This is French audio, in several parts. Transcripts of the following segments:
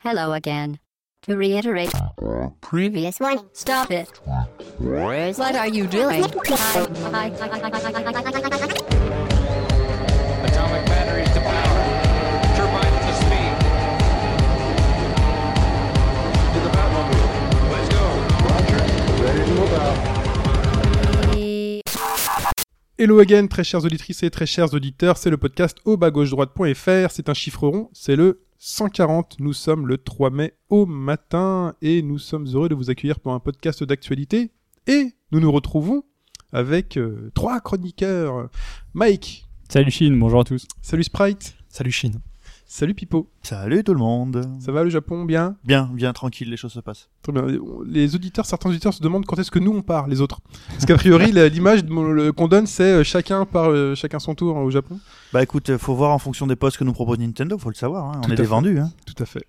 Hello again. To reiterate, previous one, stop it. What are you doing? Atomic batteries to power. Turbines to speed. To the Batmobile. Let's go. Hello again, très chères auditrices et très chers auditeurs, c'est le podcast au bas gauche droite.fr, c'est un chiffre rond, c'est le 140, nous sommes le 3 mai au matin et nous sommes heureux de vous accueillir pour un podcast d'actualité et nous nous retrouvons avec euh, trois chroniqueurs. Mike, Salut Chine, bonjour à tous. salut Sprite, Salut Chine. salut Pipo, Salut tout le monde. ça va le Japon bien? Bien, bien tranquille, les choses se passent. Très bien. Les auditeurs, certains auditeurs se demandent quand est-ce que nous on part, les autres. Parce qu'a priori, l'image qu'on donne, c'est euh, chacun part euh, chacun son tour au Japon. Bah écoute, faut voir en fonction des postes que nous propose Nintendo, faut le savoir. hein. Tout On est des fait. vendus. Hein. Tout à fait.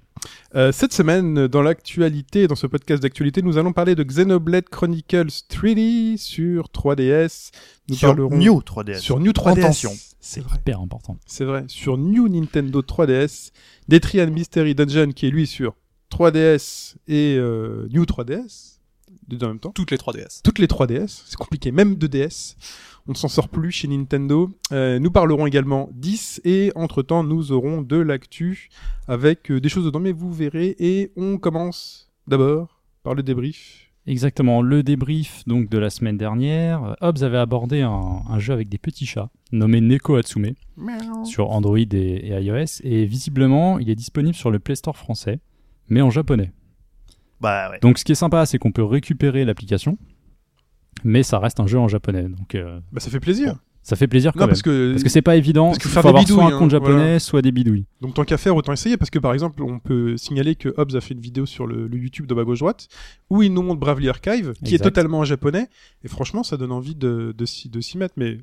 Euh, cette semaine, dans l'actualité, dans ce podcast d'actualité, nous allons parler de Xenoblade Chronicles 3D sur 3DS. Nous Sur parlerons New 3DS. sur New 3DS. Attention. C'est. Hyper important. C'est vrai. Sur New Nintendo 3DS, Detrian Mystery Dungeon qui est lui sur 3DS et euh, New 3DS, deux en même temps. toutes les 3DS. toutes les 3DS, c'est compliqué, même 2DS. On ne s'en sort plus chez Nintendo. Euh, nous parlerons également 10 et entre-temps nous aurons de l'actu avec euh, des choses dedans, mais vous verrez. Et on commence d'abord par le débrief. Exactement, le débrief donc de la semaine dernière. Hobbs avait abordé un, un jeu avec des petits chats nommé Neko Hatsume sur Android et, et iOS et visiblement il est disponible sur le Play Store français mais en japonais. Bah ouais. Donc ce qui est sympa c'est qu'on peut récupérer l'application mais ça reste un jeu en japonais donc euh, Bah, ça fait plaisir. ça fait plaisir quand non, même. parce que, Parce que c'est pas évident, parce que faut des avoir soit un compte hein, japonais, voilà. soit des bidouilles. donc tant qu'à faire, autant essayer parce que par exemple, on peut signaler que Hobbs a fait une vidéo sur le, le YouTube de bas gauche droite où il nous montre Bravely Archive qui est totalement en japonais et franchement, ça donne envie de, de, s'y- de s'y mettre. Mais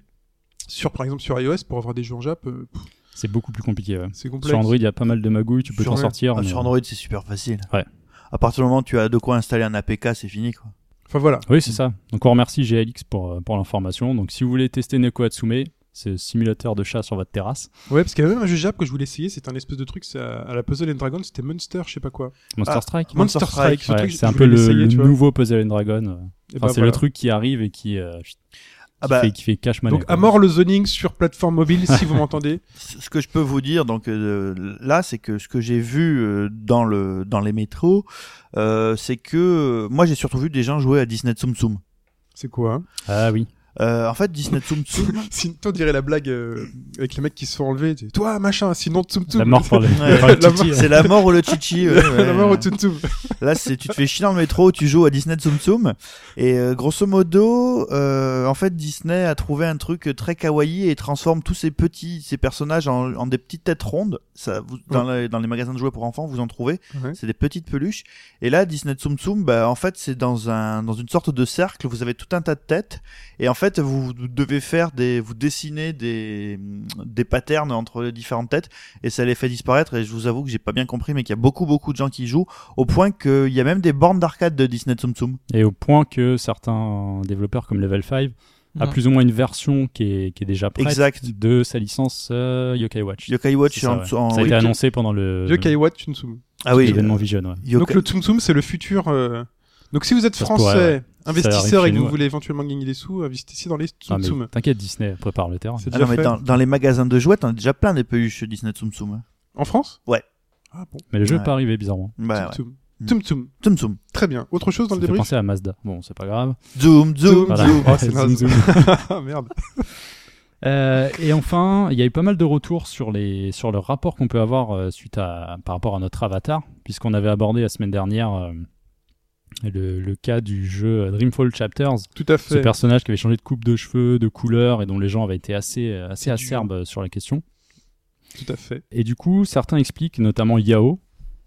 sur par exemple sur iOS pour avoir des jeux en Jap, euh, C'est beaucoup plus compliqué. ouais. c'est complexe. Sur Android il y a pas mal de magouilles, tu peux t'en sortir. Ah, mais- sur Android, c'est super facile. Ouais. À partir du moment où tu as de quoi installer un APK, c'est fini quoi. Enfin voilà. Oui, c'est ça. Donc on remercie GLX pour, euh, pour l'information. Donc si vous voulez tester Neko Hatsume, c'est le simulateur de chat sur votre terrasse. Ouais, parce qu'il y avait même un jeu Jap que je voulais essayer, c'est un espèce de truc, c'est à, la Puzzle and Dragon, c'était Monster, je sais pas quoi. Monster Ah, Strike Monster, Monster Strike, Strike, ce Ouais, c'est un peu le, l'essayer, le nouveau Puzzle and Dragon. euh. Et Enfin, bah, c'est voilà. le truc qui arrive et qui, euh, qui, Ah bah, fait, qui fait cash money. Donc à mort le zoning sur plateforme mobile, si vous m'entendez. ce que je peux vous dire donc euh, là, c'est que ce que j'ai vu euh, dans le dans les métros, euh, c'est que moi j'ai surtout vu des gens jouer à Disney Tsum Tsum. C'est quoi? Hein Ah oui. Euh, en fait, Disney Tsum Tsum, Sinon, on dirait la blague euh, avec les mecs qui se font enlever. Toi, machin, sinon Tsum Tsum. La mort par le, Ouais. par le La titi, c'est la mort ou le chichi. ouais, ouais. la mort au Tsum Tsum. Là, c'est tu te fais chier dans le métro, tu joues à Disney Tsum Tsum. Et euh, grosso modo, euh, en fait, Disney a trouvé un truc très kawaii et transforme tous ces petits, ces personnages en, en des petites têtes rondes. Ça, vous, dans, les, dans les magasins de jouets pour enfants, vous en trouvez. Ouais. C'est des petites peluches. Et là, Disney Tsum Tsum, bah, en fait, c'est dans un, dans une sorte de cercle. Vous avez tout un tas de têtes. Et en fait, vous devez faire des, vous dessinez des, des patterns entre les différentes têtes. Et ça les fait disparaître. Et je vous avoue que j'ai pas bien compris, mais qu'il y a beaucoup, beaucoup de gens qui jouent. Au point qu'il y a même des bornes d'arcade de Disney Tsum Tsum. Et au point que certains développeurs comme Level 5 a plus ou moins une version qui est, qui est déjà prête Exact. de sa licence euh, Yokai Watch. Yokai Watch C'est en, ça, ouais. en- ça a oui. été annoncé pendant le Yokai Watch Tsum Tsum. Ah oui. l'événement Vision. ouais. Yokai- Donc le Tsum Tsum, c'est le futur. euh, Donc si vous êtes Ça français, pourrait, ouais. Investisseur et que vous ouais. voulez éventuellement gagner des sous, investissez dans les Ah, Tsum Tsum. T'inquiète, Disney prépare le terrain. C'est Ah non, mais dans, dans les magasins de jouets, t'en as déjà plein des peluches Disney Tsum Tsum. hein. En France? Ouais. Ah bon. Mais le jeu Ouais. n'est pas arrivé bizarrement. Bah, ouais. Tsum Tsum. Mm. Tsum Tsum. Tsum Tsum. Très bien. Autre chose dans Ça le débrief? penser à Mazda. Bon, c'est pas grave. Zoom, zoom, Voilà. zoom. Oh, c'est Zoom. Ah merde. Euh, et enfin, il y a eu pas mal de retours sur, les, sur le rapport qu'on peut avoir euh, suite à, par rapport à notre avatar, puisqu'on avait abordé la semaine dernière euh, le, le cas du jeu Dreamfall Chapters, Tout à ce fait. personnage qui avait changé de coupe de cheveux, de couleur, et dont les gens avaient été assez, euh, assez acerbes sur la question. Tout à fait. Et du coup, certains expliquent, notamment Yao,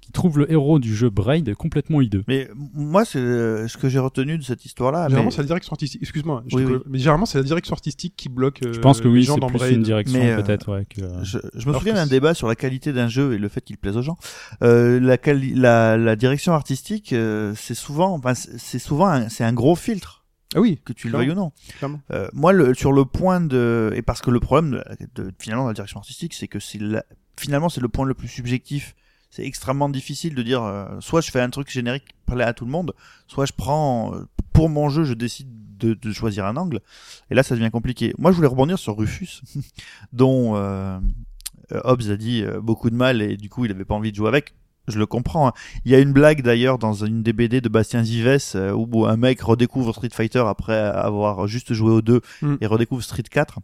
qui trouve le héros du jeu Braid complètement hideux. Mais moi, c'est euh, ce que j'ai retenu de cette histoire-là. Généralement, mais- c'est la direction artistique. Excuse-moi. Oui, oui. Mais généralement, c'est la direction artistique qui bloque. euh, Je pense que les oui, gens c'est dans plus Braid. une direction euh, peut-être. Ouais, que... Je, je me Alors souviens d'un débat sur la qualité d'un jeu et le fait qu'il plaise aux gens. Euh, la, la, la direction artistique, euh, c'est souvent, enfin, c'est souvent, un- c'est un gros filtre, Ah oui. que tu le veuilles ou non. Euh, moi, le, sur le point de, et parce que le problème de, de- finalement de la direction artistique, c'est que c'est la- finalement c'est le point le plus subjectif c'est extrêmement difficile de dire euh, soit je fais un truc générique qui plaît à tout le monde, soit je prends euh, pour mon jeu, je décide de, de choisir un angle. Et là, ça devient compliqué. Moi, je voulais rebondir sur Rufus, dont euh, euh, Hobbes a dit beaucoup de mal et du coup, il avait pas envie de jouer avec. Je le comprends. hein. Il y a une blague d'ailleurs dans une des BD de Bastien euh, où un mec redécouvre Street Fighter après avoir juste joué au 2 Mm. et redécouvre Street 4.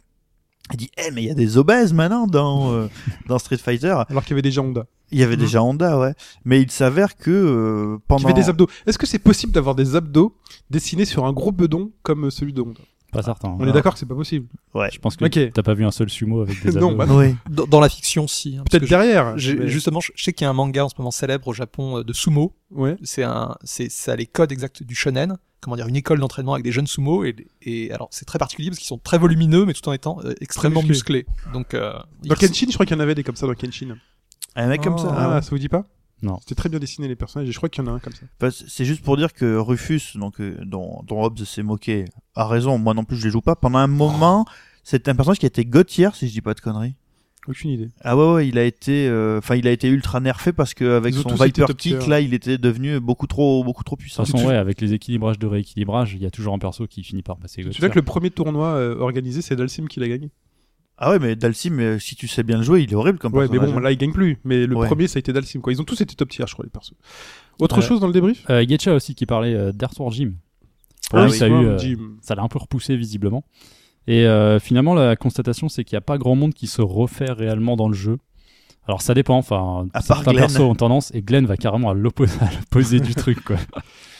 Il dit Eh mais il y a des obèses maintenant dans euh, dans Street Fighter. Alors qu'il y avait déjà Honda. Il y avait déjà Honda, ouais. Mais il s'avère que euh, pendant fait des abdos. Est-ce que c'est possible d'avoir des abdos dessinés sur un gros bedon comme celui de Honda? Pas certain. On est d'accord que c'est pas possible. Je pense que Ok. t'as pas vu un seul sumo avec des Non, abdos. bah Oui. Dans, dans la fiction, si. hein, parce Peut-être que derrière. j'ai- mais- Justement, je je sais qu'il y a un manga en ce moment célèbre au Japon euh, de sumo. Ouais. C'est un, c'est, ça a les codes exacts du shonen. Comment dire, une école d'entraînement avec des jeunes sumo et, et alors c'est très particulier parce qu'ils sont très volumineux mais tout en étant euh, extrêmement musclés. musclés. Donc euh, Dans ils- Kenshin, je crois qu'il y en avait des comme ça dans Kenshin. Un mec comme ça. Ah, ah ouais. ça vous dit pas? Non. C'était très bien dessiné les personnages et je crois qu'il y en a un comme ça. Enfin, c- c'est juste pour dire que Rufus, donc euh, dont, dont Hobbes s'est moqué, a raison. Moi non plus, je les joue pas. Pendant un moment, c'est un personnage qui a été Gauthier, si je dis pas de conneries. Aucune idée. Ah ouais, ouais, il a été, euh, enfin, il a été ultra nerfé parce que avec son Viper. Kick, là, il était devenu beaucoup trop, beaucoup trop De puissant. toute façon, ouais, avec les équilibrages de rééquilibrage, il y a toujours un perso qui finit par passer. Tu sais que le premier tournoi euh, organisé, c'est Dalsim qui l'a gagné? Ah ouais, mais Dalsim, euh, si tu sais bien le jouer, il est horrible comme Ouais, mais bon, là, il gagne plus. Mais le Ouais. premier, ça a été Dalsim, quoi. Ils ont tous été top tier, je crois, les persos. Autre Euh, chose dans le débrief? Euh, Getcha aussi qui parlait euh, d'Earthworm Jim. Pour Ah lui, oui. ça a eu, euh, Jim. ça l'a un peu repoussé visiblement. Et euh, finalement, la constatation, c'est qu'il n'y a pas grand monde qui se refait réellement dans le jeu. Alors ça dépend, enfin, certains Glenn. persos ont tendance, et Glenn va carrément à l'opposé à l'opposé du truc. Quoi.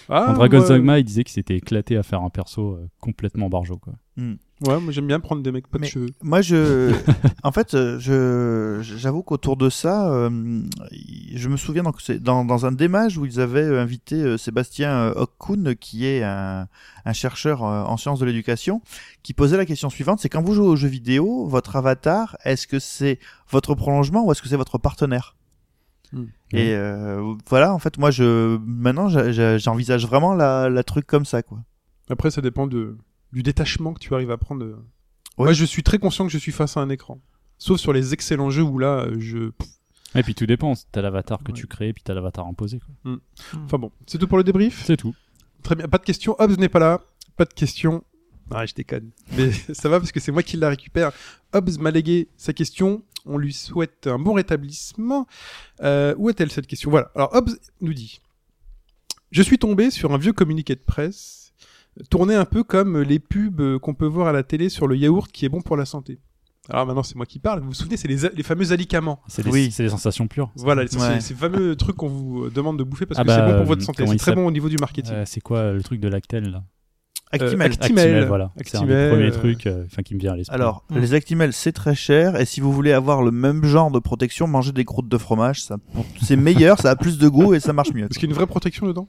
Ah, Dans Dragon's ouais. Dogma, il disait qu'il s'était éclaté à faire un perso euh, complètement barjo. Quoi. Ouais, moi j'aime bien prendre des mecs pas de Mais- cheveux. Moi, je, en fait, euh, je, j'avoue qu'autour de ça, euh, je me souviens donc c'est dans, dans un démage où ils avaient euh, invité Sébastien Hockkuhn, qui est un, un chercheur en sciences de l'éducation, qui posait la question suivante c'est quand vous jouez aux jeux vidéo, votre avatar, est-ce que c'est votre prolongement ou est-ce que c'est votre partenaire? Hmm. Et euh, voilà, en fait, moi, je maintenant, j'envisage vraiment la, la truc comme ça, quoi. Après, ça dépend de, du détachement que tu arrives à prendre. Ouais. Moi, je suis très conscient que je suis face à un écran. Sauf sur les excellents jeux où là, euh, je. Et puis tout dépend, t'as l'avatar que Ouais. tu crées, puis t'as l'avatar imposé. Quoi. Enfin bon, c'est tout pour le débrief. C'est tout. Très bien, pas de questions. Hobbs n'est pas là. Pas de questions. Ah, je déconne. Mais ça va parce que c'est moi qui la récupère. Hobbs m'a légué sa question. On lui souhaite un bon rétablissement. Euh, où est-elle cette question? Voilà. Alors Hobbs nous dit Je suis tombé sur un vieux communiqué de presse tourné un peu comme les pubs qu'on peut voir à la télé sur le yaourt qui est bon pour la santé. Alors maintenant c'est moi qui parle. Vous vous souvenez, c'est les, les fameux alicaments. Oui. c'est des sensations pures. Voilà, c'est Ouais. ces fameux trucs qu'on vous demande de bouffer parce Ah que c'est bah, bon pour votre santé. C'est très bon au niveau du marketing. Euh, c'est quoi le truc de Lactel là? Actimel. Acti- Actimel. voilà. C'est un des premiers euh, trucs euh, enfin, qui me vient à l'esprit. Alors, Mm. les Actimel, c'est très cher, et si vous voulez avoir le même genre de protection, mangez des croûtes de fromage, ça, c'est meilleur, ça a plus de goût et ça marche mieux. Parce qu'il y a une vraie protection dedans?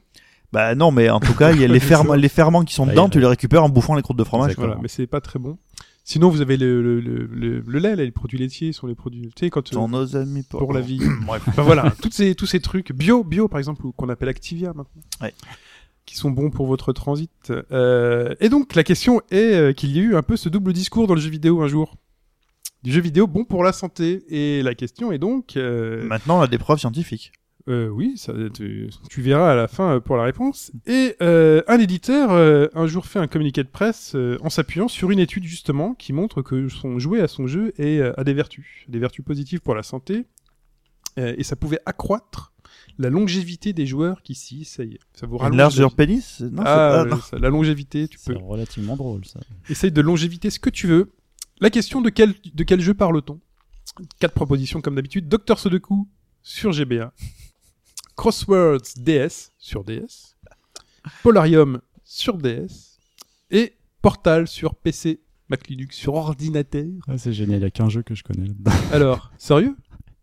Bah non, mais en tout cas, il y a les, ferments, les ferments qui sont dedans, a- tu les récupères en bouffant les croûtes de fromage. Voilà, mais c'est pas très bon. Sinon, vous avez le, le, le, le, le lait, là, les produits laitiers sont les produits. Tu sais, quand. euh, amis pour, pour la vie. Bref. Enfin voilà, toutes ces, tous ces trucs bio, bio par exemple, ou qu'on appelle Activia maintenant, Ouais. qui sont bons pour votre transit. Euh, et donc la question est euh, qu'il y a eu un peu ce double discours dans le jeu vidéo un jour. Du jeu vidéo bon pour la santé. Et la question est donc, euh, Maintenant, on a des preuves scientifiques. Euh, oui, ça, tu, tu verras à la fin euh, pour la réponse. Et euh, un éditeur euh, un jour fait un communiqué de presse euh, en s'appuyant sur une étude justement qui montre que son jouet à son jeu est, euh, a des vertus, des vertus positives pour la santé, euh, et ça pouvait accroître la longévité des joueurs qui s'y essayent. Ça vous Une largeur pénis? Non, c'est- Ah, non. ça, la longévité, tu C'est peux relativement drôle ça. essaye de longévité ce que tu veux. La question de quel, de quel jeu parle-t-on? Quatre propositions comme d'habitude. Docteur Sudoku sur GBA. Crosswords DS sur DS. Polarium sur DS. Et Portal sur PC, Mac Linux sur ordinateur. c'est génial, il y a qu'un jeu que je connais là-dedans. Alors, sérieux?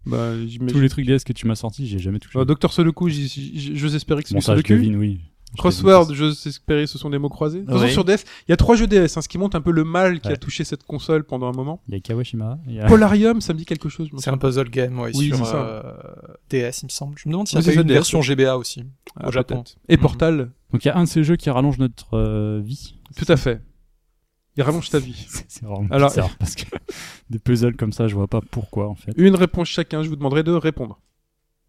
Bah. Tous les trucs DS que tu m'as sortis, j'ai jamais touché. Euh, Docteur Sudoku, j'ose espérer que c'est je Sudoku. devine, oui. Je Crossword, j'ose espérer, ce sont des mots croisés. De toute façon, Oui. sur DS, il y a trois jeux DS, hein, ce qui montre un peu le mal qui a touché cette console pendant un moment. Il y a Kawashima. il y a- Polarium, ça me dit quelque chose. C'est un puzzle game, ouais, Oui, sur c'est ça. euh, DS, il me semble. Je me demande s'il y a pas une DS, version. GBA aussi. Ah, au Japon. Et Mhm. Portal, Donc il y a un de ces jeux qui rallonge notre euh, vie. tout à fait. Il rallonge ta vie. C'est c'est vraiment Alors- bizarre parce que des puzzles comme ça, je vois pas pourquoi en fait. Une réponse chacun, je vous demanderai de répondre.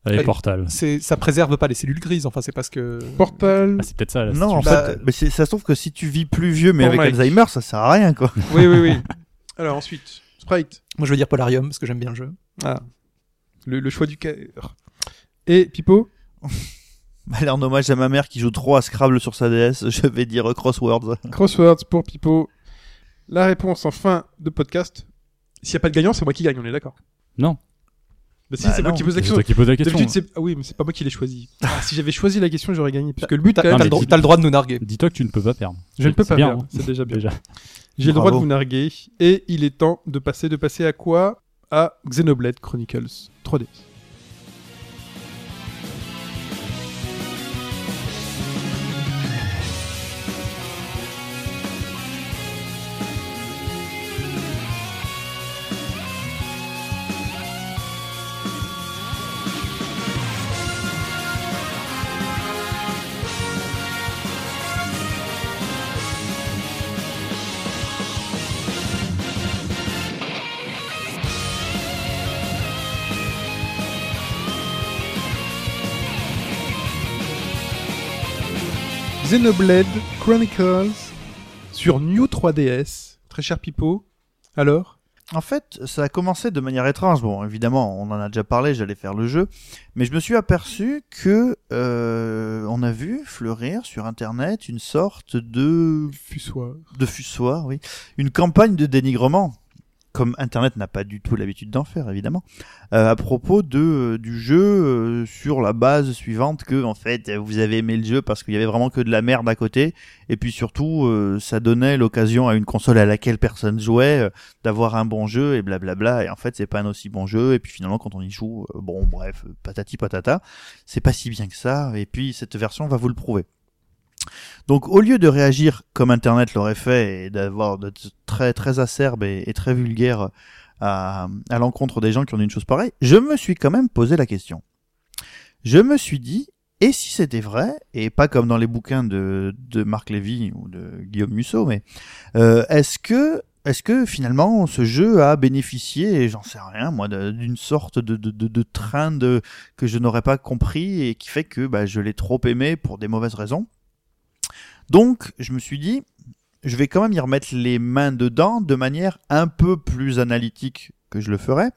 Allez, Ouais. Portal. C'est, ça préserve pas les cellules grises. Enfin, c'est parce que. Portal. Ah, c'est peut-être ça. Là, Non, en Bah, fait, mais c'est- ça se trouve que si tu vis plus vieux mais avec Mike. Alzheimer, ça sert à rien quoi. Oui, oui, oui. Alors ensuite, Sprite. Moi, je veux dire Polarium parce que j'aime bien le jeu. Ah. Le, le choix du cœur. Et Pipo Allez, en hommage à ma mère qui joue trop à Scrabble sur sa DS, je vais dire Crosswords. Crosswords pour Pipo. La réponse en fin de podcast. S'il n'y a pas de gagnant, c'est moi qui gagne, on est d'accord? Non. Bah si, Bah c'est moi qui pose la C'est question. toi qui pose la question. D'habitude, c'est... Ah oui, mais c'est pas moi qui l'ai choisi. Ah, si j'avais choisi la question, j'aurais gagné. Puisque le but, T'as, le, dro- le droit de nous narguer. Dis-toi que tu ne peux pas perdre. je ne peux C'est pas bien, perdre. hein. C'est déjà bien. Déjà. J'ai le droit de vous narguer. Et il est temps de passer, de passer à quoi? À Xenoblade Chronicles 3D. Xenoblade Chronicles sur New 3DS. Très cher Pipo. Alors? En fait, ça a commencé de manière étrange. Bon, évidemment, on en a déjà parlé, j'allais faire le jeu, mais je me suis aperçu que euh, on a vu fleurir sur Internet une sorte de Fussoir. de fussoir, oui, une campagne de dénigrement, comme Internet n'a pas du tout l'habitude d'en faire, évidemment, euh, à propos de euh, du jeu euh, sur la base suivante que en fait vous avez aimé le jeu parce qu'il y avait vraiment que de la merde à côté, et puis surtout euh, ça donnait l'occasion à une console à laquelle personne jouait euh, d'avoir un bon jeu et blablabla, et en fait c'est pas un aussi bon jeu, et puis finalement quand on y joue, euh, bon bref, patati patata, c'est pas si bien que ça, et puis cette version va vous le prouver. Donc au lieu de réagir comme Internet l'aurait fait et d'avoir de très très acerbe et, très vulgaire à, à l'encontre des gens qui ont une chose pareille, je me suis quand même posé la question. Je me suis dit, et si c'était vrai, et pas comme dans les bouquins de, Marc Lévy ou de Guillaume Musso, mais euh, est-ce que finalement ce jeu a bénéficié, j'en sais rien moi, d'une sorte de train de, que je n'aurais pas compris et qui fait que bah, je l'ai trop aimé pour des mauvaises raisons donc, je me suis dit, je vais quand même y remettre les mains dedans de manière un peu plus analytique que je le ferais.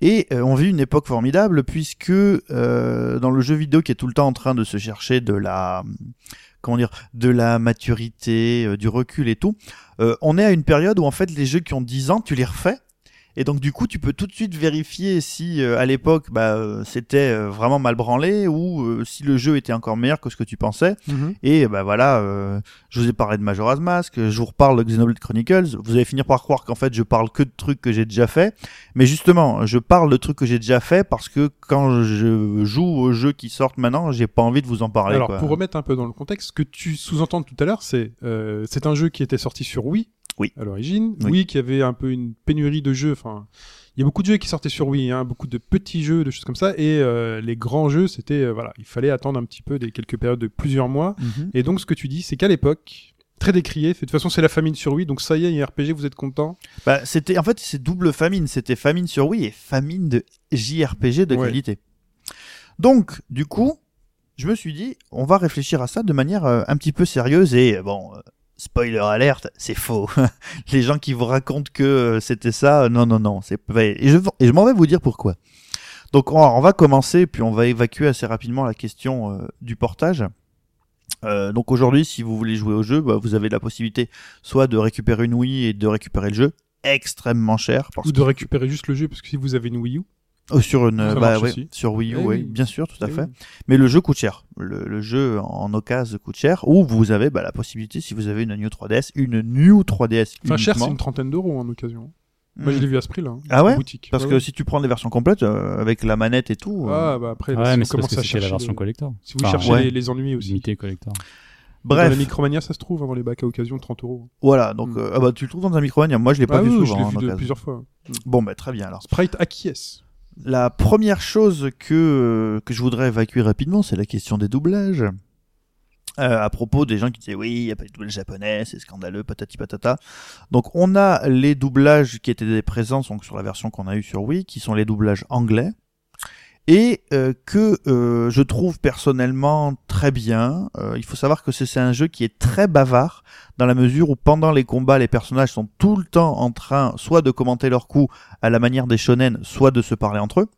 Et euh, on vit une époque formidable puisque euh, dans le jeu vidéo qui est tout le temps en train de se chercher de la comment dire de la maturité, euh, du recul et tout, on est à une période où en fait les jeux qui ont 10 ans, tu les refais et donc du coup, tu peux tout de suite vérifier si euh, à l'époque bah, euh, c'était euh, vraiment mal branlé ou euh, si le jeu était encore meilleur que ce que tu pensais. Et bah voilà, euh, je vous ai parlé de Majora's Mask, je vous reparle de Xenoblade Chronicles. Vous allez finir par croire qu'en fait je parle que de trucs que j'ai déjà fait, mais justement, je parle de trucs que j'ai déjà fait parce que quand je joue aux jeux qui sortent maintenant, j'ai pas envie de vous en parler. Alors, quoi. pour remettre un peu dans le contexte, ce que tu sous-entends tout à l'heure, c'est euh, c'est un jeu qui était sorti sur Wii Oui. à l'origine. Oui. Wii qui avait un peu une pénurie de jeux. Enfin, il y a beaucoup de jeux qui sortaient sur Wii, hein, beaucoup de petits jeux, de choses comme ça. Et euh, les grands jeux, c'était euh, voilà, il fallait attendre un petit peu des quelques périodes de plusieurs mois. Mhm. Et donc, ce que tu dis, c'est qu'à l'époque, très décrié. De toute façon, c'est la famine sur Wii, donc ça y est, il y a RPG, vous êtes content? Bah, c'était en fait c'est double famine, c'était famine sur Wii et famine de JRPG de Ouais. qualité. Donc du coup, je me suis dit on va réfléchir à ça de manière euh, un petit peu sérieuse et bon euh, spoiler alerte, c'est faux. Les gens qui vous racontent que euh, c'était ça, euh, non non non, c'est. Et je et je m'en vais vous dire pourquoi. Donc on, on va commencer puis on va évacuer assez rapidement la question euh, du portage. Euh, donc aujourd'hui, si vous voulez jouer au jeu, bah, vous avez la possibilité soit de récupérer une Wii et de récupérer le jeu extrêmement cher parce Ou de récupérer juste le jeu, parce que si vous avez une Wii U. Oh, sur une Ça bah, ouais, sur Wii U, Eh oui, oui. bien sûr, tout à Eh fait. oui. Mais le jeu coûte cher. Le, le jeu en occasion coûte cher. Ou vous avez bah, la possibilité, si vous avez une New 3DS, une New 3DS Enfin, cher, c'est une trentaine d'euros en occasion. Moi, je Hmm. l'ai vu à ce prix-là. hein, Ah ouais boutique. Parce que ouais. si tu prends des versions complètes euh, avec la manette et tout. euh, Ah, bah après, si Ouais, vous mais c'est parce commencez que à la chercher version le- collector? Si vous Enfin, cherchez ouais. les, les ennuis aussi. Limité collector. Dans Bref, la Micromania, ça se trouve, hein, dans les bacs à occasion, 30 euros. voilà. Donc, Hmm. euh, ah bah, tu le trouves dans un Micromania. Moi, je l'ai pas Ah vu oui, souvent. je l'ai vu plusieurs fois. Bon, bah, très bien alors. Sprite acquiesce. La première chose que, que je voudrais évacuer rapidement, c'est la question des doublages. Euh, à propos des gens qui disaient oui, il n'y a pas de doublage japonais, c'est scandaleux, patati patata. Donc on a les doublages qui étaient présents donc, sur la version qu'on a eue sur Wii, qui sont les doublages anglais. Et euh, que euh, je trouve personnellement très bien. Euh, il faut savoir que c'est c'est un jeu qui est très bavard dans la mesure où pendant les combats les personnages sont tout le temps en train soit de commenter leurs coups à la manière des shonen, soit de se parler entre eux.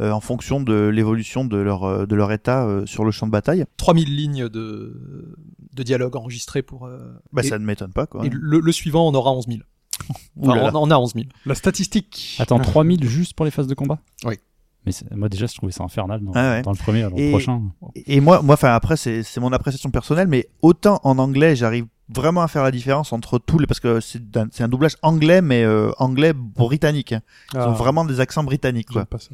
euh, en fonction de l'évolution de leur, euh, de leur état euh, sur le champ de bataille. 3000 lignes de, de dialogue enregistrées pour. euh, Bah, et, ça ne m'étonne pas, quoi. et le, le suivant, on aura 11 000. Ouh là Enfin, là. on en a 11 000. La statistique. Attends, 3000 juste pour les phases de combat? Oui. Mais c'est- moi déjà, je trouvais ça infernal dans, Ah ouais. dans le premier, alors Et- le prochain. Et moi, moi, enfin après, c'est c'est mon appréciation personnelle, mais autant en anglais, j'arrive vraiment à faire la différence entre tous les, parce que c'est un, c'est un doublage anglais, mais euh, anglais britannique. hein. Ils Ah, ont vraiment des accents britanniques, quoi. j'aime pas ça.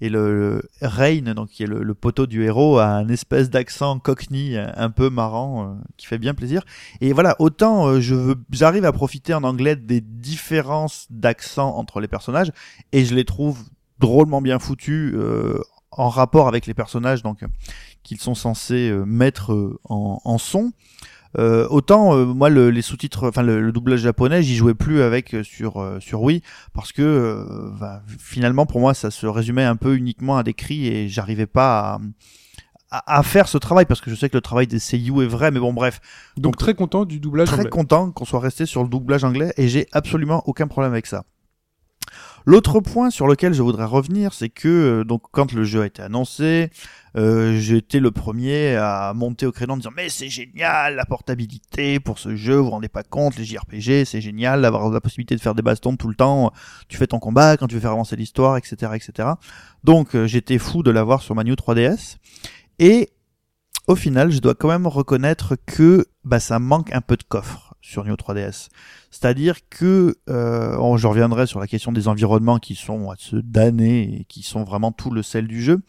Et le, le Rain, donc qui est le, le poteau du héros, a un espèce d'accent cockney euh, un peu marrant euh, qui fait bien plaisir. Et voilà, autant euh, je veux, j'arrive à profiter en anglais des différences d'accent entre les personnages, et je les trouve drôlement bien foutus euh, en rapport avec les personnages, donc qu'ils sont censés euh, mettre euh, en, en son. Euh, autant euh, moi le, les sous-titres, enfin le, le doublage japonais, j'y jouais plus avec euh, sur sur Wii parce que bah, finalement pour moi ça se résumait un peu uniquement à des cris et j'arrivais pas à, à, à faire ce travail parce que je sais que le travail des seiyuu est vrai, mais bon bref, Donc, Donc, très content du doublage très anglais. content qu'on soit resté sur le doublage anglais et j'ai absolument aucun problème avec ça. L'autre point sur lequel je voudrais revenir, c'est que euh, donc quand le jeu a été annoncé, euh, j'étais le premier à monter au créneau en disant mais c'est génial la portabilité pour ce jeu, vous vous rendez pas compte les JRPG c'est génial d'avoir la possibilité de faire des bastons tout le temps, tu fais ton combat quand tu veux faire avancer l'histoire etc etc. Donc euh, j'étais fou de l'avoir sur ma New 3DS et au final je dois quand même reconnaître que bah ça manque un peu de coffre sur Neo 3DS. C'est-à-dire que, euh, bon, je reviendrai sur la question des environnements qui sont à se damner et qui sont vraiment tout le sel du jeu.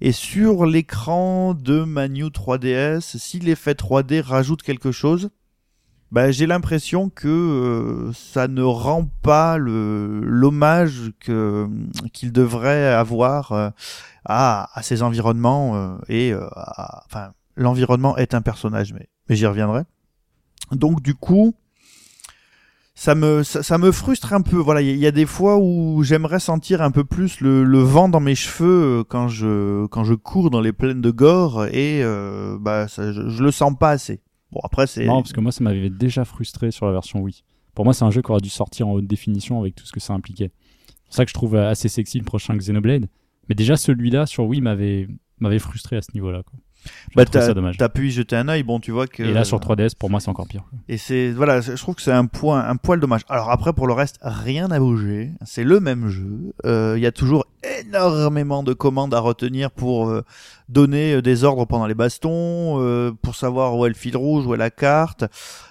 Et sur l'écran de ma New 3DS, si l'effet 3D rajoute quelque chose, bah, j'ai l'impression que euh, ça ne rend pas le l'hommage que qu'il devrait avoir euh, à, à ces environnements euh, et euh, enfin l'environnement est un personnage mais mais j'y reviendrai. Donc du coup, ça me ça, me frustre un peu. Voilà, il y, a- des fois où j'aimerais sentir un peu plus le, vent dans mes cheveux euh, quand je quand je cours dans les plaines de Gore et euh, bah je, le sens pas assez. Bon après c'est Non, parce que moi, ça m'avait déjà frustré sur la version Wii. Pour moi, c'est un jeu qui aurait dû sortir en haute définition avec tout ce que ça impliquait. C'est pour ça que je trouve assez sexy le prochain Xenoblade. Mais déjà, celui-là sur Wii m'avait frustré à ce niveau-là. Bah, t'as ça dommage. t'as pu y jeter un œil. Bon tu vois que Et là, sur 3DS, pour moi, c'est encore pire. Et c'est voilà, je trouve que c'est un point, un poil dommage. Alors après, pour le reste, rien n'a bougé. C'est le même jeu. Euh, Il y a toujours énormément de commandes à retenir pour euh, donner euh, des ordres pendant les bastons, euh, pour savoir où est le fil rouge, où est la carte.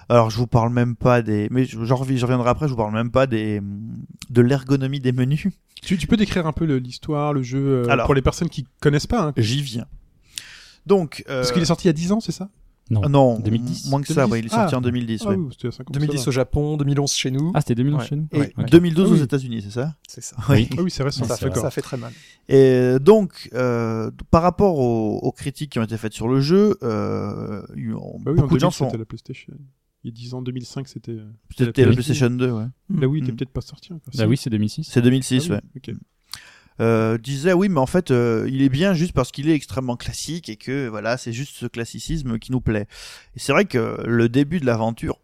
Alors je vous parle même pas des, mais revi- je reviendrai après. Je vous parle même pas des de l'ergonomie des menus. Tu, tu peux décrire un peu le- l'histoire, le jeu, euh, Alors. pour les personnes qui connaissent pas. hein. J'y viens. Donc, euh, Parce qu'il est sorti il y a 10 ans, c'est ça Non. ah non, 2010. moins que ça. 2010. Ouais, il est sorti Ah. en 2010. Ah ouais. oui, c'était à 50 2010 ça au Japon, 2011 chez nous. Ah, c'était 2011 Ouais. chez nous Et Ouais, ok. 2012 Ah aux oui. États-Unis, c'est ça C'est ça. Oui. va. Ah oui, c'est récent. Ça, fait, vrai. ça fait très mal. Et donc, euh, par rapport aux, aux critiques qui ont été faites sur le jeu, euh, Bah oui, en beaucoup de 2000, gens sont. c'était la PlayStation. Il y a 10 ans, 2005, c'était. euh, C'était la la PlayStation 2, ouais. Là, oui, il était Mm. peut-être pas sorti encore. Bah oui, c'est 2006. C'est 2006, Ah ouais. Euh, disait oui, mais en fait, euh, il est bien juste parce qu'il est extrêmement classique et que voilà, c'est juste ce classicisme qui nous plaît. Et c'est vrai que le début de l'aventure,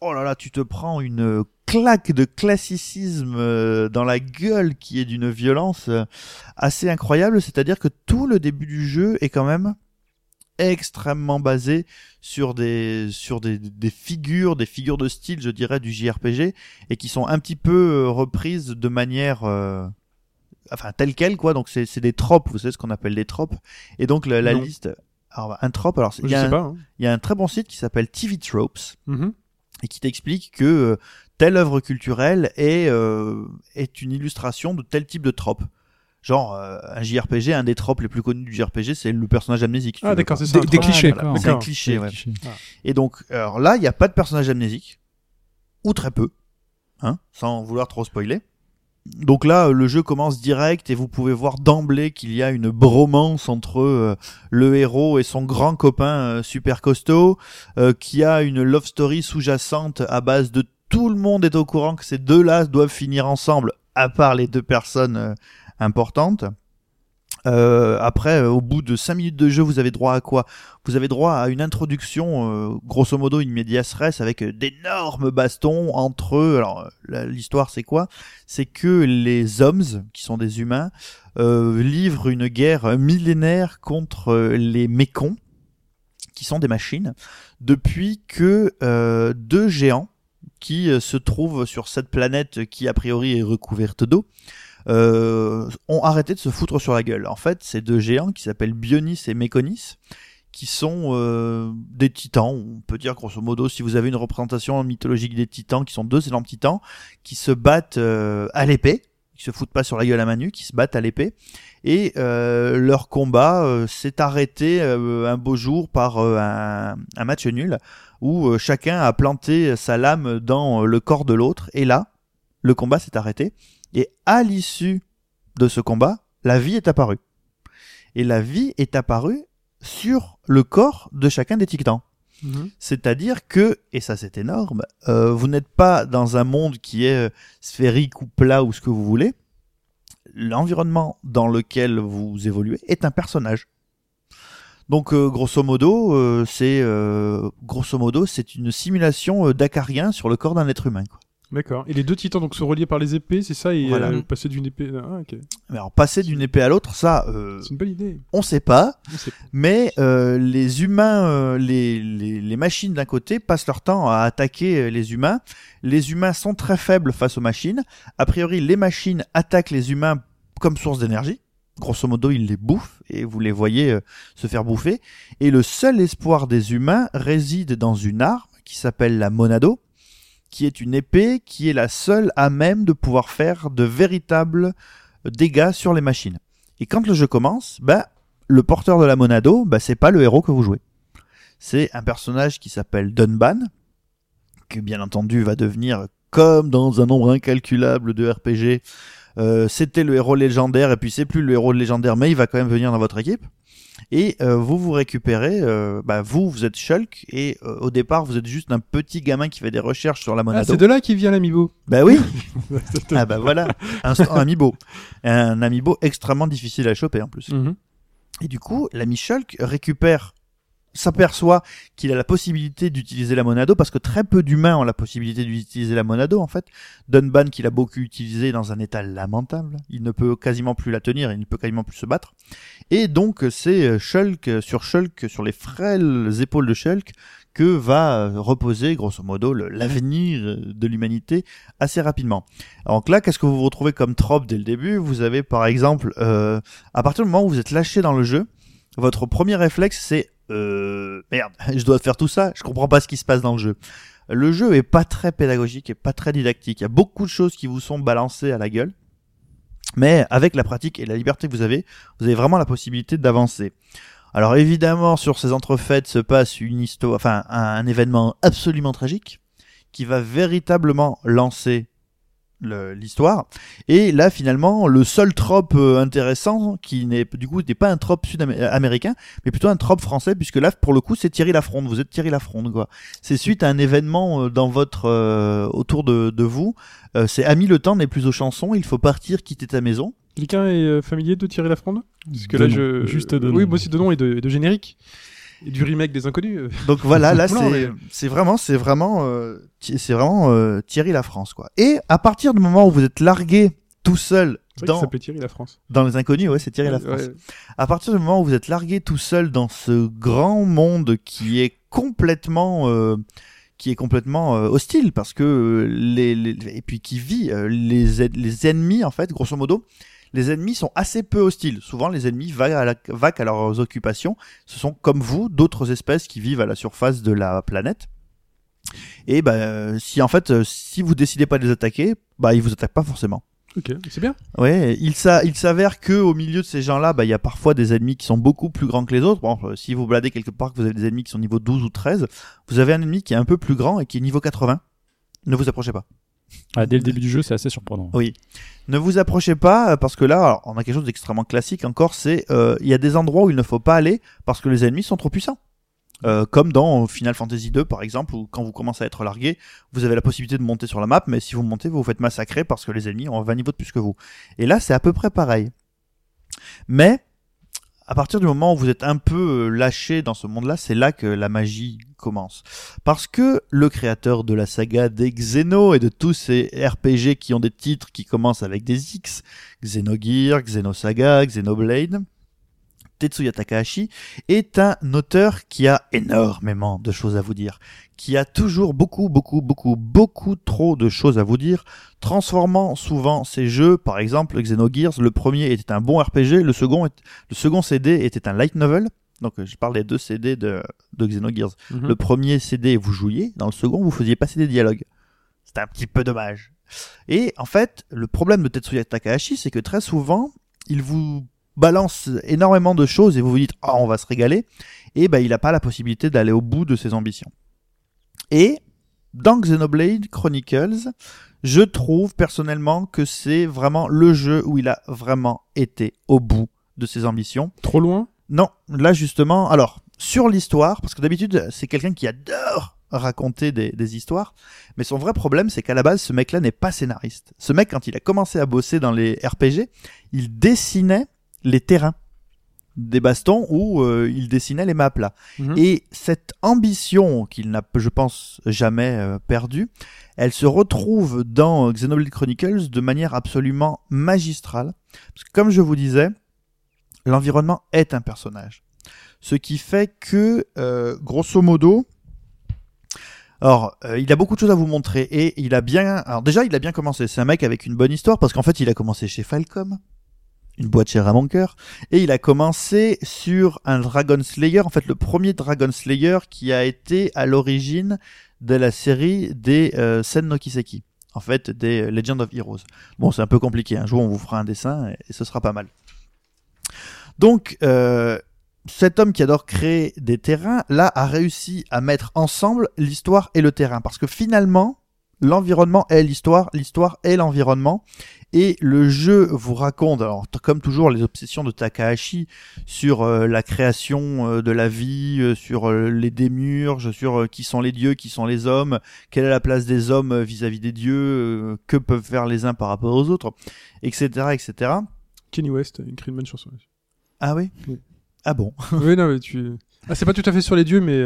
oh là là, tu te prends une claque de classicisme euh, dans la gueule qui est d'une violence euh, assez incroyable. C'est-à-dire que tout le début du jeu est quand même extrêmement basé sur des sur des, des figures des figures de style je dirais du JRPG et qui sont un petit peu euh, reprises de manière euh, enfin telle quelle quoi donc c'est c'est des tropes vous savez ce qu'on appelle des tropes et donc la, liste alors un trope alors c'est- il Je y, a sais un- pas. hein. il y a un très bon site qui s'appelle TV Tropes Mhm. et qui t'explique que euh, telle œuvre culturelle est euh, est une illustration de tel type de trope genre euh, un JRPG un des tropes les plus connus du JRPG c'est le personnage amnésique si Ah, d'accord, quoi. c'est ça. Des- clichés, Ah, c'est un cliché ouais. clichés. Et donc, alors là, il n'y a pas de personnage amnésique, ou très peu, hein, sans vouloir trop spoiler. Donc là, euh, le jeu commence direct et vous pouvez voir d'emblée qu'il y a une bromance entre euh, le héros et son grand copain euh, super costaud, qui a une love story sous-jacente à base de tout le monde est au courant que ces deux-là doivent finir ensemble, à part les deux personnes importantes. Euh, après, euh, au bout de 5 minutes de jeu, vous avez droit à quoi? Vous avez droit à une introduction, euh, grosso modo, une medias avec d'énormes bastons entre eux. Alors, l'histoire, c'est quoi? C'est que les hommes, qui sont des humains, livrent une guerre millénaire contre les mécons, qui sont des machines, depuis que deux géants qui se trouvent sur cette planète qui, a priori, est recouverte d'eau, euh, ont arrêté de se foutre sur la gueule. En fait, ces deux géants qui s'appellent Bionis et Méconis, qui sont euh, des titans, on peut dire grosso modo, si vous avez une représentation mythologique des titans, qui sont deux énormes titans, qui se battent euh, à l'épée, qui se foutent pas sur la gueule à main nue, qui se battent à l'épée, et euh, leur combat euh, s'est arrêté euh, un beau jour par euh, un, un match nul, où chacun a planté sa lame dans le corps de l'autre, et là, le combat s'est arrêté, et à l'issue de ce combat, la vie est apparue. Et la vie est apparue sur le corps de chacun des titans. Mhm. C'est-à-dire que, et ça c'est énorme, euh, vous n'êtes pas dans un monde qui est euh, sphérique ou plat ou ce que vous voulez. L'environnement dans lequel vous évoluez est un personnage. Donc euh, grosso modo, euh, c'est grosso modo c'est une simulation d'acarien sur le corps d'un être humain. Quoi. D'accord. Et les deux titans donc sont reliés par les épées, c'est ça Et Voilà. euh, passer d'une épée. Ah, alors passer d'une épée à l'autre, ça, euh, C'est une bonne idée. on sait pas. On sait pas. Mais euh, les humains, les, les, les machines d'un côté passent leur temps à attaquer les humains. Les humains sont très faibles face aux machines. A priori, les machines attaquent les humains comme source d'énergie. Grosso modo, ils les bouffent et vous les voyez se faire bouffer. Et le seul espoir des humains réside dans une arme qui s'appelle la Monado, qui est une épée qui est la seule à même de pouvoir faire de véritables dégâts sur les machines. Et quand le jeu commence, bah, le porteur de la Monado, bah, c'est pas le héros que vous jouez. C'est un personnage qui s'appelle Dunban, qui bien entendu va devenir, comme dans un nombre incalculable de RPG, euh, c'était le héros légendaire et puis c'est plus le héros légendaire, mais il va quand même venir dans votre équipe. Et euh, vous vous récupérez, euh, bah, vous vous êtes Shulk et euh, au départ vous êtes juste un petit gamin qui fait des recherches sur la Ah, Monado. c'est de là qui vient l'amiibo. bah oui, ah bah voilà, un, un amiibo, un amiibo extrêmement difficile à choper en plus. Mhm. Et du coup, l'ami Shulk récupère, s'aperçoit qu'il a la possibilité d'utiliser la Monado parce que très peu d'humains ont la possibilité d'utiliser la Monado en fait. Dunban qu'il a beaucoup utilisé dans un état lamentable, il ne peut quasiment plus la tenir, il ne peut quasiment plus se battre. Et donc c'est Shulk sur Shulk, sur les frêles épaules de Shulk que va euh, reposer grosso modo l'avenir de l'humanité assez rapidement. Donc là, qu'est-ce que vous vous retrouvez comme trope dès le début? Vous avez par exemple, euh, à partir du moment où vous êtes lâché dans le jeu, votre premier réflexe c'est euh, merde, je dois faire tout ça, je comprends pas ce qui se passe dans le jeu. Le jeu est pas très pédagogique et pas très didactique. Il y a beaucoup de choses qui vous sont balancées à la gueule. Mais avec la pratique et la liberté que vous avez, vous avez vraiment la possibilité d'avancer. Alors évidemment, sur ces entrefaites se passe une histoire, enfin un, événement absolument tragique qui va véritablement lancer l'histoire. Et là, finalement, le seul trope euh, intéressant, qui n'est du coup n'est pas un trope sud-américain, mais plutôt un trope français, puisque là, pour le coup, c'est Thierry Lafronde. Vous êtes Thierry Lafronde, quoi. C'est suite à un événement euh, dans votre euh, autour de, de vous. Euh, c'est Ami le temps n'est plus aux chansons. Il faut partir, quitter ta maison. Quelqu'un est familier de Thierry Lafronde? Parce que là, nom. je. Juste de Oui, nom. moi aussi de nom et de, et de générique. Et du remake des Inconnus. euh. Donc voilà, là c'est mais- vraiment c'est vraiment euh, c'est vraiment euh, Thierry la France quoi. Et à partir du moment où vous êtes largué tout seul dans s'appelait Thierry La France. dans les inconnus, ouais, c'est Thierry la France. Ouais. À partir du moment où vous êtes largué tout seul dans ce grand monde qui est complètement euh, qui est complètement euh, hostile parce que les, les- et puis qui vit euh, les ennemis en fait grosso modo les ennemis sont assez peu hostiles. Souvent, les ennemis vaguent à, la- à leurs occupations. Ce sont comme vous d'autres espèces qui vivent à la surface de la planète. Et euh, si en fait, si vous décidez pas de les attaquer, bah ils vous attaquent pas forcément. Ok, c'est bien. Ouais, il s'avère que au milieu de ces gens-là, bah il y a parfois des ennemis qui sont beaucoup plus grands que les autres. Bon, euh, si vous bladez quelque part que vous avez des ennemis qui sont niveau 12 ou 13, vous avez un ennemi qui est un peu plus grand et qui est niveau 80. Ne vous approchez pas. Ah, dès le début du jeu, c'est assez surprenant. Oui. Ne vous approchez pas euh, parce que là, on a quelque chose d'extrêmement classique encore, c'est euh, il y a des endroits où il ne faut pas aller parce que les ennemis sont trop puissants. Euh, comme dans Final Fantasy 2 par exemple, où quand vous commencez à être largué, vous avez la possibilité de monter sur la map, mais si vous montez, vous vous faites massacrer parce que les ennemis ont 20 niveaux de plus que vous. Et là, c'est à peu près pareil. Mais à partir du moment où vous êtes un peu euh, lâché dans ce monde-là, c'est là que la magie commence. Parce que le créateur de la saga des Xeno et de tous ces RPG qui ont des titres qui commencent avec des X, Xenogear, Xenosaga, Xenoblade, Tetsuya Takahashi est un auteur qui a énormément de choses à vous dire, qui a toujours beaucoup, beaucoup, beaucoup, beaucoup trop de choses à vous dire, transformant souvent ses jeux, par exemple Xenogears, le premier était un bon RPG, le second, le second CD était un light novel, donc euh, je parle des deux CD de, de Xenogears. Mhm. Le premier CD, vous jouiez, dans le second, vous faisiez passer des dialogues. C'était un petit peu dommage. Et en fait, le problème de Tetsuya Takahashi, c'est que très souvent, il vous balance énormément de choses et vous vous dites ah on va se régaler et ben il n'a pas la possibilité d'aller au bout de ses ambitions. Et dans Xenoblade Chronicles, je trouve personnellement que c'est vraiment le jeu où il a vraiment été au bout de ses ambitions. Trop loin? Non, là justement, alors sur l'histoire, parce que d'habitude c'est quelqu'un qui adore raconter des, des histoires, mais son vrai problème c'est qu'à la base ce mec-là n'est pas scénariste. Ce mec quand il a commencé à bosser dans les RPG, il dessinait les terrains des bastons où euh, il dessinait les maps là. Mhm. Et cette ambition qu'il n'a, je pense, jamais euh, perdue, elle se retrouve dans Xenoblade Chronicles de manière absolument magistrale. Parce que comme je vous disais, l'environnement est un personnage. Ce qui fait que, euh, grosso modo, alors, euh, il a beaucoup de choses à vous montrer et il a bien. Alors déjà, il a bien commencé. C'est un mec avec une bonne histoire parce qu'en fait, il a commencé chez Falcom, une boîte à mon cœur, et il a commencé sur un Dragon Slayer. En fait, le premier Dragon Slayer qui a été à l'origine de la série des euh, Sen no Kiseki. En fait, des euh, Legend of Heroes. Bon, c'est un peu compliqué. Un jour, on vous fera un dessin et, et ce sera pas mal. Donc, euh, cet homme qui adore créer des terrains, là, a réussi à mettre ensemble l'histoire et le terrain. Parce que finalement, l'environnement est l'histoire, l'histoire est l'environnement. Et le jeu vous raconte, alors comme toujours, les obsessions de Takahashi sur euh, la création euh, de la vie, euh, sur les démurges, sur qui sont les dieux, qui sont les hommes, quelle est la place des hommes vis-à-vis des dieux, que peuvent faire les uns par rapport aux autres, etc., etc. Kenny West a écrit une bonne chanson. Ah oui? Oui. Ah bon? Oui, non, mais tu. Ah, c'est pas tout à fait sur les dieux, mais.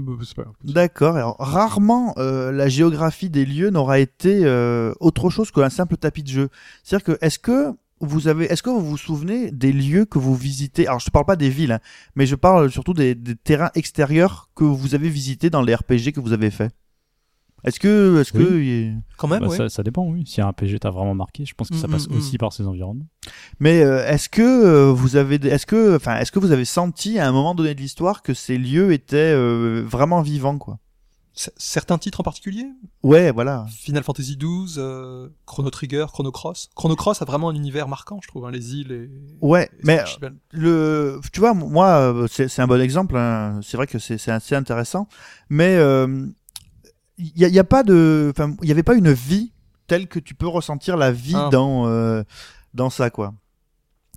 Bah, grave. D'accord. Alors, rarement euh, la géographie des lieux n'aura été euh, autre chose qu'un simple tapis de jeu. C'est-à-dire que est-ce que vous avez, est-ce que vous vous souvenez des lieux que vous visitez? Alors, je ne parle pas des villes, hein, mais je parle surtout des, des terrains extérieurs que vous avez visités dans les RPG que vous avez fait. Est-ce que, est-ce que, y- Quand même, Bah, ouais. ça, ça dépend, oui. Si un PG t'a vraiment marqué, je pense que ça Mm, passe mm, aussi par ses environnements. mais euh, est-ce que euh, vous avez, est-ce que, enfin, est-ce que vous avez senti à un moment donné de l'histoire que ces lieux étaient euh, vraiment vivants, quoi? C- Certains titres en particulier? Ouais, voilà. Final Fantasy XII, euh, Chrono Trigger, Chrono Cross. Chrono Cross a vraiment un univers marquant, je trouve, hein, les îles et. Ouais, et mais archipel. le tu vois moi euh, c'est un bon exemple hein. c'est vrai que c'est c'est assez intéressant mais euh, il y, a, y a pas de enfin il y avait pas une vie telle que tu peux ressentir la vie Ah. dans euh, dans ça quoi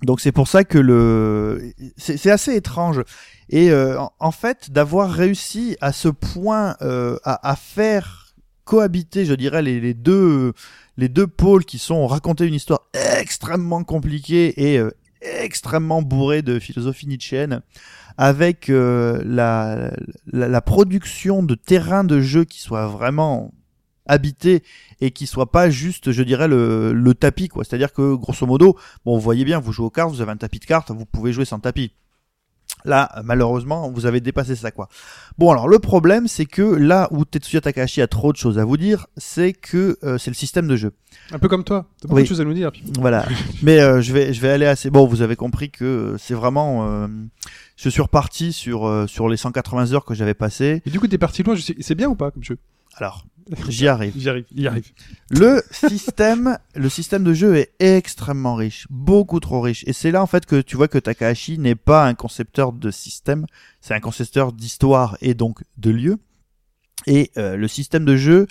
donc c'est pour ça que le c'est c'est assez étrange et euh, en, en fait d'avoir réussi à ce point euh, à, à faire cohabiter je dirais les, les deux les deux pôles qui sont raconter une histoire extrêmement compliquée et euh, extrêmement bourrée de philosophie nietzschéenne avec euh, la, la, la production de terrains de jeu qui soit vraiment habité et qui soit pas juste je dirais le, le tapis quoi c'est à dire que grosso modo bon vous voyez bien vous jouez aux cartes vous avez un tapis de cartes vous pouvez jouer sans tapis Là, malheureusement, vous avez dépassé ça, quoi. Bon, alors, le problème, c'est que là où Tetsuya Takahashi a trop de choses à vous dire, c'est que euh, c'est le système de jeu. Un peu comme toi. T'as beaucoup Oui. de choses à nous dire. puis- Voilà. Mais euh, je vais je vais aller assez. Bon, vous avez compris que c'est vraiment. euh, je suis reparti sur euh, sur les 180 heures que j'avais passées. Et du coup, t'es parti loin. je sais- C'est bien ou pas comme jeu Alors, j'y arrive. J'y arrive. Y arrive. Le système, le système de jeu est extrêmement riche, beaucoup trop riche. Et c'est là en fait que tu vois que Takahashi n'est pas un concepteur de système, c'est un concepteur d'histoire et donc de lieux. Et euh, le système de jeu,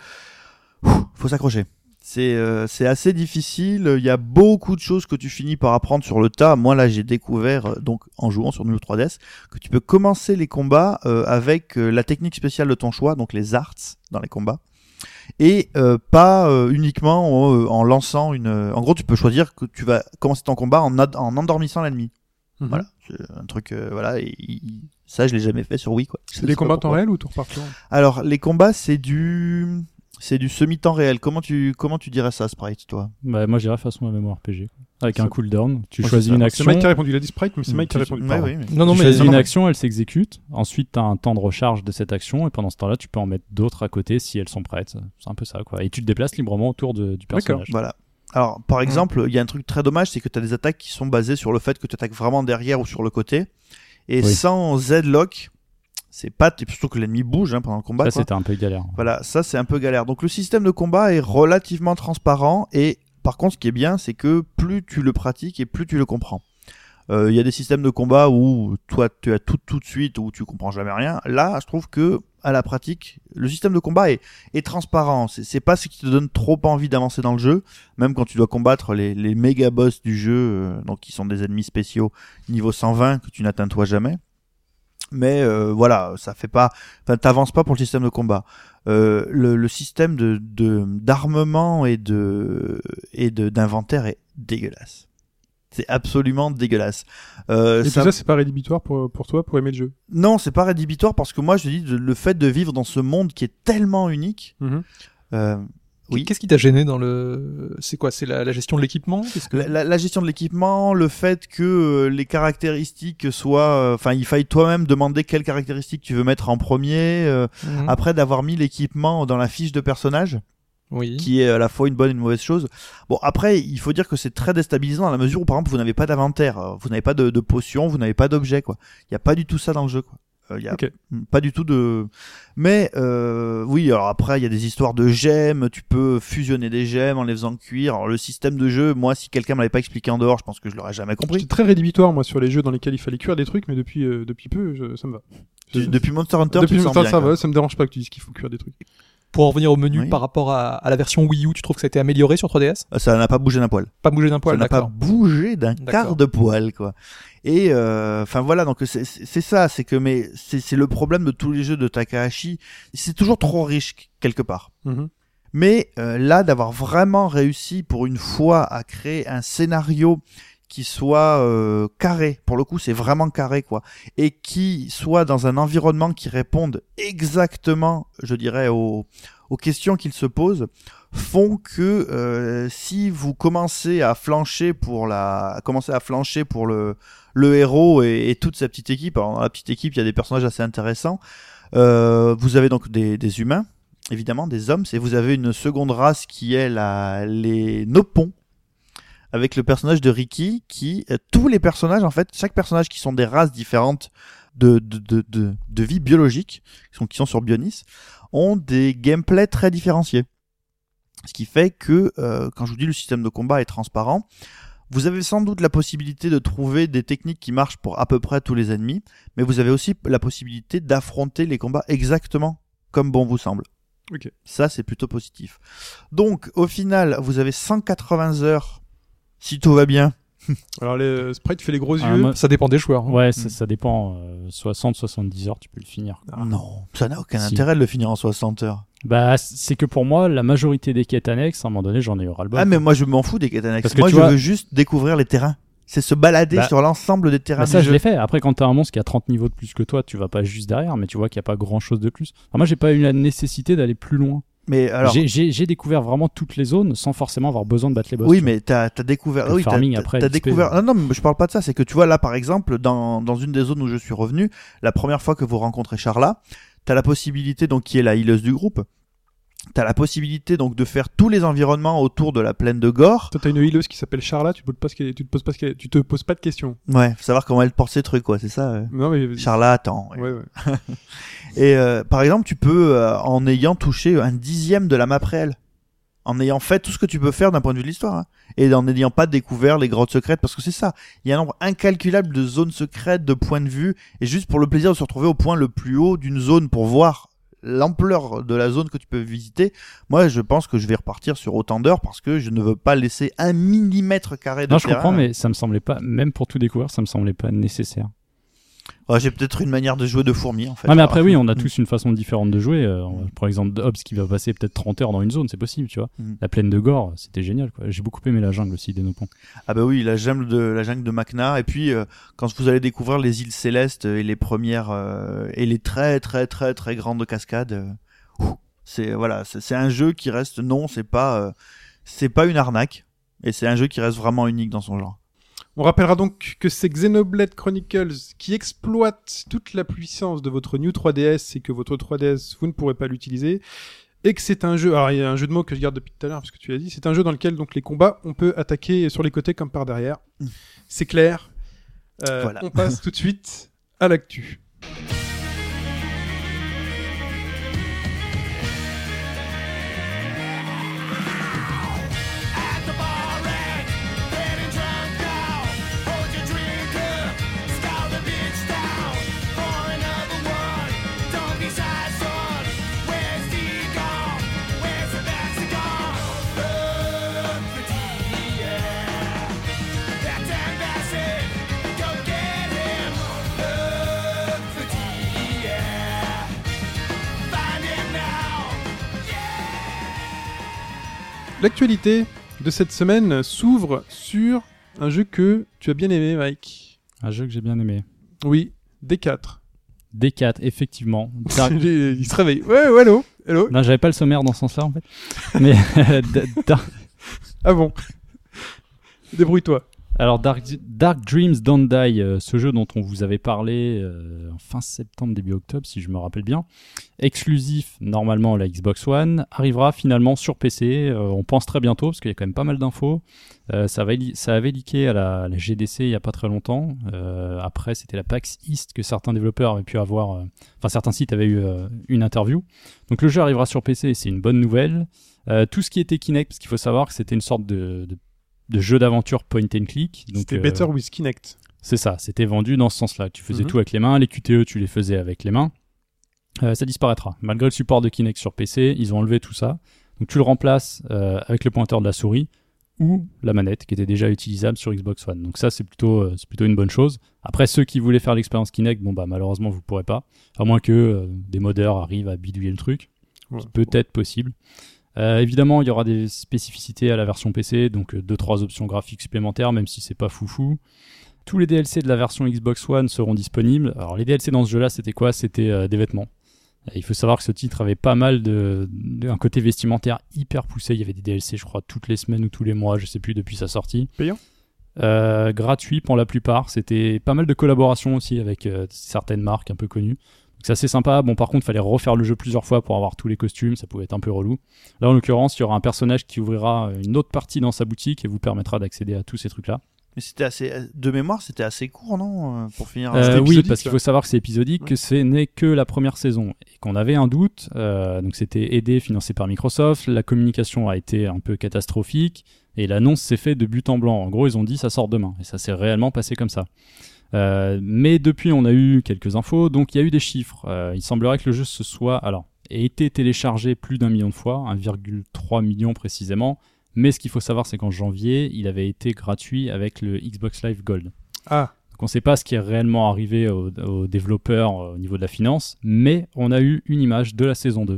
ouf, faut s'accrocher. C'est euh, assez difficile. Il y a beaucoup de choses que tu finis par apprendre sur le tas. Moi là, j'ai découvert euh, donc en jouant sur Neo 3DS que tu peux commencer les combats euh, avec euh, la technique spéciale de ton choix, donc les arts dans les combats et euh, pas euh, uniquement en lançant une. En gros, tu peux choisir que tu vas commencer ton combat en, en endormissant l'ennemi. Mhm. Voilà, c'est un truc, euh, voilà, et ça je l'ai jamais fait sur Wii quoi. C'est des combats en temps réel ou tour par tour Alors les combats c'est du, c'est du semi-temps réel. Comment tu, comment tu dirais ça, Sprite, toi? Bah, moi, j'irais façon à MMORPG. quoi. Avec un cooldown, tu choisis c'est une C'est action. Mike qui a répondu. Il a dit Sprite, mais c'est Mm, Mike qui a tu- répondu. Ouais, Pardon. oui, mais- Non, non, tu mais choisis non, une non, action, elle s'exécute. Ensuite, tu as un temps de recharge de cette action. Et pendant ce temps-là, tu peux en mettre d'autres à côté si elles sont prêtes. C'est un peu ça, quoi. Et tu te déplaces librement autour de- du personnage. Voilà. Alors, par exemple, il y a un truc très dommage, c'est que tu as des attaques qui sont basées sur le fait que tu attaques vraiment derrière ou sur le côté. Et Oui. sans Z-lock, c'est pas, et surtout que l'ennemi bouge hein, pendant le combat. Ça, c'était un peu galère. Voilà, ça c'est un peu galère. Donc le système de combat est relativement transparent et par contre ce qui est bien c'est que plus tu le pratiques et plus tu le comprends. Euh, Il y a des systèmes de combat où toi tu as tout tout de suite où tu comprends jamais rien. Là je trouve que à la pratique le système de combat est, est transparent. C'est c'est pas ce qui te donne trop envie d'avancer dans le jeu, même quand tu dois combattre les, les méga boss du jeu, euh, donc qui sont des ennemis spéciaux niveau 120 que tu n'atteins toi jamais. Mais euh, voilà, ça fait pas, enfin t'avances pas pour le système de combat. Euh, le, le système de de- d'armement et de et de d'inventaire est dégueulasse. C'est absolument dégueulasse. Euh, Et ça- tout ça, c'est pas rédhibitoire pour, pour toi, pour aimer le jeu? non, c'est pas rédhibitoire parce que moi je dis le fait de vivre dans ce monde qui est tellement unique. Mhm. euh, oui. Qu'est-ce qui t'a gêné dans le C'est quoi C'est la, la gestion de l'équipement que- La, la- la gestion de l'équipement, le fait que euh, les caractéristiques soient, euh, enfin, il faille toi-même demander quelles caractéristiques tu veux mettre en premier. euh, Mhm. Après d'avoir mis l'équipement dans la fiche de personnage, Oui. qui est à la fois une bonne et une mauvaise chose. Bon, après, il faut dire que c'est très déstabilisant dans la mesure où, par exemple, vous n'avez pas d'inventaire, euh, vous n'avez pas de, de potions, vous n'avez pas d'objets, quoi. Il n'y a pas du tout ça dans le jeu, quoi. Euh, Il y a pas du tout de. Mais euh, oui, alors après, il y a des histoires de gemmes. Tu peux fusionner des gemmes en les faisant cuire. Alors le système de jeu, moi, si quelqu'un m'avait pas expliqué en dehors, je pense que je l'aurais jamais compris. très rédhibitoire, moi, sur les jeux dans lesquels il fallait cuire des trucs, mais depuis, euh, depuis peu, je- ça me va. Je- depuis Monster Hunter, depuis tu ça, bien, ça va, ça me dérange pas que tu dises qu'il faut cuire des trucs. Pour en revenir au menu Oui. par rapport à, à la version Wii U, tu trouves que ça a été amélioré sur 3DS Euh, Ça n'a pas bougé d'un poil. Pas bougé d'un ça poil, n'a pas bougé d'un quart de poil quoi et euh, enfin voilà donc c'est ça c'est que mais c'est le problème de tous les jeux de Takahashi c'est toujours trop riche quelque part Mhm. mais euh, là d'avoir vraiment réussi pour une fois à créer un scénario qui soit euh, carré pour le coup c'est vraiment carré quoi et qui soit dans un environnement qui réponde exactement je dirais aux, aux questions qu'il se pose font que euh, si vous commencez à flancher pour la à commencer à flancher pour le le héros et, toute sa petite équipe. Alors dans la petite équipe il y a des personnages assez intéressants. Euh, vous avez donc des, humains évidemment des hommes et vous avez une seconde race qui est la les nopons avec le personnage de Ricky qui euh, tous les personnages en fait chaque personnage qui sont des races différentes de vie biologique qui sont qui sont sur Bionis ont des gameplays très différenciés. Ce qui fait que, euh, quand je vous dis le système de combat est transparent, vous avez sans doute la possibilité de trouver des techniques qui marchent pour à peu près tous les ennemis, mais vous avez aussi la possibilité d'affronter les combats exactement comme bon vous semble. Ok. Ça, c'est plutôt positif. Donc, au final, vous avez 180 heures, si tout va bien. Alors, les Sprite fait les gros Ah, yeux. moi- Ça dépend des joueurs. hein. Ouais, ça, ça dépend. euh, 60-70 heures, tu peux le finir. quoi. Non, ça n'a aucun Si. intérêt de le finir en 60 heures. Bah, c'est que pour moi, la majorité des quêtes annexes, à un moment donné, j'en ai eu ras-le-bol. ah, mais moi, je m'en fous des quêtes annexes. Parce que Moi, tu je vois- veux juste découvrir les terrains. C'est se balader Bah, sur l'ensemble des terrains Bah, ça, du je jeu. l'ai fait. Après, quand t'as un monstre qui a 30 niveaux de plus que toi, tu vas pas juste derrière, mais tu vois qu'il n'y a pas grand chose de plus. Enfin, moi, j'ai pas eu la nécessité d'aller plus loin. Mais alors, J'ai- J'ai j'ai découvert vraiment toutes les zones sans forcément avoir besoin de battre les boss. Oui, mais t'as as découvert. Le oui, farming après, découvert. ouais. Non, non, mais je parle pas de ça. C'est que tu vois là, par exemple, dans dans une des zones où je suis revenu, la première fois que vous rencontrez Charla, t'as la possibilité donc qui est la healeuse du groupe. T'as la possibilité donc de faire tous les environnements autour de la plaine de Gore. Toi, t'as une healeuse qui s'appelle Charla, tu, te poses pas, ce qu'elle- tu, te poses pas, ce qu'elle- tu te poses pas de questions. Ouais, faut savoir comment elle porte ses trucs, quoi. C'est ça. euh. Non, mais. Charla, attends. Ouais, ouais. Et euh, par exemple, tu peux, euh, en ayant touché un dixième de la map réelle, en ayant fait tout ce que tu peux faire d'un point de vue de l'histoire, hein, et en n'ayant pas découvert les grottes secrètes, parce que c'est ça, il y a un nombre incalculable de zones secrètes, de points de vue, et juste pour le plaisir de se retrouver au point le plus haut d'une zone pour voir l'ampleur de la zone que tu peux visiter, moi je pense que je vais repartir sur autant d'heures parce que je ne veux pas laisser un millimètre carré de Non, je terrain. comprends, mais ça me semblait pas, même pour tout découvrir, ça me semblait pas nécessaire. J'ai peut-être une manière de jouer de fourmi en fait. Ouais, mais après, oui, on a Mm. tous une façon différente de jouer. Euh, Par exemple, Hobbs qui va passer peut-être 30 heures dans une zone, c'est possible, tu vois. Mm. La plaine de Gore, c'était génial, quoi. J'ai beaucoup aimé la jungle aussi d'Enopon. Ah bah oui, la jungle de la jungle de Macnar et puis euh, quand vous allez découvrir les îles célestes et les premières euh, et les très très très très grandes cascades, euh, c'est voilà, c'est c'est un jeu qui reste non, c'est pas euh, c'est pas une arnaque et c'est un jeu qui reste vraiment unique dans son genre. On rappellera donc que c'est Xenoblade Chronicles qui exploite toute la puissance de votre New 3DS et que votre 3DS, vous ne pourrez pas l'utiliser. Et que c'est un jeu, alors il y a un jeu de mots que je garde depuis tout à l'heure parce que tu l'as dit, c'est un jeu dans lequel donc les combats, on peut attaquer sur les côtés comme par derrière. C'est clair. Euh, Voilà. On passe tout de suite à l'actu. L'actualité de cette semaine s'ouvre sur un jeu que tu as bien aimé, Mike. Un jeu que j'ai bien aimé. Oui, D4. D4, effectivement. Dark- Il se réveille. Ouais, ouais, hello. Hello. Non, j'avais pas le sommaire dans ce sens-là, en fait. Mais Dark- Ah bon. Débrouille-toi. Alors Dark, Dreams Don't Die, euh, ce jeu dont on vous avait parlé euh, fin septembre, début octobre, si je me rappelle bien, exclusif normalement à la Xbox One, arrivera finalement sur PC. euh, on pense très bientôt parce qu'il y a quand même pas mal d'infos. Euh, ça, avait, ça avait à la, la GDC il y a pas très longtemps. Euh, après, c'était la PAX East que certains développeurs avaient pu avoir. Enfin, certains sites avaient eu une interview. Donc le jeu arrivera sur PC c'est une bonne nouvelle. Tout ce qui était Kinect, parce qu'il faut savoir que c'était une sorte de, de, de jeu d'aventure point and click. Donc, C'était euh, Better with Kinect. c'est ça, c'était vendu dans ce sens-là. Tu faisais Mhm. tout avec les mains, les QTE, tu les faisais avec les mains. Euh, ça disparaîtra. Malgré le support de Kinect sur PC, ils ont enlevé tout ça. Donc tu le remplaces euh, avec le pointeur de la souris ou la manette qui était déjà utilisable sur Xbox One. Donc ça, c'est plutôt, euh, c'est plutôt une bonne chose. Après, ceux qui voulaient faire l'expérience Kinect, bon bah malheureusement, vous pourrez pas. À moins que euh, des modeurs arrivent à bidouiller le truc. Ouais. Peut-être possible. Euh, évidemment, il y aura des spécificités à la version PC, donc 2-3 options graphiques supplémentaires, même si c'est pas foufou. Tous les DLC de la version Xbox One seront disponibles. Alors les DLC dans ce jeu-là, c'était quoi? C'était euh, des vêtements. Euh, Il faut savoir que ce titre avait pas mal de, de- un côté vestimentaire hyper poussé. Il y avait des DLC, je crois, toutes les semaines ou tous les mois, je sais plus depuis sa sortie. Payant? Euh, gratuit pour la plupart. C'était pas mal de collaborations aussi avec euh, certaines marques un peu connues. C'est assez sympa. Bon, par contre, fallait refaire le jeu plusieurs fois pour avoir tous les costumes. Ça pouvait être un peu relou. Là, en l'occurrence, il y aura un personnage qui ouvrira une autre partie dans sa boutique et vous permettra d'accéder à tous ces trucs-là. Mais c'était assez de mémoire, c'était assez court, non, euh, pour finir. Euh, oui, parce qu'il faut savoir que c'est épisodique, Ouais. que ce n'est que la première saison et qu'on avait un doute. euh, donc c'était aidé, financé par Microsoft. La communication a été un peu catastrophique et l'annonce s'est faite de but en blanc. En gros, ils ont dit ça sort demain et ça s'est réellement passé comme ça. Euh, mais depuis, on a eu quelques infos, donc il y a eu des chiffres. Euh, il semblerait que le jeu se soit alors ait été téléchargé plus d'un million de fois, 1,3 million précisément. Mais ce qu'il faut savoir, c'est qu'en janvier, il avait été gratuit avec le Xbox Live Gold. Ah, Donc on ne sait pas ce qui est réellement arrivé aux, aux développeurs euh, au niveau de la finance, mais on a eu une image de la saison 2.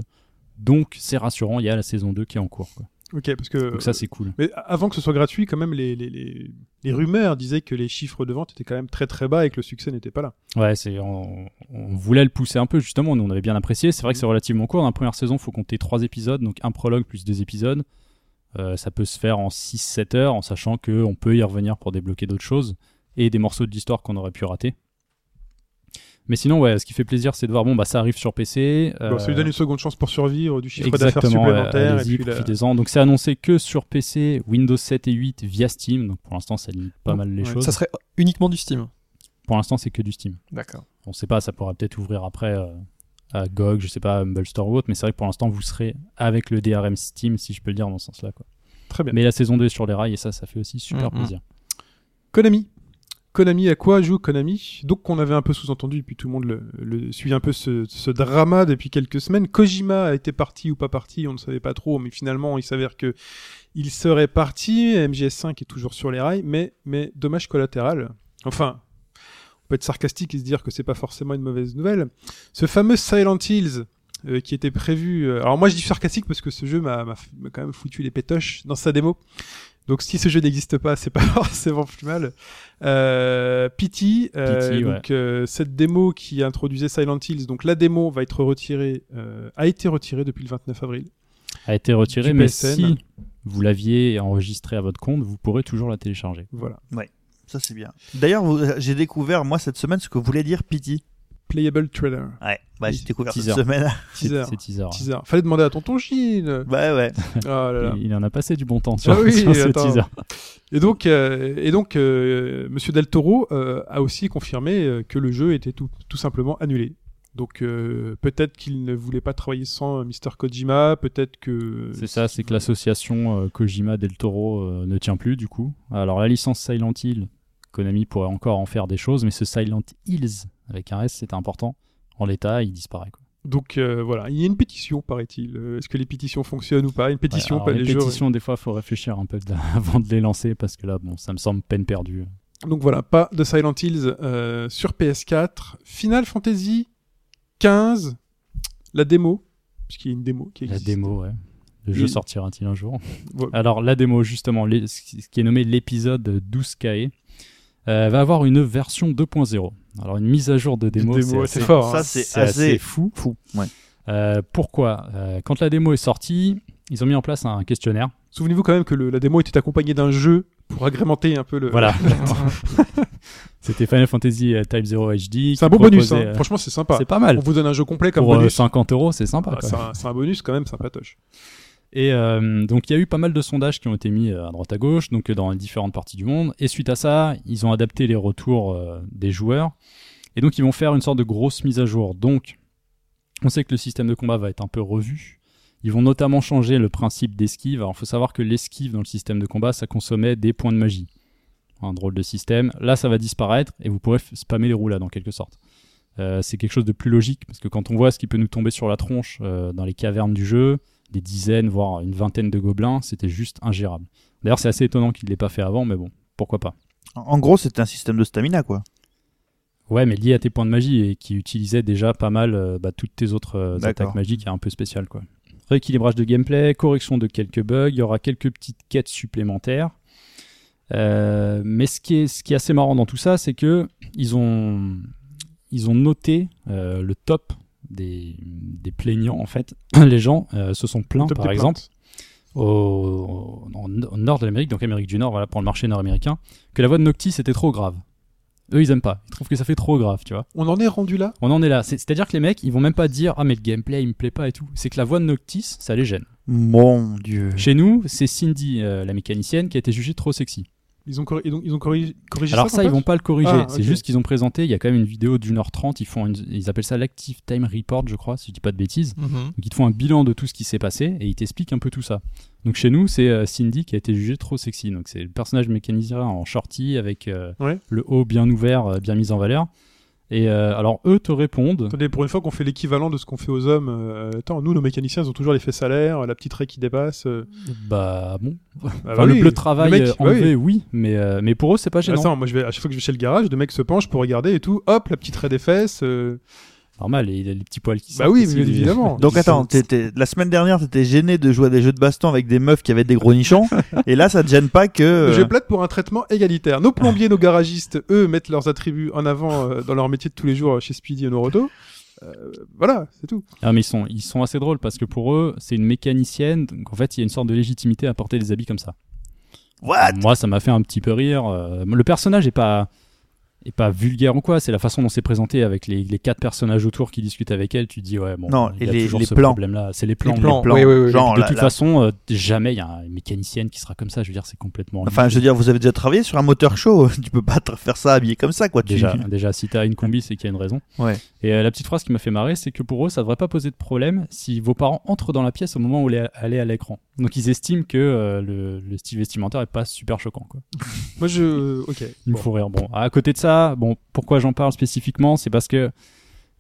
Donc c'est rassurant, il y a la saison 2 qui est en cours. quoi. Ok, parce que. Donc ça c'est cool. Mais avant que ce soit gratuit, quand même, les, les, les, les rumeurs disaient que les chiffres de vente étaient quand même très très bas et que le succès n'était pas là. Ouais, c'est, on, on voulait le pousser un peu justement, nous on avait bien apprécié. C'est vrai que c'est relativement court. Dans la première saison, il faut compter 3 épisodes, donc un prologue plus deux épisodes. Euh, ça peut se faire en 6-7 heures, en sachant qu'on peut y revenir pour débloquer d'autres choses et des morceaux de l'histoire qu'on aurait pu rater. Mais sinon, ouais, ce qui fait plaisir, c'est de voir, bon, bah ça arrive sur PC. Bon, ça lui euh, donne une seconde chance pour survivre, du chiffre d'affaires supplémentaire. et puis profitez-en. Donc c'est annoncé que sur PC, Windows 7 et 8 via Steam. Donc pour l'instant, ça limite pas Oh, mal les ouais. choses. Ça serait uniquement du Steam. Pour l'instant, c'est que du Steam. D'accord. On sait pas, ça pourra peut-être ouvrir après euh, à GOG, je sais pas, Humble Store ou autre, mais c'est vrai que pour l'instant, vous serez avec le DRM Steam, si je peux le dire dans ce sens-là. Quoi. Très bien. Mais la saison 2 est sur les rails et ça, ça fait aussi super Mhm. plaisir. Konami. Konami, à quoi joue Konami? Donc, on avait un peu sous-entendu, et puis tout le monde le, le suit un peu ce, ce drama depuis quelques semaines. Kojima a été parti ou pas parti, on ne savait pas trop, mais finalement, il s'avère que il serait parti. MGS5 est toujours sur les rails, mais, mais dommage collatéral. Enfin, on peut être sarcastique et se dire que c'est pas forcément une mauvaise nouvelle. Ce fameux Silent Hills euh, qui était prévu. euh, alors moi je dis sarcastique parce que ce jeu m'a quand même foutu les pétoches dans sa démo. Donc si ce jeu n'existe pas, c'est pas forcément plus mal. Euh, Pity, euh, Pity, ouais. donc euh, cette démo qui introduisait Silent Hills, donc la démo va être retirée, euh, a été retirée depuis le 29 avril. A été retiré, Du mais PSN. si vous l'aviez enregistré à votre compte, vous pourrez toujours la télécharger. Voilà. Ça, c'est bien. D'ailleurs, vous- j'ai découvert, moi, cette semaine, ce que voulait dire Pity. Playable trailer. Ouais, bah, j'ai découvert Teaser. cette semaine. C'est Teaser. c'est teaser. Teaser. Fallait demander à tonton Chine. ouais, ouais. Oh là là. Il, il en a passé du bon temps sur, Ah oui, sur ce teaser. Et donc, euh, et donc, euh, Monsieur Del Toro euh, a aussi confirmé euh, que le jeu était tout, tout simplement annulé. Donc, euh, peut-être qu'il ne voulait pas travailler sans Mr Kojima, peut-être que. C'est ça, c'est que l'association euh, Kojima Del Toro euh, ne tient plus du coup. Alors la licence Silent Hill, Konami pourrait encore en faire des choses, mais ce Silent Hills avec un S, c'est important. En l'état, il disparaît. Quoi. Donc euh, voilà, il y a une pétition, paraît-il. Euh, Est-ce que les pétitions fonctionnent ou pas? Une pétition, Ouais, pas les les jeux. pétitions, des fois, faut réfléchir un peu de- avant de les lancer parce que là, bon, ça me semble peine perdue. Donc voilà, pas de Silent Hills euh, sur PS4. Final Fantasy 15, la démo, puisqu'il y a une démo qui La existe. démo, ouais. Le Et- jeu sortira-t-il un jour? Ouais. Alors la démo, justement, les- ce qui est nommé l'épisode 12 KE, euh, va avoir une version 2.0. Alors une mise à jour de démo, Démo, c'est fort. Ça, hein. c'est c'est assez assez fou. fou. Ouais. Euh, pourquoi? Euh, Quand la démo est sortie, ils ont mis en place un questionnaire. Souvenez-vous quand même que le- la démo était accompagnée d'un jeu pour agrémenter un peu le. Voilà. C'était Final Fantasy euh, Type 0 HD. C'est un bon bonus, hein. euh, franchement c'est sympa. C'est pas mal. On vous donne un jeu complet comme Pour bonus. 50 euros, c'est sympa. Ah, c'est un, c'est un bonus quand même sympatoche. Et euh, donc il y a eu pas mal de sondages qui ont été mis euh, à droite à gauche, donc euh, dans différentes parties du monde. Et suite à ça, ils ont adapté les retours des joueurs. Et donc ils vont faire une sorte de grosse mise à jour. Donc on sait que le système de combat va être un peu revu. Ils vont notamment changer le principe d'esquive. Alors il faut savoir que l'esquive dans le système de combat, ça consommait des points de magie. Un drôle de système. Là, ça va disparaître et vous pourrez spammer les roulades en quelque sorte. C'est quelque chose de plus logique parce que quand on voit ce qui peut nous tomber sur la tronche dans les cavernes du jeu, des dizaines, voire une vingtaine de gobelins, c'était juste ingérable. D'ailleurs, c'est assez étonnant qu'il ne l'ait pas fait avant, mais bon, pourquoi pas. En gros, c'était un système de stamina, quoi. Ouais, mais lié à tes points de magie et qui utilisait déjà pas mal euh, bah, toutes tes autres euh, attaques magiques, un peu spéciales quoi. Rééquilibrage de gameplay, correction de quelques bugs, il y aura quelques petites quêtes supplémentaires. Euh, mais ce qui, est, ce qui est assez marrant dans tout ça, c'est que ils ont, ils ont noté le top des, des plaignants en fait. Les gens euh, se sont plaints par exemple au, au- au nord de l'Amérique, donc Amérique du Nord, voilà, pour le marché nord-américain, que la voix de Noctis était trop grave. Eux, ils aiment pas. Ils trouvent que ça fait trop grave, tu vois. On en est rendu là? On en est là. C'est- C'est-à-dire que les mecs, ils vont même pas dire Ah, mais le gameplay, il me plaît pas et tout. C'est que la voix de Noctis, ça les gêne. Mon dieu. Chez nous, c'est Cindy, euh, la mécanicienne, qui a été jugée trop sexy. Ils ont, corri- ils ont, ils ont corrigé, corrigé Alors ça, ça, ils vont pas le corriger. Ah, C'est juste qu'ils ont présenté, il y a quand même une vidéo d'une heure trente. Ils, font une- ils appellent ça l'Active Time Report, je crois, si je dis pas de bêtises. Mhm. Donc ils te font un bilan de tout ce qui s'est passé et ils t'expliquent un peu tout ça. Donc chez nous, c'est euh, Cindy qui a été jugée trop sexy. Donc c'est le personnage mécanisé en shorty avec euh, Ouais. le haut bien ouvert, euh, bien mis en valeur. Et euh, alors eux te répondent. Attendez, pour une fois qu'on fait l'équivalent de ce qu'on fait aux hommes, euh, attends, nous, nos mécaniciens, ils ont toujours l'effet salaire, la petite raie qui dépasse. euh, Bah bon. bah Enfin, oui, le bleu travail le mec, euh, bah oui. oui, mais, euh, mais pour eux, c'est pas gênant. Attends, moi, je vais, à chaque fois que je vais chez le garage, le mec se penche pour regarder et tout, hop, la petite raie des fesses. Euh, Normal, et il a les petits poils qui Bah oui, bien évidemment. Donc attends, t'étais- la semaine dernière, t'étais gêné de jouer à des jeux de baston avec des meufs qui avaient des gros nichons, et là, ça te gêne pas que. euh, Je plaide pour un traitement égalitaire. Nos plombiers, nos garagistes, eux, mettent leurs attributs en avant euh, dans leur métier de tous les jours chez Speedy et Noroto. Euh, voilà, c'est tout. Ah, mais ils sont, ils sont assez drôles parce que pour eux, c'est une mécanicienne. Donc en fait, il y a une sorte de légitimité à porter des habits comme ça. What? Moi, ça m'a fait un petit peu rire. euh, Le personnage est pas, est pas vulgaire ou quoi. C'est la façon dont c'est présenté avec les, les quatre personnages autour qui discutent avec elle. Tu dis, ouais, bon, Non, il y a et les- toujours les ce plans. problème-là. C'est les plans. Les plans, plans. oui, oui, oui. Genre, de la- toute la- façon, euh, jamais il y a une mécanicienne qui sera comme ça. Je veux dire, c'est complètement. Enfin, je veux dire, vous avez déjà travaillé sur un moteur chaud, tu peux pas te faire ça habillé comme ça, quoi. tu- Déjà, déjà, si t'as une combi, c'est qu'il y a une raison. Ouais. Et euh, la petite phrase qui m'a fait marrer, c'est que pour eux, ça devrait pas poser de problème si vos parents entrent dans la pièce au moment où elle est à l'écran. Donc ils estiment que euh, le, le style vestimentaire est pas super choquant. Quoi. Moi, je. Ok. Il me Bon. faut rire. Bon, à côté de ça, bon, pourquoi j'en parle spécifiquement, c'est parce que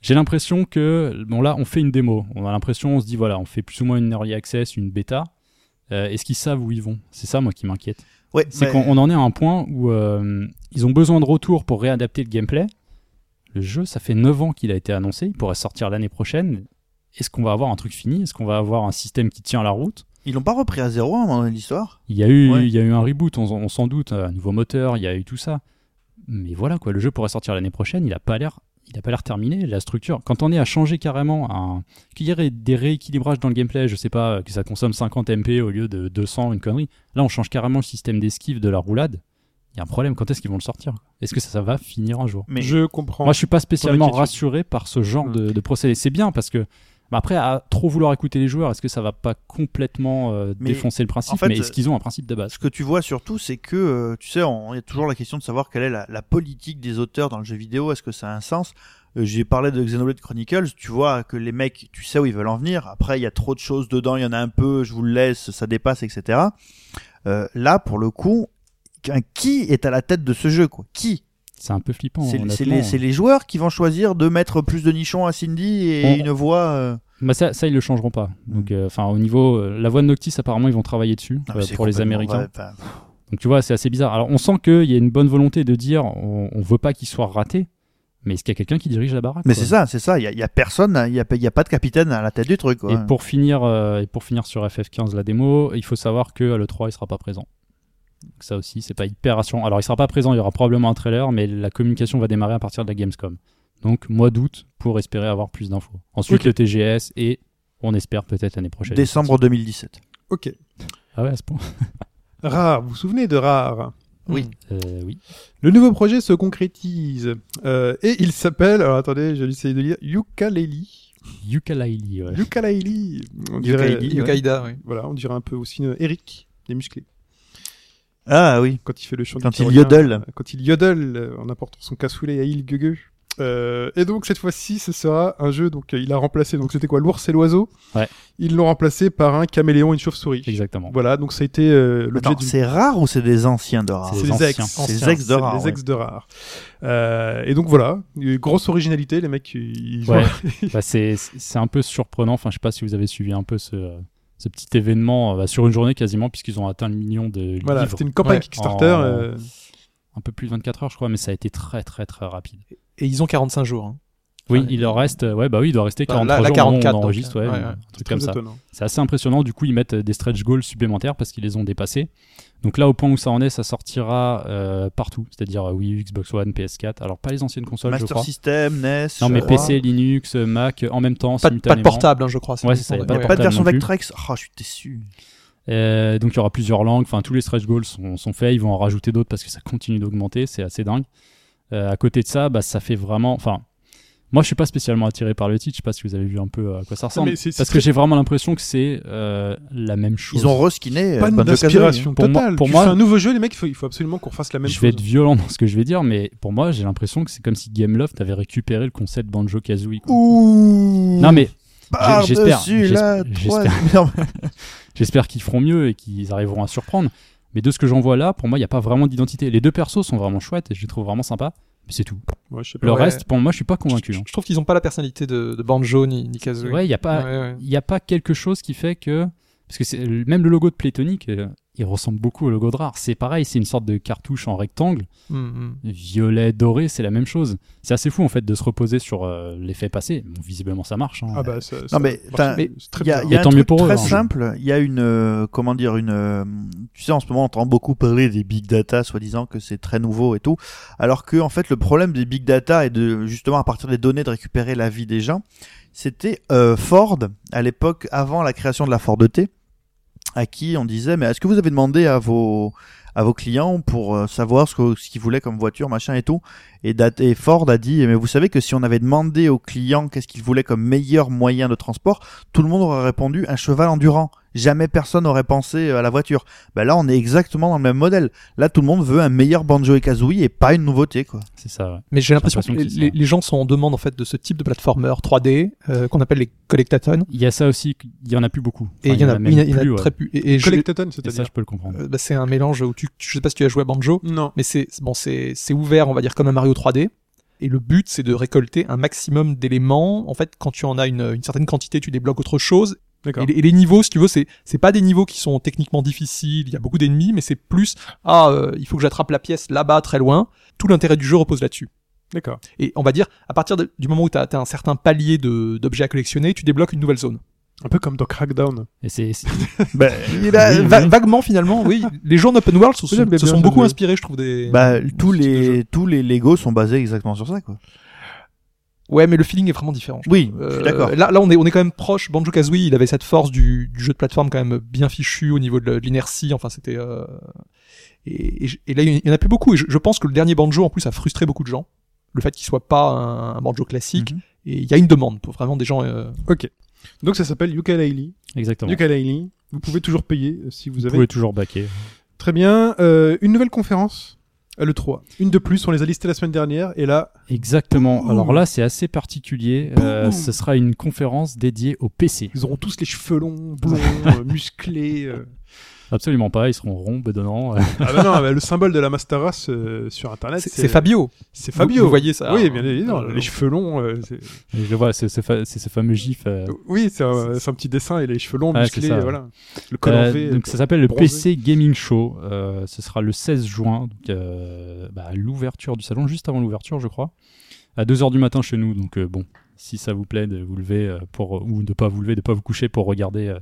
j'ai l'impression que bon là, on fait une démo. On a l'impression, on se dit voilà, on fait plus ou moins une early access, une bêta. Euh, Est-ce qu'ils savent où ils vont? C'est ça, moi, qui m'inquiète. Ouais, C'est mais- qu'on on en est à un point où euh, ils ont besoin de retour pour réadapter le gameplay. Le jeu, ça fait 9 ans qu'il a été annoncé, il pourrait sortir l'année prochaine. Est-ce qu'on va avoir un truc fini? Est-ce qu'on va avoir un système qui tient la route? Ils l'ont pas repris à zéro à un moment donné de l'histoire Il y a eu, Ouais. il y a eu un reboot, on, on s'en doute, un nouveau moteur, il y a eu tout ça. Mais voilà quoi, le jeu pourrait sortir l'année prochaine, il a pas l'air, il a pas l'air terminé. La structure, quand on est à changer carrément, un... qu'il y ait des rééquilibrages dans le gameplay, je sais pas, que ça consomme 50 MP au lieu de 200, une connerie. Là, on change carrément le système d'esquive de la roulade. Il y a un problème. Quand est-ce qu'ils vont le sortir Est-ce que ça, ça va finir un jour? Mais Je comprends. Moi, je suis pas spécialement rassuré par ce genre de, de procédé. C'est bien parce que bah après, à trop vouloir écouter les joueurs, est-ce que ça va pas complètement euh, Mais, défoncer le principe? en fait, Mais est-ce qu'ils ont un principe de base? ce que tu vois surtout, c'est que, euh, tu sais, on- il y a toujours la question de savoir quelle est la, la politique des auteurs dans le jeu vidéo. Est-ce que ça a un sens? Euh, J'ai parlé de Xenoblade Chronicles. Tu vois que les mecs, tu sais où ils veulent en venir. Après, il y a trop de choses dedans. Il y en a un peu. Je vous le laisse. Ça dépasse, etc. Euh, là, pour le coup, qui est à la tête de ce jeu, quoi? Qui? C'est un peu flippant. C'est c'est les, joueurs qui vont choisir de mettre plus de nichons à Cindy et On- une voix. euh, Bah ça, ça, ils le changeront pas. Donc, euh, enfin, au niveau, euh, la voix de Noctis, apparemment, ils vont travailler dessus c'est pour les Américains. Donc, tu vois, c'est assez bizarre. Alors, on sent qu'il y a une bonne volonté de dire, on, on veut pas qu'il soit raté. Mais est-ce qu'il y a quelqu'un qui dirige la baraque Mais c'est ça, c'est ça. Il y, a- personne, il y a, il y a pas de capitaine à la tête du truc. Quoi. Et pour finir, euh, et pour finir sur FF15 la démo, il faut savoir que à l'E3 il sera pas présent. Donc ça aussi, c'est pas hyper rassurant. Alors il sera pas présent, il y aura probablement un trailer, mais la communication va démarrer à partir de la Gamescom. Donc mois d'août pour espérer avoir plus d'infos. Ensuite le TGS et on espère peut-être l'année prochaine. Décembre 2017. Ok. Ah ouais, à ce point. Rare, vous vous souvenez de Rare? Oui. Euh, oui. Le nouveau projet se concrétise euh, et il s'appelle, alors attendez, je vais essayer de lire, Ukulele. Yooka-Laylee, ouais. Ukulele. On dirait, Ukulele. Voilà, on dirait un peu aussi euh, Eric, des musclés. Ah oui. Quand il fait le chant Quand il yodel. euh, Quand il yodel euh, en apportant son cassoulet à il gueugue. Euh, et donc cette fois-ci, ce sera un jeu. Donc euh, il a remplacé. Donc c'était quoi, l'ours et l'oiseau. Ouais. Ils l'ont remplacé par un caméléon et une chauve-souris. Exactement. Voilà. Donc ça a été euh, l'objet c'est rare ou c'est des anciens de rare C'est anciens. ex. C'est Anciens. ex de C'est rare, ouais. ex de rare. Euh, et donc voilà, grosse originalité, les mecs. Ils Ouais. Bah, c'est c'est un peu surprenant. Enfin, je sais pas si vous avez suivi un peu ce, ce petit événement euh, bah, sur une journée quasiment, puisqu'ils ont atteint le million de voilà, livres. c'était une campagne Ouais. Kickstarter. En- euh, Un peu plus de 24 heures, je crois, mais ça a été très très très rapide. Et ils ont 45 jours. hein. Oui, il leur reste, ouais, bah oui, il doit rester Bah, 43 là- là, jours au moment où 44, on donc, enregistre, ouais, ouais, un ouais. truc très comme ça. étonnant. C'est assez impressionnant. Du coup, ils mettent des stretch goals supplémentaires parce qu'ils les ont dépassés. Donc là, au point où ça en est, ça sortira euh, partout, c'est-à-dire euh, Wii U, Xbox One, PS4. Alors pas les anciennes consoles, je Master crois. System, NES. Non, mais. PC, Linux, Mac, en même temps, Pas, de- pas de simultanément. portable, hein, je crois. Ouais, c'est ça, Il pas n'y de a pas de version. Vectrex? Oh, je suis déçu. Euh, donc il y aura plusieurs langues, enfin tous les stretch goals sont, sont faits, ils vont en rajouter d'autres parce que ça continue d'augmenter, c'est assez dingue. Euh, à côté de ça, bah, ça fait vraiment, enfin, moi je suis pas spécialement attiré par le titre, je sais pas si vous avez vu un peu à quoi ça ressemble, mais c'est- c'est parce très- que j'ai vraiment l'impression que c'est euh, la même chose. Ils ont reskiné. euh, Banjo-Kazooie. d'inspiration Pour moi- totale. pour tu moi- fais un nouveau jeu, les mecs, il faut, il faut absolument qu'on fasse la même je chose. vais être violent dans ce que je vais dire, mais pour moi j'ai l'impression que c'est comme si Gameloft avait récupéré le concept Banjo Kazooie. Ouh. Non mais j'espère- J'espère qu'ils feront mieux et qu'ils arriveront à surprendre. Mais de ce que j'en vois là, pour moi, il n'y a pas vraiment d'identité. Les deux persos sont vraiment chouettes et je les trouve vraiment sympas. Mais c'est tout. Ouais, je sais pas. Le Ouais. reste, pour moi, je suis pas convaincu. Je, hein. je trouve qu'ils ont pas la personnalité de, de Banjo ni, ni Kazooie. Ouais, il n'y a pas, ouais. y a pas quelque chose qui fait que, parce que c'est même le logo de Playtonic, euh, il ressemble beaucoup au logo de Rare. C'est pareil, c'est une sorte de cartouche en rectangle, Mm, mm. violet, doré, c'est la même chose. C'est assez fou en fait de se reposer sur euh, l'effet passé. Bon, visiblement, ça marche. hein. Ah bah, ça, ça- mais Il y a, y a Et un tant mieux truc pour eux, très hein. simple. Il y a une, euh, comment dire, une, euh, tu sais, en ce moment, on entend beaucoup parler des big data, soi-disant que c'est très nouveau et tout. Alors que, en fait, le problème des big data est de, justement, à partir des données, de récupérer la vie des gens. C'était euh, Ford, à l'époque, avant la création de la Ford T, à qui on disait, mais est-ce que vous avez demandé à vos, à vos clients pour euh, savoir ce qu'ils voulaient comme voiture, machin et tout? Et, et Ford a dit, mais vous savez que si on avait demandé aux clients qu'est-ce qu'ils voulaient comme meilleur moyen de transport, tout le monde aurait répondu un cheval endurant. Jamais personne n'aurait pensé à la voiture. Ben là, on est exactement dans le même modèle. Là, tout le monde veut un meilleur Banjo et Kazooie et pas une nouveauté, quoi. C'est ça. ouais. Mais j'ai l'impression que, les, gens sont en demande en fait de ce type de platformer 3D euh, qu'on appelle les collectatons. Il y a ça aussi. Il y en a plus beaucoup. Et Enfin, il y en a, même il y en a- il y en a plus, ouais. très peu. Et, et Collectathon, Et ça, c'est-à-dire. je peux le comprendre. euh, bah, c'est un mélange où tu, tu- je sais pas si tu as joué à Banjo, Non. mais c'est bon, c'est c'est ouvert, on va dire comme un Mario 3D. Et le but, c'est de récolter un maximum d'éléments. En fait, quand tu en as une, une certaine quantité, tu débloques autre chose. Et les, et les niveaux, si tu veux, c'est c'est pas des niveaux qui sont techniquement difficiles. Il y a beaucoup d'ennemis, mais c'est plus ah, euh, il faut que j'attrape la pièce là-bas, très loin. Tout l'intérêt du jeu repose là-dessus. D'accord. Et on va dire, à partir de- du moment où tu as, un certain palier de- d'objets à collectionner, tu débloques une nouvelle zone. Un peu comme dans Crackdown. Et c'est c'est- Bah, Et Oui, va- oui. Vaguement, finalement, oui. Les jeux en open world se, sont, se beaucoup inspirés, je trouve, des. bah, tous les tous les Lego sont basés exactement sur ça, quoi. Ouais, mais le feeling est vraiment différent. Oui, Euh, je suis d'accord. Là, là, on est, on est quand même proche. Banjo Kazooie, il avait cette force du, du jeu de plateforme quand même bien fichu au niveau de l'inertie. Enfin, c'était. euh, Et, et, je- et là, il y en a plus beaucoup. Et je, je pense que le dernier Banjo, en plus, a frustré beaucoup de gens. Le fait qu'il soit pas un, un Banjo classique. Mhm. Et il y a une demande pour vraiment des gens. euh, Ok. Donc ça s'appelle Yooka-Laylee. exactement. Yooka-Laylee. Vous pouvez toujours payer euh, si vous Vous avez. pouvez toujours baquer. Très bien. Euh, une nouvelle conférence à l'E3. Une de plus, on les a listées la semaine dernière. Et là, Exactement. Boum. Alors là, c'est assez particulier. Euh, ce sera une conférence dédiée au PC. ils auront tous les cheveux longs, blonds, euh, musclés. euh. Absolument pas. Ils seront ronds, bedonnants. Ah bah non, bah, le symbole de la Master Race euh, sur Internet, C'est Fabio. C'est Fabio. vous voyez ça, Oui, hein, bien évidemment. le- Les cheveux longs. euh, je le vois. C'est ce, fa- c'est ce fameux gif. euh, Oui, c'est un, petit dessin et les cheveux longs, Ouais, musclés, voilà. Le col Euh, en V. donc ça s'appelle le. PC Gaming Show. Euh, ce sera le 16 juin, donc euh, bah, à l'ouverture du salon, juste avant l'ouverture, je crois, à 2h du matin chez nous. Donc euh, bon, si ça vous plaît de vous lever pour ou de pas vous lever, de pas vous coucher pour regarder euh,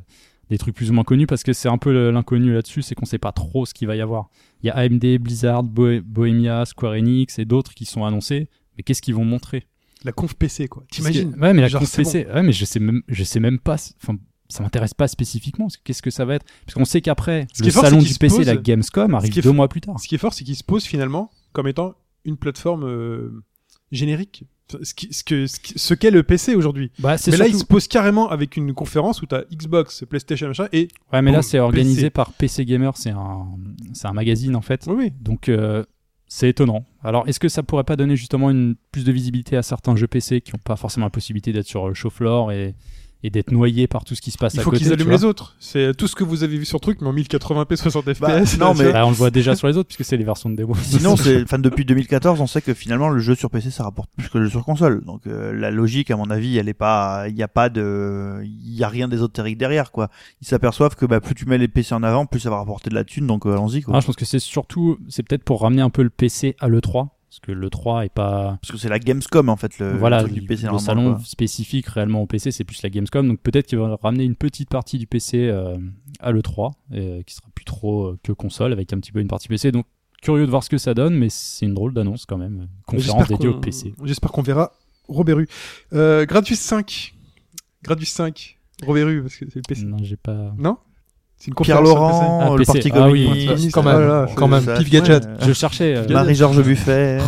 des trucs plus ou moins connus, parce que c'est un peu l'inconnu là-dessus, c'est qu'on sait pas trop ce qu'il va y avoir. Il y a AMD, Blizzard, Bo- Bohemia, Square Enix et d'autres qui sont annoncés. Mais qu'est-ce qu'ils vont montrer? La conf PC, quoi. T'imagines? Ouais, mais la Genre, conf PC, ouais, mais je sais même, je sais même pas. Enfin, ça m'intéresse pas spécifiquement. Qu'est-ce que ça va être? Parce qu'on sait qu'après, le fort, salon du PC, pose- la Gamescom, arrive deux mois plus tard. Ce qui est fort, c'est qu'il se pose finalement comme étant une plateforme euh, générique. Ce ce que- ce qu'est le PC aujourd'hui. Bah, Mais là, il se pose carrément avec une conférence où t'as Xbox, PlayStation, machin, et Ouais, mais là, c'est organisé PC. par PC Gamer. C'est un, c'est un magazine en fait. oui, oui. Donc, euh, c'est étonnant. Alors, est-ce que ça pourrait pas donner justement une plus de visibilité à certains jeux PC qui n'ont pas forcément la possibilité d'être sur le show floor et, et d'être noyés par tout ce qui se passe Il à faut côté qu'ils tu allument vois les autres. C'est tout ce que vous avez vu sur le truc, mais en 1080p 60 Bah, FPS. non, mais- Bah, on le voit déjà sur les autres puisque c'est les versions de démo. Sinon, c'est, enfin, depuis 2014, on sait que finalement, le jeu sur PC, ça rapporte plus que le jeu sur console. Donc, euh, la logique, à mon avis, elle est pas, il y a pas de, il y a rien d'ésotérique derrière, quoi. Ils s'aperçoivent que, bah, plus tu mets les PC en avant, plus ça va rapporter de la thune, donc, euh, allons-y, quoi. Ah, je pense que c'est surtout, c'est peut-être pour ramener un peu le PC à l'E3 parce que l'E3 est pas Parce que c'est la Gamescom, en fait, le, voilà, le truc le, du PC, le salon quoi. spécifique réellement au PC, c'est plus la Gamescom. Donc peut-être qu'ils vont ramener une petite partie du PC euh, à l'E3, euh, qui sera plus trop euh, que console, avec un petit peu une partie PC. Donc curieux de voir ce que ça donne, mais c'est une drôle d'annonce quand même. Conférence J'espère dédiée qu'on- au PC. J'espère qu'on verra Robéru. Euh, Gradius 5. Gradius 5. Robéru, parce que c'est le PC. Non, j'ai pas. Non? Une Pierre. Laurent, Ah, le PC. parti Ah oui, quand même, Ah là, quand même, ça, pif ouais. gadget. Je cherchais. euh, Marie-Georges Buffet.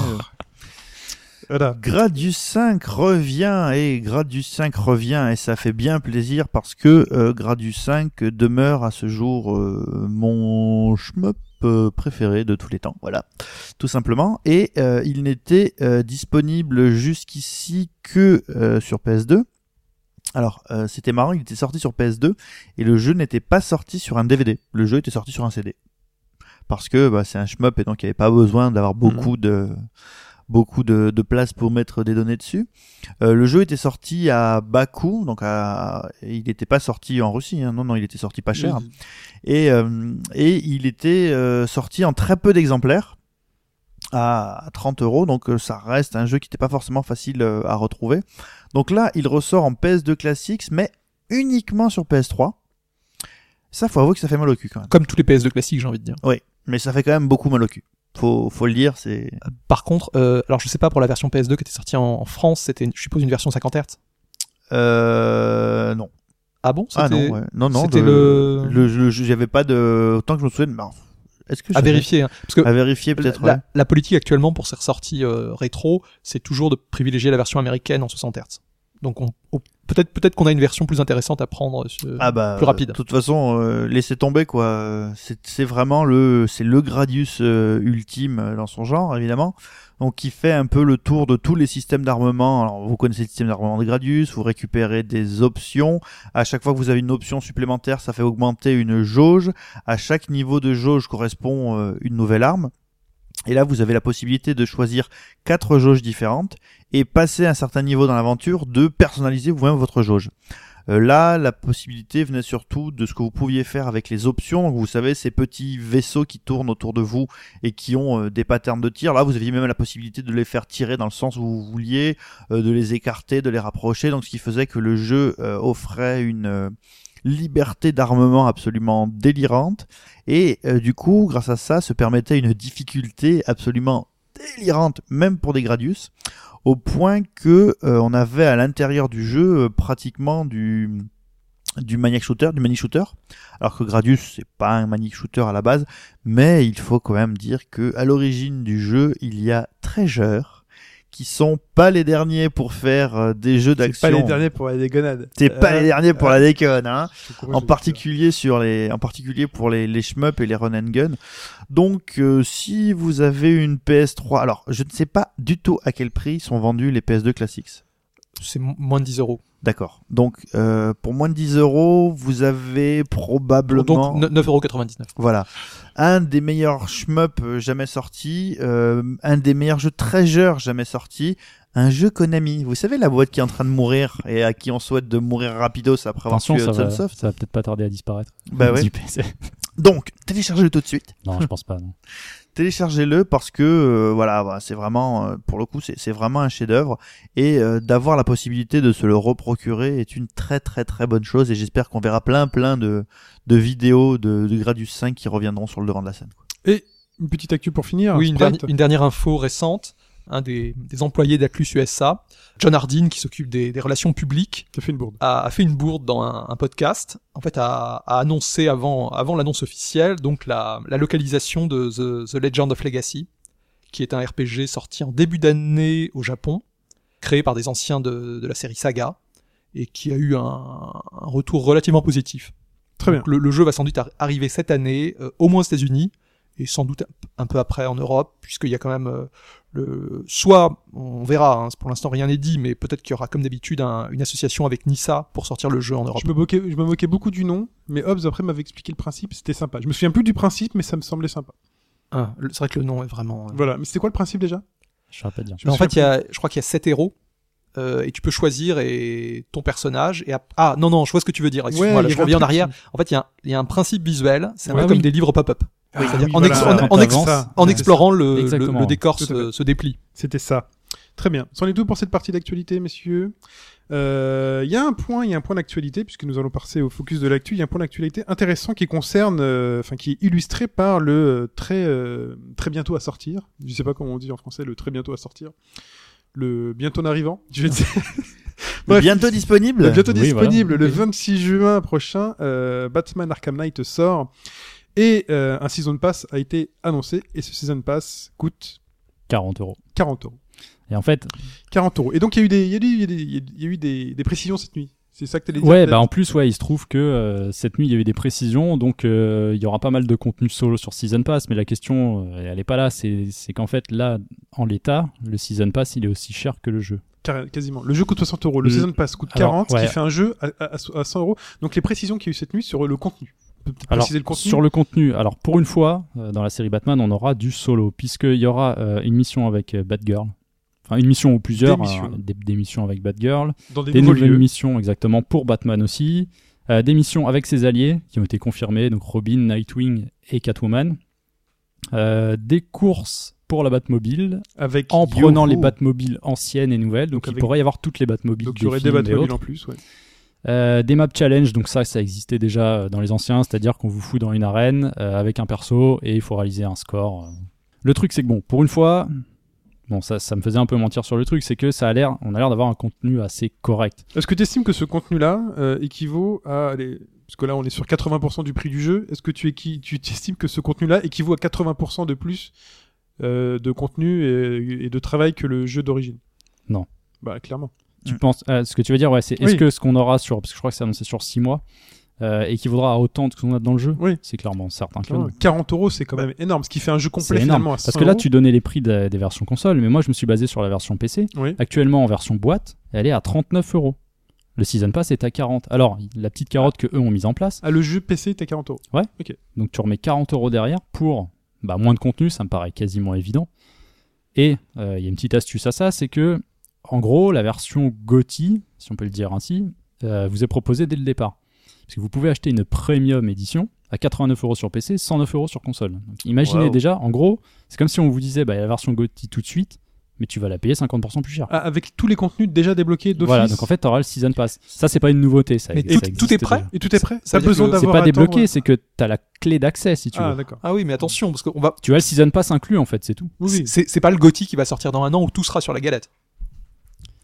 Voilà. Gradius 5 revient et Gradius 5 revient et ça fait bien plaisir parce que euh, Gradius 5 demeure à ce jour euh, mon shmup euh, préféré de tous les temps. Voilà, tout simplement. Et euh, il n'était euh, disponible jusqu'ici que euh, sur PS2. Alors, euh, c'était marrant, il était sorti sur PS2 et le jeu n'était pas sorti sur un DVD. Le jeu était sorti sur un CD. Parce que bah, c'est un shmup et donc il n'y avait pas besoin d'avoir beaucoup de beaucoup de, de place pour mettre des données dessus. Euh, le jeu était sorti à bas coût, donc à, il n'était pas sorti en Russie, hein. non, non, il était sorti pas cher. Et, euh, et il était euh, sorti en très peu d'exemplaires, à 30 euros, donc euh, ça reste un jeu qui n'était pas forcément facile euh, à retrouver. Donc là, il ressort en PS2 Classics, mais uniquement sur PS3. Ça, faut avouer que ça fait mal au cul quand même. Comme tous les PS2 classiques, j'ai envie de dire. Mais ça fait quand même beaucoup mal au cul. Faut, faut le dire, c'est... Par contre, euh, alors je sais pas pour la version PS2 qui était sortie en, en France, c'était, je suppose, une version 50 Hz. Euh... Non. Ah bon? Ah non, ouais. non, non. c'était le, le- le, le- j'avais pas de, autant que je me enfin, est-ce que à vérifier. hein. Parce que À vérifier la, peut-être. la- ouais. la politique actuellement pour ces ressorties euh, rétro, c'est toujours de privilégier la version américaine en 60 Hz. Donc on, peut-être peut-être qu'on a une version plus intéressante à prendre. euh, Ah bah, plus rapide. De toute façon, euh, laissez tomber quoi. C'est, c'est vraiment le, c'est le Gradius euh, ultime euh, dans son genre évidemment. Donc qui fait un peu le tour de tous les systèmes d'armement. Alors vous connaissez le système d'armement de Gradius, vous récupérez des options. À chaque fois que vous avez une option supplémentaire, ça fait augmenter une jauge. À chaque niveau de jauge correspond euh, une nouvelle arme. Et là, vous avez la possibilité de choisir quatre jauges différentes et passer un certain niveau dans l'aventure de personnaliser vous-même votre jauge. Euh, là, la possibilité venait surtout de ce que vous pouviez faire avec les options. Vous savez, ces petits vaisseaux qui tournent autour de vous et qui ont euh, des patterns de tir. Là, vous aviez même la possibilité de les faire tirer dans le sens où vous vouliez, euh, de les écarter, de les rapprocher. Donc, ce qui faisait que le jeu offrait une liberté d'armement absolument délirante. Et euh, du coup, grâce à ça, se permettait une difficulté absolument délirante, même pour des Gradius, au point que euh, on avait à l'intérieur du jeu euh, pratiquement du du maniac shooter, du manic shooter, alors que Gradius c'est pas un manic shooter à la base, mais il faut quand même dire que à l'origine du jeu il y a Treasure qui sont pas les derniers pour faire euh, des jeux d'action. pas les derniers pour la dégonade. C'est pas Euh, les derniers pour euh, la déconne, hein en je- particulier sur les, en particulier pour les, les shmups et les run and gun. Donc, euh, si vous avez une PS3, alors je ne sais pas du tout à quel prix sont vendus les PS2 Classics. C'est mo- moins de 10 euros. D'accord. Donc, euh, pour moins de 10 euros, vous avez probablement, Donc 9,99€. voilà, un des meilleurs shmups euh, jamais sortis, euh, un des meilleurs jeux treasure jamais sortis, un jeu Konami. Vous savez la boîte qui est en train de mourir et à qui on souhaite de mourir rapidos après avoir Attention, tué ça va, Hudson Soft. ça va peut-être pas tarder à disparaître. Bah ouais. PC. Donc, téléchargez-le tout de suite. Non, je pense pas. Non. téléchargez-le parce que euh, voilà bah, c'est vraiment euh, pour le coup c'est c'est vraiment un chef-d'œuvre et euh, d'avoir la possibilité de se le reprocurer est une très très très bonne chose et j'espère qu'on verra plein plein de de vidéos de, de Gradius 5 qui reviendront sur le devant de la scène. quoi. Et une petite actu pour finir. Oui, une dernière info récente. Un des, des employés d'Atlus USA, John Hardin, qui s'occupe des, des relations publiques, Ça fait une bourde. a, a fait une bourde dans un, un podcast. En fait, a, a annoncé avant, avant l'annonce officielle donc la, la localisation de The, The Legend of Legacy, qui est un RPG sorti en début d'année au Japon, créé par des anciens de, de la série Saga, et qui a eu un, un retour relativement positif. Très bien. Le, le jeu va sans doute ar- arriver cette année, euh, au moins aux États-Unis, et sans doute un, un peu après en Europe, puisqu'il y a quand même euh, le. Soit, on verra, hein, pour l'instant rien n'est dit, mais peut-être qu'il y aura comme d'habitude un- une association avec Nissa pour sortir le jeu en Europe. Je me, moquais, je me moquais beaucoup du nom, mais Hobbs après m'avait expliqué le principe, c'était sympa. Je me souviens plus du principe, mais ça me semblait sympa. Ah, c'est vrai que le nom est vraiment. euh, Voilà, mais c'était quoi le principe déjà? Je saurais pas dire. En fait, y a, je crois qu'il y a sept héros. euh, et tu peux choisir et ton personnage et ah non non je vois ce que tu veux dire Ouais, je reviens en arrière qui- en fait il y, a un- il y a un principe visuel c'est un Ouais, peu comme des livres pop-up Ah, oui, en, ex- en- en ex- en explorant le, le, Exactement. le décor se, se déplie C'était ça. Très bien. C'en est tout pour cette partie d'actualité, messieurs. Euh, Il y a un point, il y a un point d'actualité puisque nous allons passer au focus de l'actu. Il y a un point d'actualité intéressant qui concerne, euh, enfin qui est illustré par le euh, très euh, très bientôt à sortir. Je sais pas comment on dit en français, le très bientôt à sortir. Le bientôt arrivant. Je vais dire. Bref, Bientôt disponible. Le bientôt Oui, disponible voilà. le 26 juin prochain. euh, Batman Arkham Knight sort et euh, un season pass a été annoncé et ce season pass coûte 40 euros. 40 euros. Et en fait, 40 euros. Et donc il y a eu des, il y a eu, il y a des- il y a eu des, des précisions cette nuit. C'est ça que t'allais dire ouais, bah en plus, ouais, il se trouve que euh, cette nuit il y a eu des précisions, donc euh, il y aura pas mal de contenu solo sur Season Pass, mais la question, euh, elle est pas là. C'est c'est qu'en fait, là, en l'état, le Season Pass il est aussi cher que le jeu. Car- quasiment. Le jeu coûte 60 euros. Le season pass coûte Alors, 40, ce ouais. qui fait un jeu à, à- à 100 euros. Donc les précisions qu'il y a eu cette nuit sur le contenu. Alors, le sur le contenu, alors pour une fois, euh, dans la série Batman, on aura du solo, puisqu'il y aura euh, une mission avec euh, Batgirl. Enfin, une mission ou plusieurs, Des missions. hein, des, des missions avec Batgirl, dans des, nouvelles lieux. missions exactement pour Batman aussi, des missions avec ses alliés qui ont été confirmés, donc Robin, Nightwing et Catwoman, des courses pour la Batmobile avec en prenant les Batmobiles anciennes et nouvelles, donc, Donc il avec- pourrait y avoir toutes les Batmobiles Donc il des y aurait des Batmobiles en plus. Ouais. Euh, des maps challenge, donc ça, ça existait déjà euh, dans les anciens, c'est-à-dire qu'on vous fout dans une arène euh, avec un perso et il faut réaliser un score. Le truc, c'est que bon, pour une fois, bon, ça, ça me faisait un peu mentir sur le truc, c'est que ça a l'air, on a l'air d'avoir un contenu assez correct. Est-ce que tu estimes que ce contenu-là euh, équivaut à parce que là on est sur 80% du prix du jeu. Est-ce que tu, équi- tu estimes que ce contenu-là équivaut à 80% de plus de contenu et, et de travail que le jeu d'origine? Non. Bah clairement. Tu Mm. penses, euh, ce que tu veux dire, ouais, c'est est-ce Oui. que ce qu'on aura sur, parce que je crois que c'est annoncé sur 6 mois, euh, équivaudra à autant de ce qu'on a dans le jeu Oui. C'est clairement certain Clairement. non. 40 euros c'est quand même énorme, ce qui fait un jeu complet finalement à Parce 100 que là, euros. tu donnais les prix de- des versions console, mais moi, je me suis basé sur la version PC. Oui. Actuellement, en version boîte, elle est à 39 euros. Le Season Pass est à 40. Alors, la petite carotte que eux ont mise en place, Ah, le jeu PC t'es 40 euros. donc tu remets 40 euros derrière pour bah, moins de contenu, ça me paraît quasiment évident. Et euh, il y a une petite astuce à ça, c'est que, en gros, la version GOTY, si on peut le dire ainsi, euh, vous est proposé dès le départ. Parce que vous pouvez acheter une premium édition à 89 euros sur PC, 109 euros sur console. Donc imaginez Wow. déjà, en gros, c'est comme si on vous disait, bah, il y a la version GOTY tout de suite, mais tu vas la payer 50% plus cher. Ah, avec tous les contenus déjà débloqués d'office. Voilà, donc en fait, tu auras le Season Pass. Ça, c'est pas une nouveauté. Ça, Mais ça tout- tout est prêt déjà. Et tout est prêt Ça dire besoin que C'est d'avoir pas débloqué, c'est que tu as la clé d'accès si tu Ah, veux. d'accord. Ah oui, mais attention, parce qu'on va. Tu as le Season Pass inclus en fait, c'est tout. Oui, oui. C'est c'est pas le GOTY qui va sortir dans un an où tout sera sur la galette.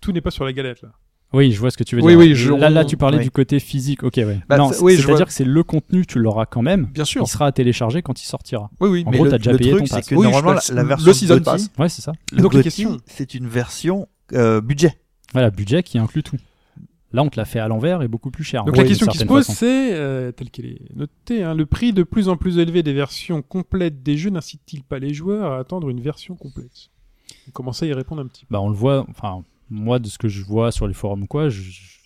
Tout n'est pas sur la galette là. Oui, je vois ce que tu veux Oui, dire. oui, je- là, là, tu parlais oui. du côté physique. Ok, ouais. Bah, non, c'est- oui, je c'est-à-dire vois. que c'est le contenu, tu l'auras quand même. Bien sûr. Il sera à télécharger quand il sortira. Oui, oui. En mais gros, le- t'as déjà le payé truc, ton c'est pass. que normalement, la, la le version season pass. Ouais, c'est ça. le Donc, la GOTY, question- c'est une version euh, budget. Voilà, budget qui inclut tout. Là, on te l'a fait à l'envers et beaucoup plus cher. Donc la question qui se pose, c'est, euh, telle qu'elle est notée, hein, le prix de plus en plus élevé des versions complètes des jeux n'incite-t-il pas les joueurs à attendre une version complète? On commence à y répondre un petit peu. Bah, on le voit. Enfin, moi, de ce que je vois sur les forums quoi, je,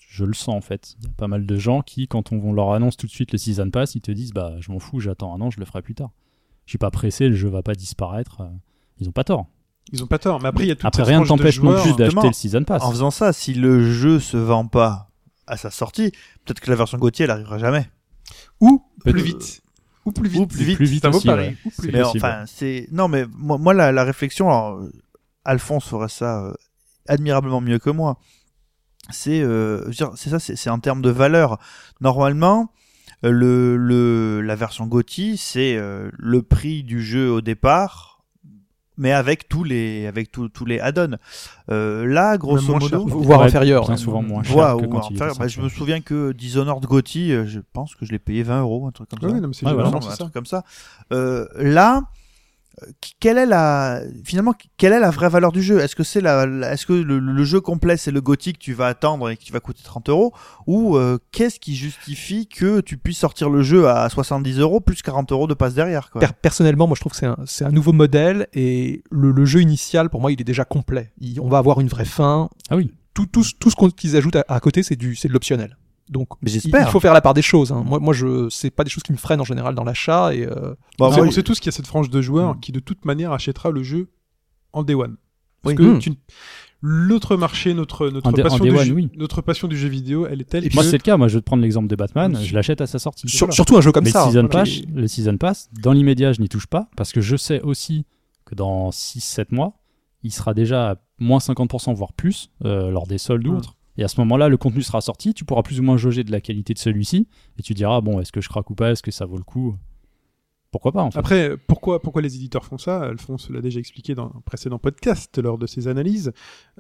je le sens en fait. Il y a pas mal de gens qui, quand on leur annonce tout de suite le Season Pass, ils te disent Bah, je m'en fous, j'attends un an, je le ferai plus tard. Je suis pas pressé, le jeu va pas disparaître. Ils ont pas tort. Ils ont pas tort, mais après il y a toute Après, rien ne t'empêche non plus d'acheter le Season Pass. En faisant ça, si le jeu se vend pas à sa sortie, peut-être que la version GOTY, elle arrivera jamais. Ou plus vite. Ou plus vite. Ou plus vite. Plus vite Ça vaut aussi, pareil. ouais. Ou plus Mais enfin, c'est non, mais moi, moi la, la réflexion, alors, Alphonse ferait ça euh, admirablement mieux que moi. C'est, euh, c'est ça, c'est en termes de valeur. Normalement, euh, le, le la version GOTY, c'est euh, le prix du jeu au départ, mais avec tous les avec tous tous les add-ons. Euh, là, grosso moins cher. modo, Voire inférieur. bien hein. souvent moins cher que quand il faire- était bah, je me souviens que Dishonored GOTY, je pense que je l'ai payé 20 euros, un truc comme ça. non, mais voilà. un truc comme ça. Euh, là, euh, quelle est la finalement quelle est la vraie valeur du jeu? Est-ce que c'est la, la- est-ce que le, le jeu complet c'est le gothique que tu vas attendre et qui va coûter 30 euros? Ou euh, qu'est-ce qui justifie que tu puisses sortir le jeu à 70 euros plus 40 euros de passe derrière quoi? Per- personnellement, moi je trouve que c'est un, c'est un nouveau modèle et le, le jeu initial, pour moi, il est déjà complet. Il- on va avoir une vraie fin. Ah oui. Tout, tout, tout ce qu'ils ajoutent à, à côté, c'est du, c'est de l'optionnel. Donc, Mais il, j'espère. il faut faire la part des choses. hein. Moi, moi, je, c'est pas des choses qui me freinent en général dans l'achat et euh, Bah, On sait- moi, on sait tous qu'il y a cette frange de joueurs Mm. qui de toute manière achètera le jeu en day one. Parce Oui. que Mm. tu- l'autre marché, notre notre En day- en passion du one, jeu, oui. notre passion du jeu vidéo, elle est telle Moi, que c'est le cas. Moi, je vais te prendre l'exemple de Batman. Oui. Je l'achète à sa sortie. sur- Voilà. surtout un jeu comme Mais ça. le season, hein. pass, le season pass, dans l'immédiat, je n'y touche pas parce que je sais aussi que dans 6-7 mois, il sera déjà à moins 50%, voire plus, euh, lors des soldes ou autres. Et à ce moment-là, le contenu sera sorti, tu pourras plus ou moins jauger de la qualité de celui-ci, et tu diras, bon, est-ce que je craque ou pas, est-ce que ça vaut le coup? Pourquoi pas, en fait. Après, pourquoi, pourquoi les éditeurs font ça? Alphonse l'a déjà expliqué dans un précédent podcast lors de ses analyses.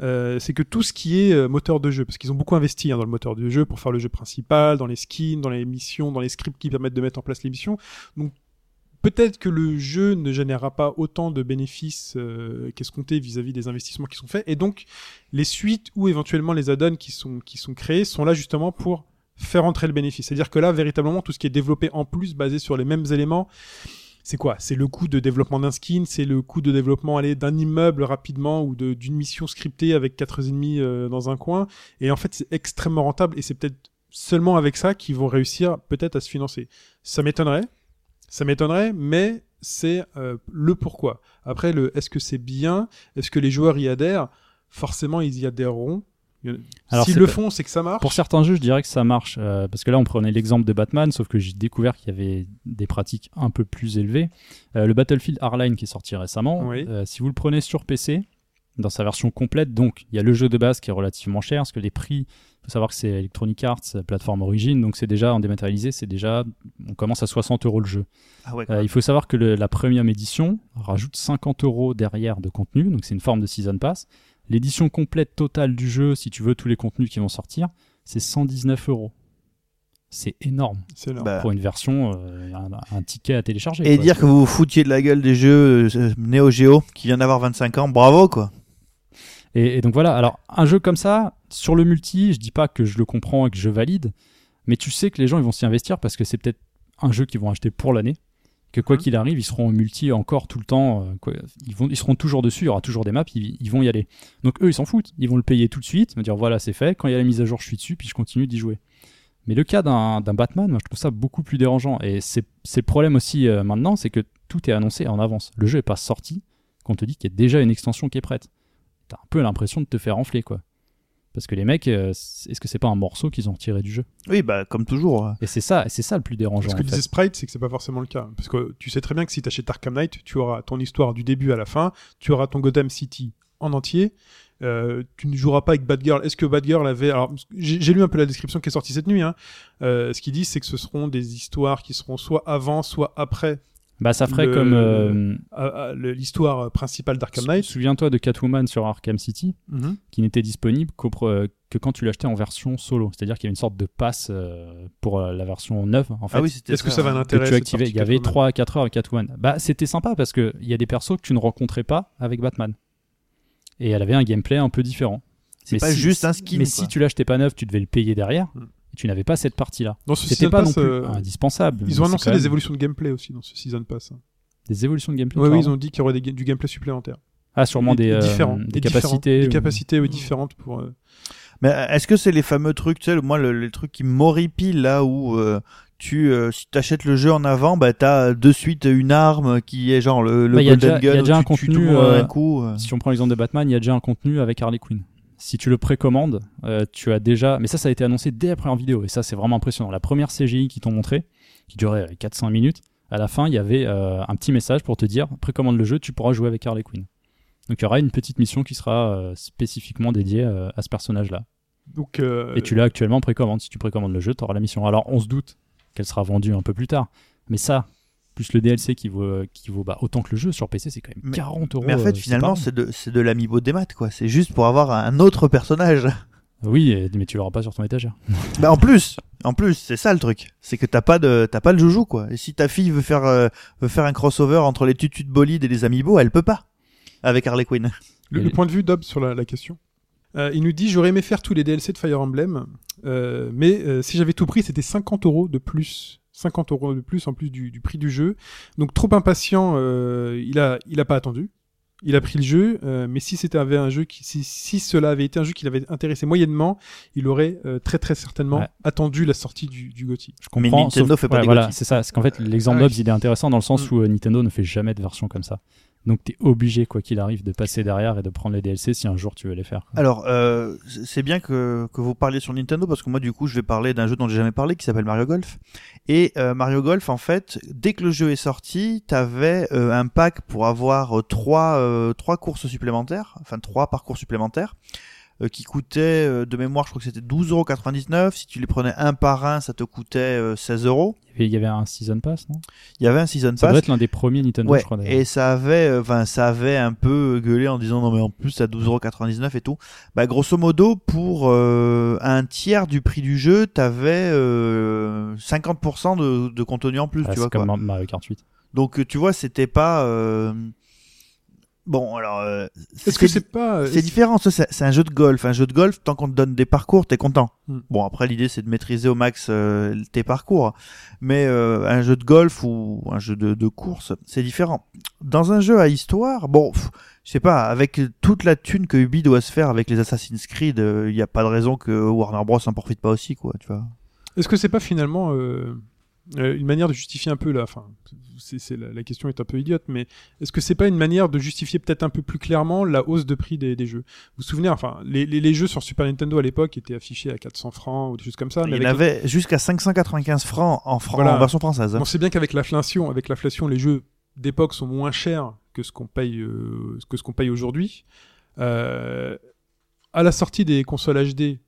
Euh, c'est que tout ce qui est euh, moteur de jeu, parce qu'ils ont beaucoup investi hein, dans le moteur de jeu pour faire le jeu principal, dans les skins, dans les missions, dans les scripts qui permettent de mettre en place les missions. Peut-être que le jeu ne générera pas autant de bénéfices euh, qu'escompté vis-à-vis des investissements qui sont faits. Et donc les suites ou éventuellement les add-ons qui sont, qui sont créés sont là justement pour faire entrer le bénéfice. C'est-à-dire que là, véritablement, tout ce qui est développé en plus, basé sur les mêmes éléments, c'est quoi? C'est le coût de développement d'un skin, c'est le coût de développement allez, d'un immeuble rapidement ou de- d'une mission scriptée avec quatre ennemis euh, dans un coin. Et en fait, c'est extrêmement rentable et c'est peut-être seulement avec ça qu'ils vont réussir peut-être à se financer. Ça m'étonnerait, ça m'étonnerait, mais c'est euh, le pourquoi. Après, le est-ce que c'est bien? Est-ce que les joueurs y adhèrent? Forcément, ils y adhéreront. Alors, S'ils le font, c'est que ça marche. Pour certains jeux, je dirais que ça marche. euh, parce que là, on prenait l'exemple de Batman, sauf que j'ai découvert qu'il y avait des pratiques un peu plus élevées. Euh, le Battlefield Hardline qui est sorti récemment, Oui. euh, si vous le prenez sur PC, dans sa version complète, donc il y a le jeu de base qui est relativement cher, parce que les prix, il faut savoir que c'est Electronic Arts, euh, plateforme origine, donc c'est déjà en dématérialisé, c'est déjà, on commence à 60 euros le jeu. Ah ouais, Euh, il faut savoir que le- la premium édition rajoute 50 euros derrière de contenu, donc c'est une forme de season pass. L'édition complète totale du jeu, si tu veux tous les contenus qui vont sortir, c'est 119 euros. C'est énorme C'est énorme. Bah, pour une version, euh, un, un ticket à télécharger. et quoi. dire que vous vous foutiez de la gueule des jeux euh, Neo Geo qui vient d'avoir 25 ans, bravo quoi. Et, et donc voilà, alors un jeu comme ça, sur le multi, je dis pas que je le comprends et que je valide, mais tu sais que les gens ils vont s'y investir parce que c'est peut-être un jeu qu'ils vont acheter pour l'année, que quoi Mhm. qu'il arrive, ils seront en multi encore tout le temps, euh, quoi, ils, vont, ils seront toujours dessus, il y aura toujours des maps, ils, ils vont y aller. Donc eux ils s'en foutent, ils vont le payer tout de suite, me dire voilà c'est fait, quand il y a la mise à jour je suis dessus, puis je continue d'y jouer. Mais le cas d'un Batman, moi je trouve ça beaucoup plus dérangeant. Et c'est le problème aussi euh, maintenant, c'est que tout est annoncé en avance. Le jeu est pas sorti, qu'on te dit qu'il y a déjà une extension qui est prête. T'as un peu l'impression de te faire enfler, quoi. Parce que les mecs, euh, est-ce que c'est pas un morceau qu'ils ont retiré du jeu? Oui, bah comme toujours. Et c'est ça, c'est ça le plus dérangeant. Ce que en disait. Sprite, c'est que c'est pas forcément le cas. Parce que tu sais très bien que si t'achètes Arkham Knight, tu auras ton histoire du début à la fin, tu auras ton Gotham City en entier. Euh, tu ne joueras pas avec Batgirl. Est-ce que Batgirl avait... Alors, j'ai j'ai lu un peu la description qui est sortie cette nuit. Hein. Euh, ce qu'ils disent, c'est que ce seront des histoires qui seront soit avant, soit après Bah, ça ferait Le- comme. euh, à le- l'histoire principale d'Arkham Knight. Souviens-toi de Catwoman sur Arkham City, Mhm. qui n'était disponible que quand tu l'achetais en version solo. C'est-à-dire qu'il y avait une sorte de passe euh, pour euh, la version neuve, en fait. Ah oui, c'était Est-ce que ça va que l'intéresser tu activais. Il y avait Catwoman 3 à 4 heures avec Catwoman. Bah, c'était sympa parce qu'il y a des persos que tu ne rencontrais pas avec Batman. Et elle avait un gameplay un peu différent. C'est pas si- juste un skin. Mais quoi. si tu l'achetais pas neuf, tu devais le payer derrière. Mm. Et tu n'avais pas cette partie-là. Dans ce C'était pas Pass, non plus euh, indispensable. Ils ont annoncé des même évolutions de gameplay aussi dans ce Season Pass. Des évolutions de gameplay. Oui, oui, ils ont dit qu'il y aurait des ga- du gameplay supplémentaire. Ah, sûrement des, euh, différents, des différents. capacités. Des ou- capacités oui, différentes pour... euh, Mais euh, est-ce que c'est les fameux trucs, tu sais, le- moi, le, les trucs qui m'horripilent là où euh, tu, euh, si t'achètes le jeu en avant, bah t'as de suite une arme qui est genre le, le Bah, y a Golden déjà- y a Gun, déjà un tu contenu, le euh, un coup. euh. Si on prend l'exemple de Batman, il y a déjà un contenu avec Harley Quinn. Si tu le précommandes, euh, tu as déjà. Mais ça, ça a été annoncé dès la première vidéo. Et ça, c'est vraiment impressionnant. La première CGI qu'ils t'ont montré, qui durait euh, 4-5 minutes, à la fin, il y avait euh, un petit message pour te dire précommande le jeu, tu pourras jouer avec Harley Quinn. Donc il y aura une petite mission qui sera euh, spécifiquement dédiée euh, à ce personnage-là. Donc, euh, Et tu l'as actuellement en précommande. Si tu précommandes le jeu, tu auras la mission. Alors on se doute qu'elle sera vendue un peu plus tard. Mais ça, plus le DLC qui vaut, qui vaut bah, autant que le jeu sur PC, c'est quand même Mais- 40 euros. Mais en euh, fait, c'est finalement, c'est de, c'est de l'amiibo des maths, quoi. C'est juste pour avoir un autre personnage. Oui, mais tu l'auras pas sur ton étagère. bah en plus, en plus, c'est ça le truc. C'est que t'as pas de, t'as pas le joujou, quoi. Et si ta fille veut faire, euh, veut faire un crossover entre les tutus de bolide et les amiibo, elle peut pas. Avec Harley Quinn. le, point de vue d'Ob sur la, la question. Euh, il nous dit j'aurais aimé faire tous les DLC de Fire Emblem, euh, mais euh, si j'avais tout pris, c'était 50 euros de plus. 50 euros de plus en plus du, du prix du jeu. Donc trop impatient, euh, il a il a pas attendu. Il a pris le jeu, euh, mais si c'était avait un jeu qui si, si cela avait été un jeu qui l'avait intéressé moyennement, il aurait euh, très très certainement Ouais. attendu la sortie du, du GOTY. Je comprends. Nintendo fait pas ouais, des Voilà, c'est ça. C'est qu'en fait, l'exemple Ah oui. d'Obs, il est intéressant dans le sens Mm. où euh, Nintendo ne fait jamais de version comme ça. Donc t'es obligé, quoi qu'il arrive, de passer derrière et de prendre les DLC si un jour tu veux les faire. Alors, euh, c'est bien que, que vous parliez sur Nintendo parce que moi, du coup, je vais parler d'un jeu dont j'ai jamais parlé qui s'appelle Mario Golf. Et euh, Mario Golf, en fait, dès que le jeu est sorti, t'avais euh, un pack pour avoir euh, trois, euh, trois courses supplémentaires, enfin trois parcours supplémentaires, euh, qui coûtaient euh, de mémoire, je crois que c'était 12,99€. Si tu les prenais un par un, ça te coûtait euh, 16 euros. Il y avait- un Season Pass, non? Il y avait un season Ça pass. doit être l'un des premiers Nintendo, Ouais, je crois. et ça avait, euh, enfin, ça avait un peu gueulé en disant non mais en plus à 12,99€ et tout. Bah grosso modo pour euh, un tiers du prix du jeu, t'avais euh, 50% de, de contenu en plus, Ah, tu vois c'est quoi. comme Mario Kart 8. Donc euh, tu vois, c'était pas euh, bon. Alors euh, Est-ce que c'est pas euh, c'est différent, c'est un jeu de golf. Un jeu de golf, tant qu'on te donne des parcours, t'es content. Hmm. Bon, après, l'idée, c'est de maîtriser au max euh, tes parcours. Mais euh, un jeu de golf ou un jeu de, de course, c'est différent. Dans un jeu à histoire, bon, je sais pas, avec toute la thune que Ubi doit se faire avec les Assassin's Creed, il n'y a pas de raison que Warner Bros. en profite pas aussi, quoi, tu vois. Est-ce que c'est pas finalement euh, euh, une manière de justifier un peu la, enfin, c'est, la, la question est un peu idiote, mais est-ce que c'est pas une manière de justifier peut-être un peu plus clairement la hausse de prix des, des jeux? Vous vous souvenez, enfin, les, les, les jeux sur Super Nintendo à l'époque étaient affichés à 400 francs ou des choses comme ça. mais Il avait jusqu'à 595 francs en, fran- Voilà. en version française. hein. On sait bien qu'avec l'inflation, avec l'inflation, les jeux d'époque sont moins chers que ce qu'on paye, euh, que ce qu'on paye aujourd'hui. Euh, à la sortie des consoles HD,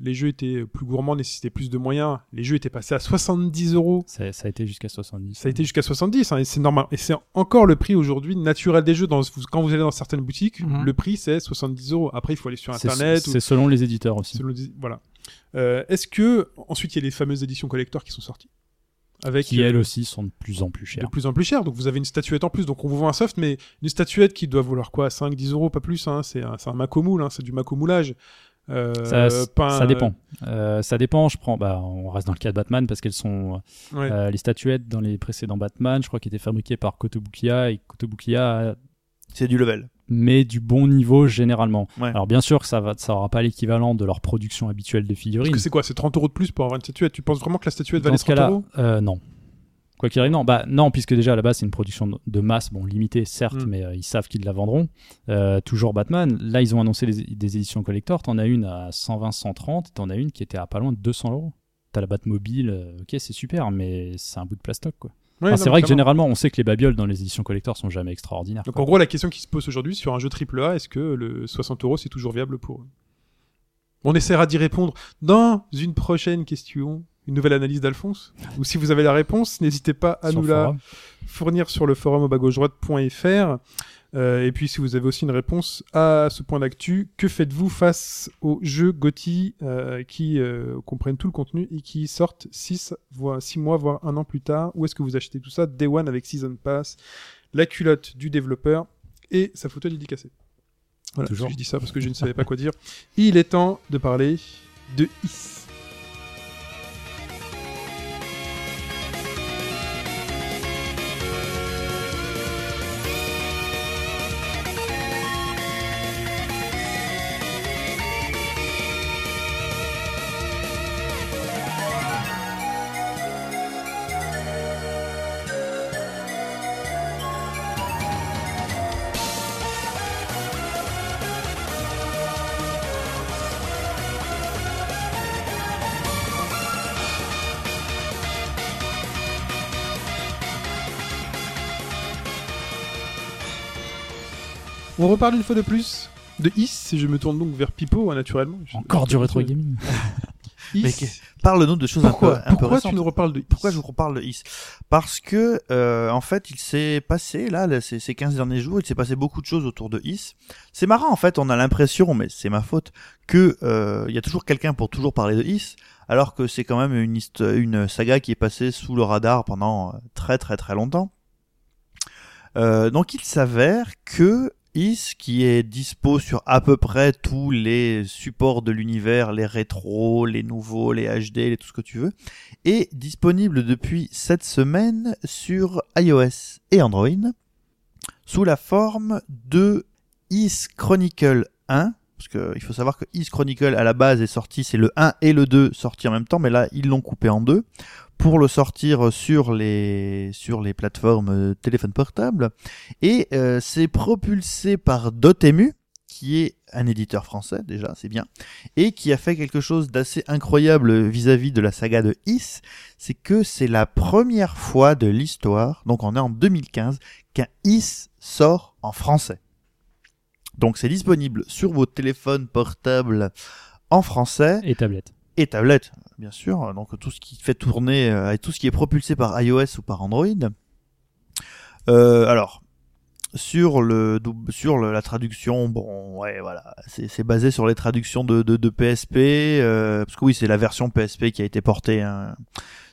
les jeux étaient plus gourmands, nécessitaient plus de moyens. Les jeux étaient passés à 70 euros. Ça, ça a été jusqu'à 70. Ça a été jusqu'à 70, hein, et c'est normal. Et c'est encore le prix aujourd'hui naturel des jeux. Dans, quand vous allez dans certaines boutiques, Mhm. le prix c'est 70 euros. Après, il faut aller sur C'est- Internet. ou- C'est selon les éditeurs aussi. selon les- Voilà. Euh, Est-ce que ensuite il y a les fameuses éditions collector qui sont sorties? Avec Qui euh, elles aussi sont de plus en plus de chères. plus en plus cher. Donc vous avez une statuette en plus. Donc on vous vend un soft, mais une statuette qui doit valoir quoi? 5, 10 euros, pas plus. Hein. C'est un, c'est un maco moule, hein. c'est du maco moulage. Euh, Ça, pas ça dépend. Euh, ça dépend. Je prends. Bah, on reste dans le cas de Batman parce qu'elles sont Ouais. euh, les statuettes dans les précédents Batman. Je crois qu'elles étaient fabriquées par Kotobukiya et Kotobukiya C'est du level. met du bon niveau généralement. Ouais. Alors bien sûr que ça va, ça aura pas l'équivalent de leur production habituelle de Parce figurines. que c'est quoi? C'est 30 euros de plus pour avoir une statuette? Tu penses vraiment que la statuette valait Dans ce 30 cas-là, euros? euh, non. Quoi qu'il arrive, non. Bah, non, puisque déjà à la base, c'est une production de- masse, bon, limitée, certes, Mm. mais euh, ils savent qu'ils la vendront. Euh, toujours Batman. Là, ils ont annoncé des, des éditions collector. T'en as une à 120, 130. T'en as une qui était à pas loin de 200 euros. T'as la Batmobile. euh, ok, c'est super, mais c'est un bout de plastoc, quoi. Ouais, Enfin, non, c'est vrai que généralement, on sait que les babioles dans les éditions collector sont jamais extraordinaires. Donc quoi. en gros, la question qui se pose aujourd'hui sur un jeu AAA, est-ce que le 60 euros c'est toujours viable pour eux? On essaiera d'y répondre dans une prochaine question, une nouvelle analyse d'Alphonse. Ou si vous avez la réponse, n'hésitez pas à Sur nous la fournir sur le forum au bas gauche droite.fr. Euh, et puis si vous avez aussi une réponse à ce point d'actu, que faites-vous face aux jeux GOTY euh, qui euh, comprennent tout le contenu et qui sortent 6 voire six mois voire un an plus tard? Où est-ce que vous achetez tout ça Day One avec Season Pass, la culotte du développeur et sa photo dédicacée. Voilà, Toujours. je dis ça parce que je ne savais pas quoi dire. Il est temps de parler de Is. Reparle une fois de plus de Is et je me tourne donc vers Pipo hein, naturellement. Je- Encore du rétro gaming. Is. Mais que- Parle-nous de choses Pourquoi, un peu, un peu pourquoi récentes. tu nous reparles de Is Pourquoi je vous reparle de Is? Parce que euh, en fait, il s'est passé là, là, ces, ces 15 derniers jours, il s'est passé beaucoup de choses autour de Is. C'est marrant en fait, on a l'impression, mais c'est ma faute, que euh, il y a toujours quelqu'un pour toujours parler de Is, alors que c'est quand même une, hist- une saga qui est passée sous le radar pendant euh, très très très longtemps. Euh, donc il s'avère que Is, qui est dispo sur à peu près tous les supports de l'univers, les rétros, les nouveaux, les HD, les tout ce que tu veux, est disponible depuis cette semaine sur iOS et Android sous la forme de Is Chronicle 1. Parce que il faut savoir que Is Chronicle à la base est sorti, c'est le 1 et le 2 sortis en même temps, mais là ils l'ont coupé en deux pour le sortir sur les sur les plateformes euh, téléphone portable et euh, c'est propulsé par Dotemu qui est un éditeur français déjà, c'est bien, et qui a fait quelque chose d'assez incroyable vis-à-vis de la saga de Is, c'est que c'est la première fois de l'histoire, donc on est en 2015, qu'un Is sort en français. Donc c'est disponible sur vos téléphones portables en français Et tablette. et tablette, bien sûr. Donc tout ce qui fait tourner euh, et tout ce qui est propulsé par iOS ou par Android. Euh, alors sur le sur le- la traduction, bon ouais voilà, c'est c'est basé sur les traductions de de, de PSP euh, parce que oui c'est la version PSP qui a été portée. hein.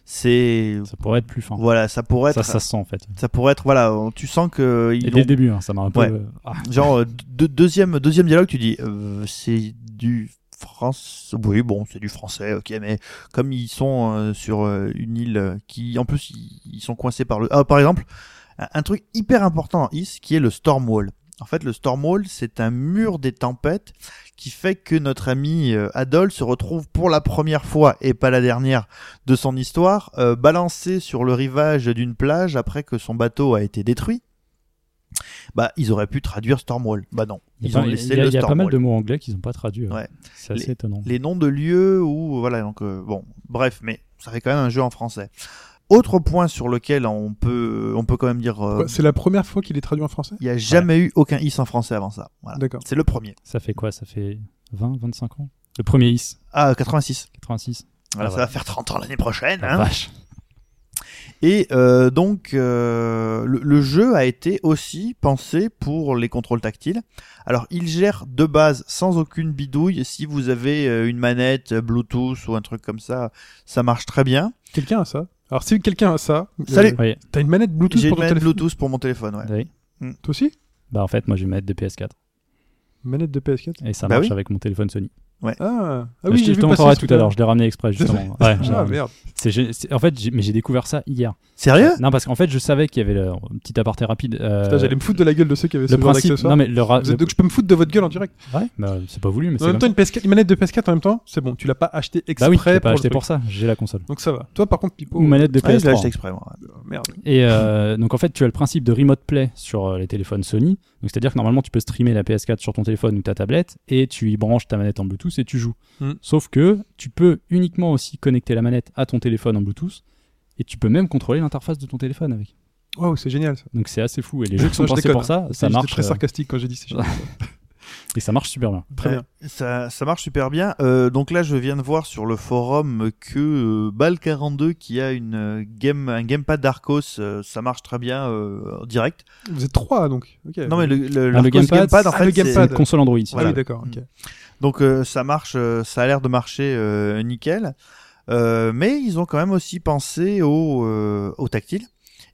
C'est Ça pourrait être plus fin. voilà, ça pourrait Ça, être ça se sent en fait. ça pourrait être voilà, tu sens que Et ils dès l'ont le début, hein, ça m'a un peu. Ouais. ah. Genre euh, deux- deuxième deuxième dialogue, tu dis euh, c'est du France. Oui, bon, c'est du français, ok, mais comme ils sont euh, sur euh, une île qui, en plus, ils, ils sont coincés par le. Ah, par exemple, un, un truc hyper important Is, qui est le Stormwall. En fait, le Stormwall, c'est un mur des tempêtes qui fait que notre ami euh, Adol se retrouve pour la première fois et pas la dernière de son histoire, euh, balancé sur le rivage d'une plage après que son bateau a été détruit. Bah, ils auraient pu traduire Stormwall. Bah non, Il y ils a ont pas- laissé il y a, le il y a pas Stormwall. mal de mots anglais qu'ils n'ont pas traduits. Ouais. C'est assez Les- étonnant. les noms de lieux ou voilà donc euh, bon bref mais ça fait quand même un jeu en français autre point sur lequel on peut on peut quand même dire euh, C'est la première fois qu'il est traduit en français? il y a jamais eu aucun is en français avant ça. Voilà. D'accord. c'est le premier. Ça fait quoi? Ça fait 20, 25 ans? Le premier IS, ah 86 86. voilà, Ah, ça voilà. va faire 30 ans l'année prochaine La hein. vache. et euh, donc euh, le, le jeu a été aussi pensé pour les contrôles tactiles. Alors il gère de base sans aucune bidouille. Si vous avez euh, une manette Bluetooth ou un truc comme ça ça marche très bien. Quelqu'un a ça? Alors si quelqu'un a ça, Salut. euh, Oui. t'as une manette Bluetooth j'ai une pour ton manette téléphone Bluetooth pour mon téléphone ouais Oui. Toi aussi? Bah en fait, moi je vais mettre de PS4 Manette de PS4 et ça Bah marche oui. avec mon téléphone Sony. Ah, ah je oui, je vu te passer montrerai ce tout à l'heure, je l'ai ramené exprès justement. Ouais, Ah merde. En fait, j'ai- mais j'ai découvert ça hier. Sérieux? Non, parce qu'en fait, je savais qu'il y avait le un petit aparté rapide. euh, Putain, J'allais me foutre de la gueule de ceux qui avaient ce le genre principe. d'accessoires. Non, mais le, ra- Donc je peux me foutre de votre gueule en direct. Ouais, bah, c'est pas voulu, mais c'est En même temps, une, PS4, une manette de PS4 en même temps, c'est bon. Tu l'as pas acheté exprès Bah oui, pas acheté pour ça. J'ai la console. Donc ça va. Toi, par contre, Pipo. Ou manette de Ouais, je l'ai PS3. acheté exprès, moi. euh, Merde. Et euh, donc en fait, tu as le principe de remote play sur euh, les téléphones Sony. Donc c'est-à-dire que normalement, tu peux streamer la PS4 sur ton téléphone ou ta tablette et tu y branches ta manette en Bluetooth et tu joues. Hmm. Sauf que tu peux uniquement aussi connecter la manette à ton téléphone en Bluetooth et tu peux même contrôler l'interface de ton téléphone avec. Waouh, c'est génial ça. Donc c'est assez fou et les jeux qui sont pensés pour ça, hein. ça marche très euh, sarcastique quand j'ai dit c'est génial. Et ça marche super bien. Très Ouais, bien. Ça, ça marche super bien. Euh, donc là, je viens de voir sur le forum que euh, Bal42 qui a une euh, game, un gamepad d'Arcos, euh, ça marche très bien euh, en direct. Vous êtes trois donc. Non mais le, le, Ah, le gamepad, en ah, fait, le c'est- gamepad. C'est une console Android. Ah oui, d'accord. ok. donc euh, ça marche, euh, ça a l'air de marcher euh, nickel. Euh, mais ils ont quand même aussi pensé au, euh, au tactile.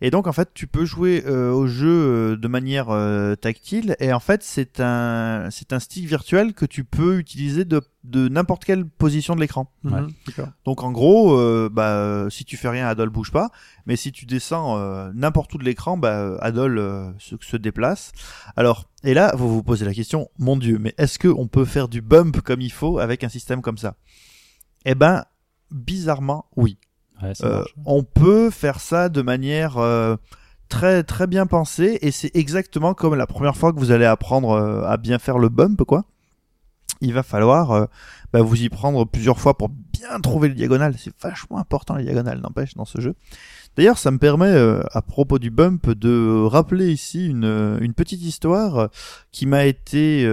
Et donc en fait, tu peux jouer euh, au jeu euh, de manière euh, tactile. Et en fait, c'est un c'est un stick virtuel que tu peux utiliser de de n'importe quelle position de l'écran. Mhm, Ouais. D'accord. Donc en gros, euh, bah, euh, si tu fais rien, Adol bouge pas. Mais si tu descends euh, n'importe où de l'écran, bah, Adol euh, se, se déplace. Alors, et là, vous vous posez la question, mon Dieu, mais est-ce que on peut faire du bump comme il faut avec un système comme ça? Eh ben, bizarrement, oui. Ouais, Euh, on peut faire ça de manière euh, très très bien pensée et c'est exactement comme la première fois que vous allez apprendre euh, à bien faire le bump quoi. Il va falloir bah, vous y prendre plusieurs fois pour bien trouver le diagonal. C'est vachement important les diagonales, n'empêche, dans ce jeu. D'ailleurs, ça me permet, à propos du bump, de rappeler ici une, une petite histoire qui m'a été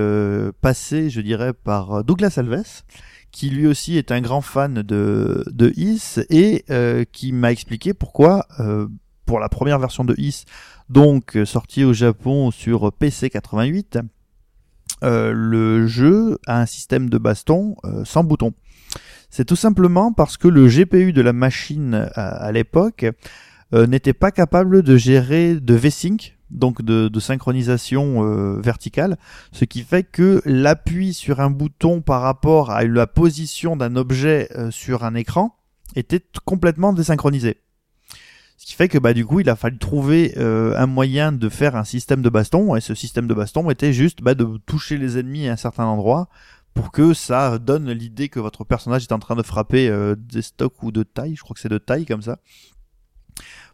passée, je dirais, par Douglas Alves, qui lui aussi est un grand fan de, de Is et euh, qui m'a expliqué pourquoi, euh, pour la première version de Is, donc sortie au Japon sur PC 88, euh, le jeu a un système de baston sans bouton. C'est tout simplement parce que le GPU de la machine à, à l'époque n'était pas capable de gérer de V-Sync, donc de, synchronisation euh, verticale, ce qui fait que l'appui sur un bouton par rapport à la position d'un objet euh, sur un écran était complètement désynchronisé. Ce qui fait que bah du coup il a fallu trouver euh, un moyen de faire un système de baston et ce système de baston était juste bah, de toucher les ennemis à un certain endroit pour que ça donne l'idée que votre personnage est en train de frapper des stocks ou de taille, je crois que c'est de taille comme ça,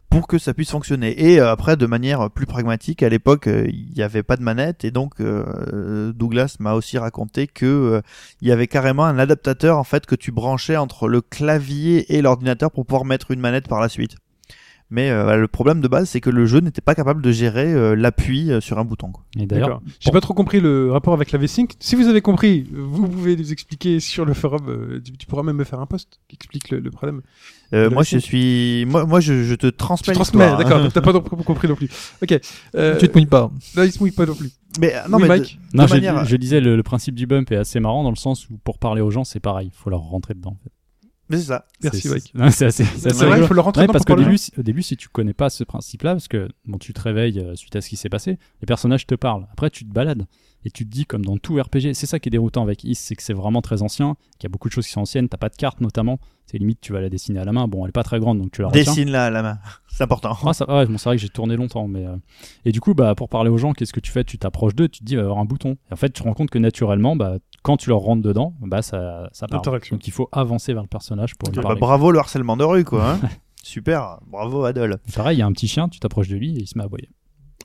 pour que ça puisse fonctionner. Et euh, après, de manière plus pragmatique, à l'époque, euh, il n'y avait pas de manette, et donc euh, Douglas m'a aussi raconté que euh, il y avait carrément un adaptateur en fait que tu branchais entre le clavier et l'ordinateur pour pouvoir mettre une manette par la suite. Mais euh, voilà, le problème de base, c'est que le jeu n'était pas capable de gérer euh, l'appui euh, sur un bouton. Quoi. Et d'ailleurs. J'ai pas trop compris le rapport avec la V-Sync. Si vous avez compris, vous pouvez nous expliquer sur le forum. euh, tu, tu pourras même me faire un post qui explique le, le problème. Euh, moi, je suis, moi, moi, je, je te transmets. Tu transmets, d'accord. donc T'as pas compris non plus. Ok. Euh, Tu te mouilles pas. Là, il se mouille pas non plus. Mais euh, non, Oui, mais Mike. de- non, de je, manière- je disais le, le principe du bump est assez marrant dans le sens où pour parler aux gens, c'est pareil, il faut leur rentrer dedans. en fait. Mais c'est ça. Merci, Mike. c'est- assez, c'est assez vrai, il faut le rentrer Ouais, dedans parce qu'au parler. début, si- au début, si tu connais pas ce principe-là, parce que bon, tu te réveilles euh, suite à ce qui s'est passé, les personnages te parlent. Après, tu te balades et tu te dis, comme dans tout RPG, c'est ça qui est déroutant avec Is, c'est que c'est vraiment très ancien, qu'il y a beaucoup de choses qui sont anciennes. T'as pas de carte notamment. C'est limite, tu vas la dessiner à la main. Bon, elle est pas très grande, donc tu la. Dessine-la à la main. C'est important. Ah, ça, ouais, bon, c'est vrai que j'ai tourné longtemps, mais euh, et du coup, bah, pour parler aux gens, qu'est-ce que tu fais? Tu t'approches d'eux, tu te dis, il va y avoir un bouton. Et en fait, tu te rends compte que naturellement, bah, quand tu leur rentres dedans, bah, ça, ça. Interaction. Donc, il faut avancer vers le personnage pour lui Bah, bravo le harcèlement de rue, quoi. hein. Super. Bravo Adol. Pareil, il y a un petit chien, tu t'approches de lui et il se met à aboyer.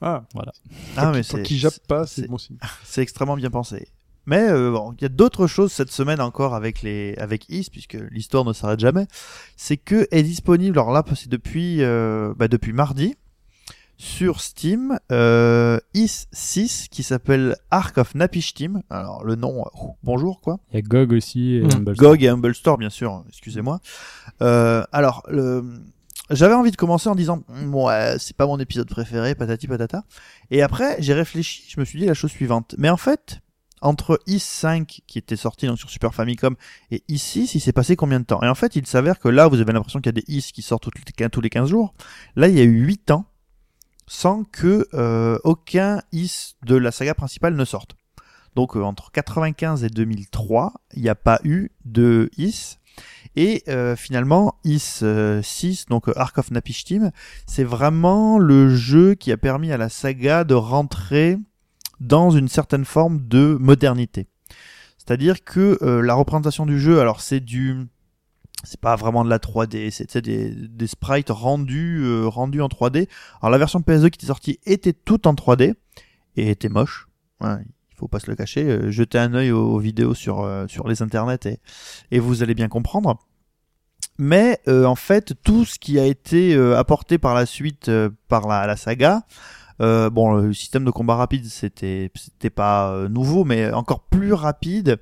Ah, Ah, mais c'est qu'il jappe pas, c'est c'est- bon signe. c'est extrêmement bien pensé. Mais euh, bon, il y a d'autres choses cette semaine encore avec les avec Is puisque l'histoire ne s'arrête jamais. C'est que est disponible. Alors là, c'est depuis euh, bah, depuis mardi sur Steam euh, Is 6 qui s'appelle Ark of Napishtim. Alors le nom, euh, bonjour quoi. Il y a Gog aussi. Et Mm. Humble Store. GOG et Humble Store, bien sûr, excusez-moi. Euh, alors, le... j'avais envie de commencer en disant, Mm, ouais, c'est pas mon épisode préféré, patati patata. Et après, j'ai réfléchi, je me suis dit la chose suivante. Mais en fait, entre Is 5, qui était sorti donc sur Super Famicom, et Is 6, il s'est passé combien de temps? Et en fait, il s'avère que là, vous avez l'impression qu'il y a des Is qui sortent toutes les- tous les 15 jours. Là, il y a eu 8 ans sans que euh, aucun Is de la saga principale ne sorte. Donc euh, entre 95 et 2003, il n'y a pas eu de Is. Et euh, finalement, Is euh, 6, donc Ark of Napishtim, c'est vraiment le jeu qui a permis à la saga de rentrer dans une certaine forme de modernité. C'est-à-dire que la représentation du jeu, alors c'est du, c'est pas vraiment de la 3D, c'était des, des sprites rendus, euh, rendus en 3D. Alors la version PS2 qui était sortie était toute en 3D et était moche. Ouais, il faut pas se le cacher. Euh, jetez un œil aux, vidéos sur euh, sur les internets et et vous allez bien comprendre. Mais en fait, tout ce qui a été apporté par la suite par la, la saga, euh, bon, le système de combat rapide, c'était c'était pas nouveau, mais encore plus rapide.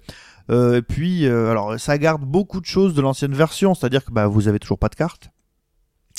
Euh, et puis, euh, alors, ça garde beaucoup de choses de l'ancienne version, c'est-à-dire que bah, vous avez toujours pas de carte.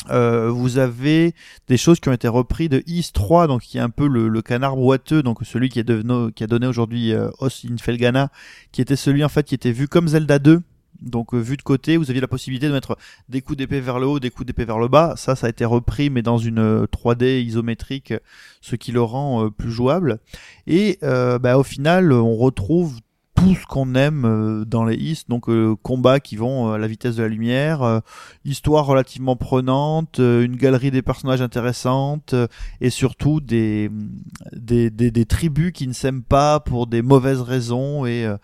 Euh, vous avez des choses qui ont été reprises de Is 3, donc qui est un peu le, canard boiteux, donc celui qui, est devenu, qui a donné aujourd'hui euh, Os in Felgana, qui était celui en fait qui était vu comme Zelda 2, donc vu de côté, vous aviez la possibilité de mettre des coups d'épée vers le haut, des coups d'épée vers le bas. Ça, ça a été repris, mais dans une euh, 3D isométrique, ce qui le rend plus jouable. Et bah, au final, on retrouve tout ce qu'on aime euh, dans les Is, donc euh, combats qui vont euh, à la vitesse de la lumière, euh, histoire relativement prenante, euh, une galerie des personnages intéressantes euh, et surtout des, des, des, des tribus qui ne s'aiment pas pour des mauvaises raisons et euh,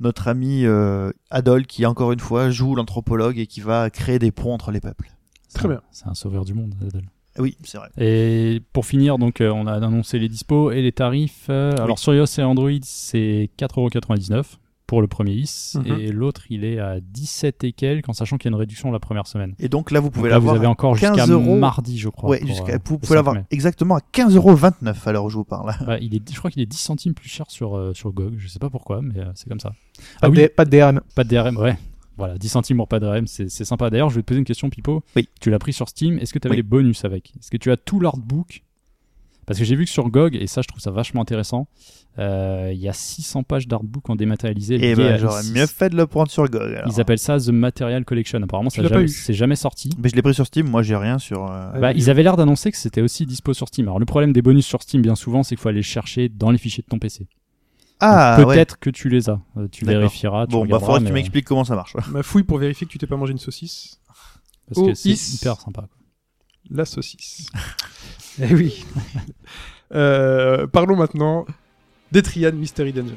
notre ami euh, Adol qui encore une fois joue l'anthropologue et qui va créer des ponts entre les peuples. C'est Très un- bien. C'est un sauveur du monde, Adel. Oui, c'est vrai. Et pour finir, donc, euh, on a annoncé les dispos et les tarifs. Euh, Alors sur iOS et Android, c'est 4,99€ pour le premier IS Mhm. et l'autre, il est à 17 et quelques, en sachant qu'il y a une réduction la première semaine. Et donc là, vous pouvez là, vous l'avoir. avez encore 15 jusqu'à euros. mardi, je crois. Ouais, pour, jusqu'à- euh, vous pouvez l'avoir 5 mai. exactement à 15,29€ à l'heure où je vous parle. Ouais, il est, je crois qu'il est 10 centimes plus cher sur, euh, sur GOG. Je sais pas pourquoi, mais euh, c'est comme ça. Pas, Ah de, oui, pas de DRM. pas de DRM, ouais. Voilà, 10 centimes pour pas de DRM, c'est sympa. D'ailleurs, je vais te poser une question, Pipo. Oui. Tu l'as pris sur Steam. Est-ce que tu avais Oui. les bonus avec? Est-ce que tu as tout l'artbook? Parce que j'ai vu que sur GOG, et ça, je trouve ça vachement intéressant, euh, il y a 600 pages d'artbook en dématérialisé. Et liées ben, j'aurais mieux fait de le prendre sur GOG. alors. Ils appellent ça The Material Collection. Apparemment, ça c'est jamais sorti. Mais je l'ai pris sur Steam, moi j'ai rien sur. euh. Bah, ils avaient l'air d'annoncer que c'était aussi dispo sur Steam. Alors, le problème des bonus sur Steam, bien souvent, c'est qu'il faut aller chercher dans les fichiers de ton PC. Ah, ouais. Peut-être que tu les as. Euh, tu vérifieras. Tu Bon, bah, faudra que tu m'expliques comment ça marche. Ma fouille pour vérifier que tu t'es pas mangé une saucisse. Parce que Oh, c'est hyper sympa. La saucisse. eh oui. Euh, parlons maintenant d'Etrian Mystery Dungeon.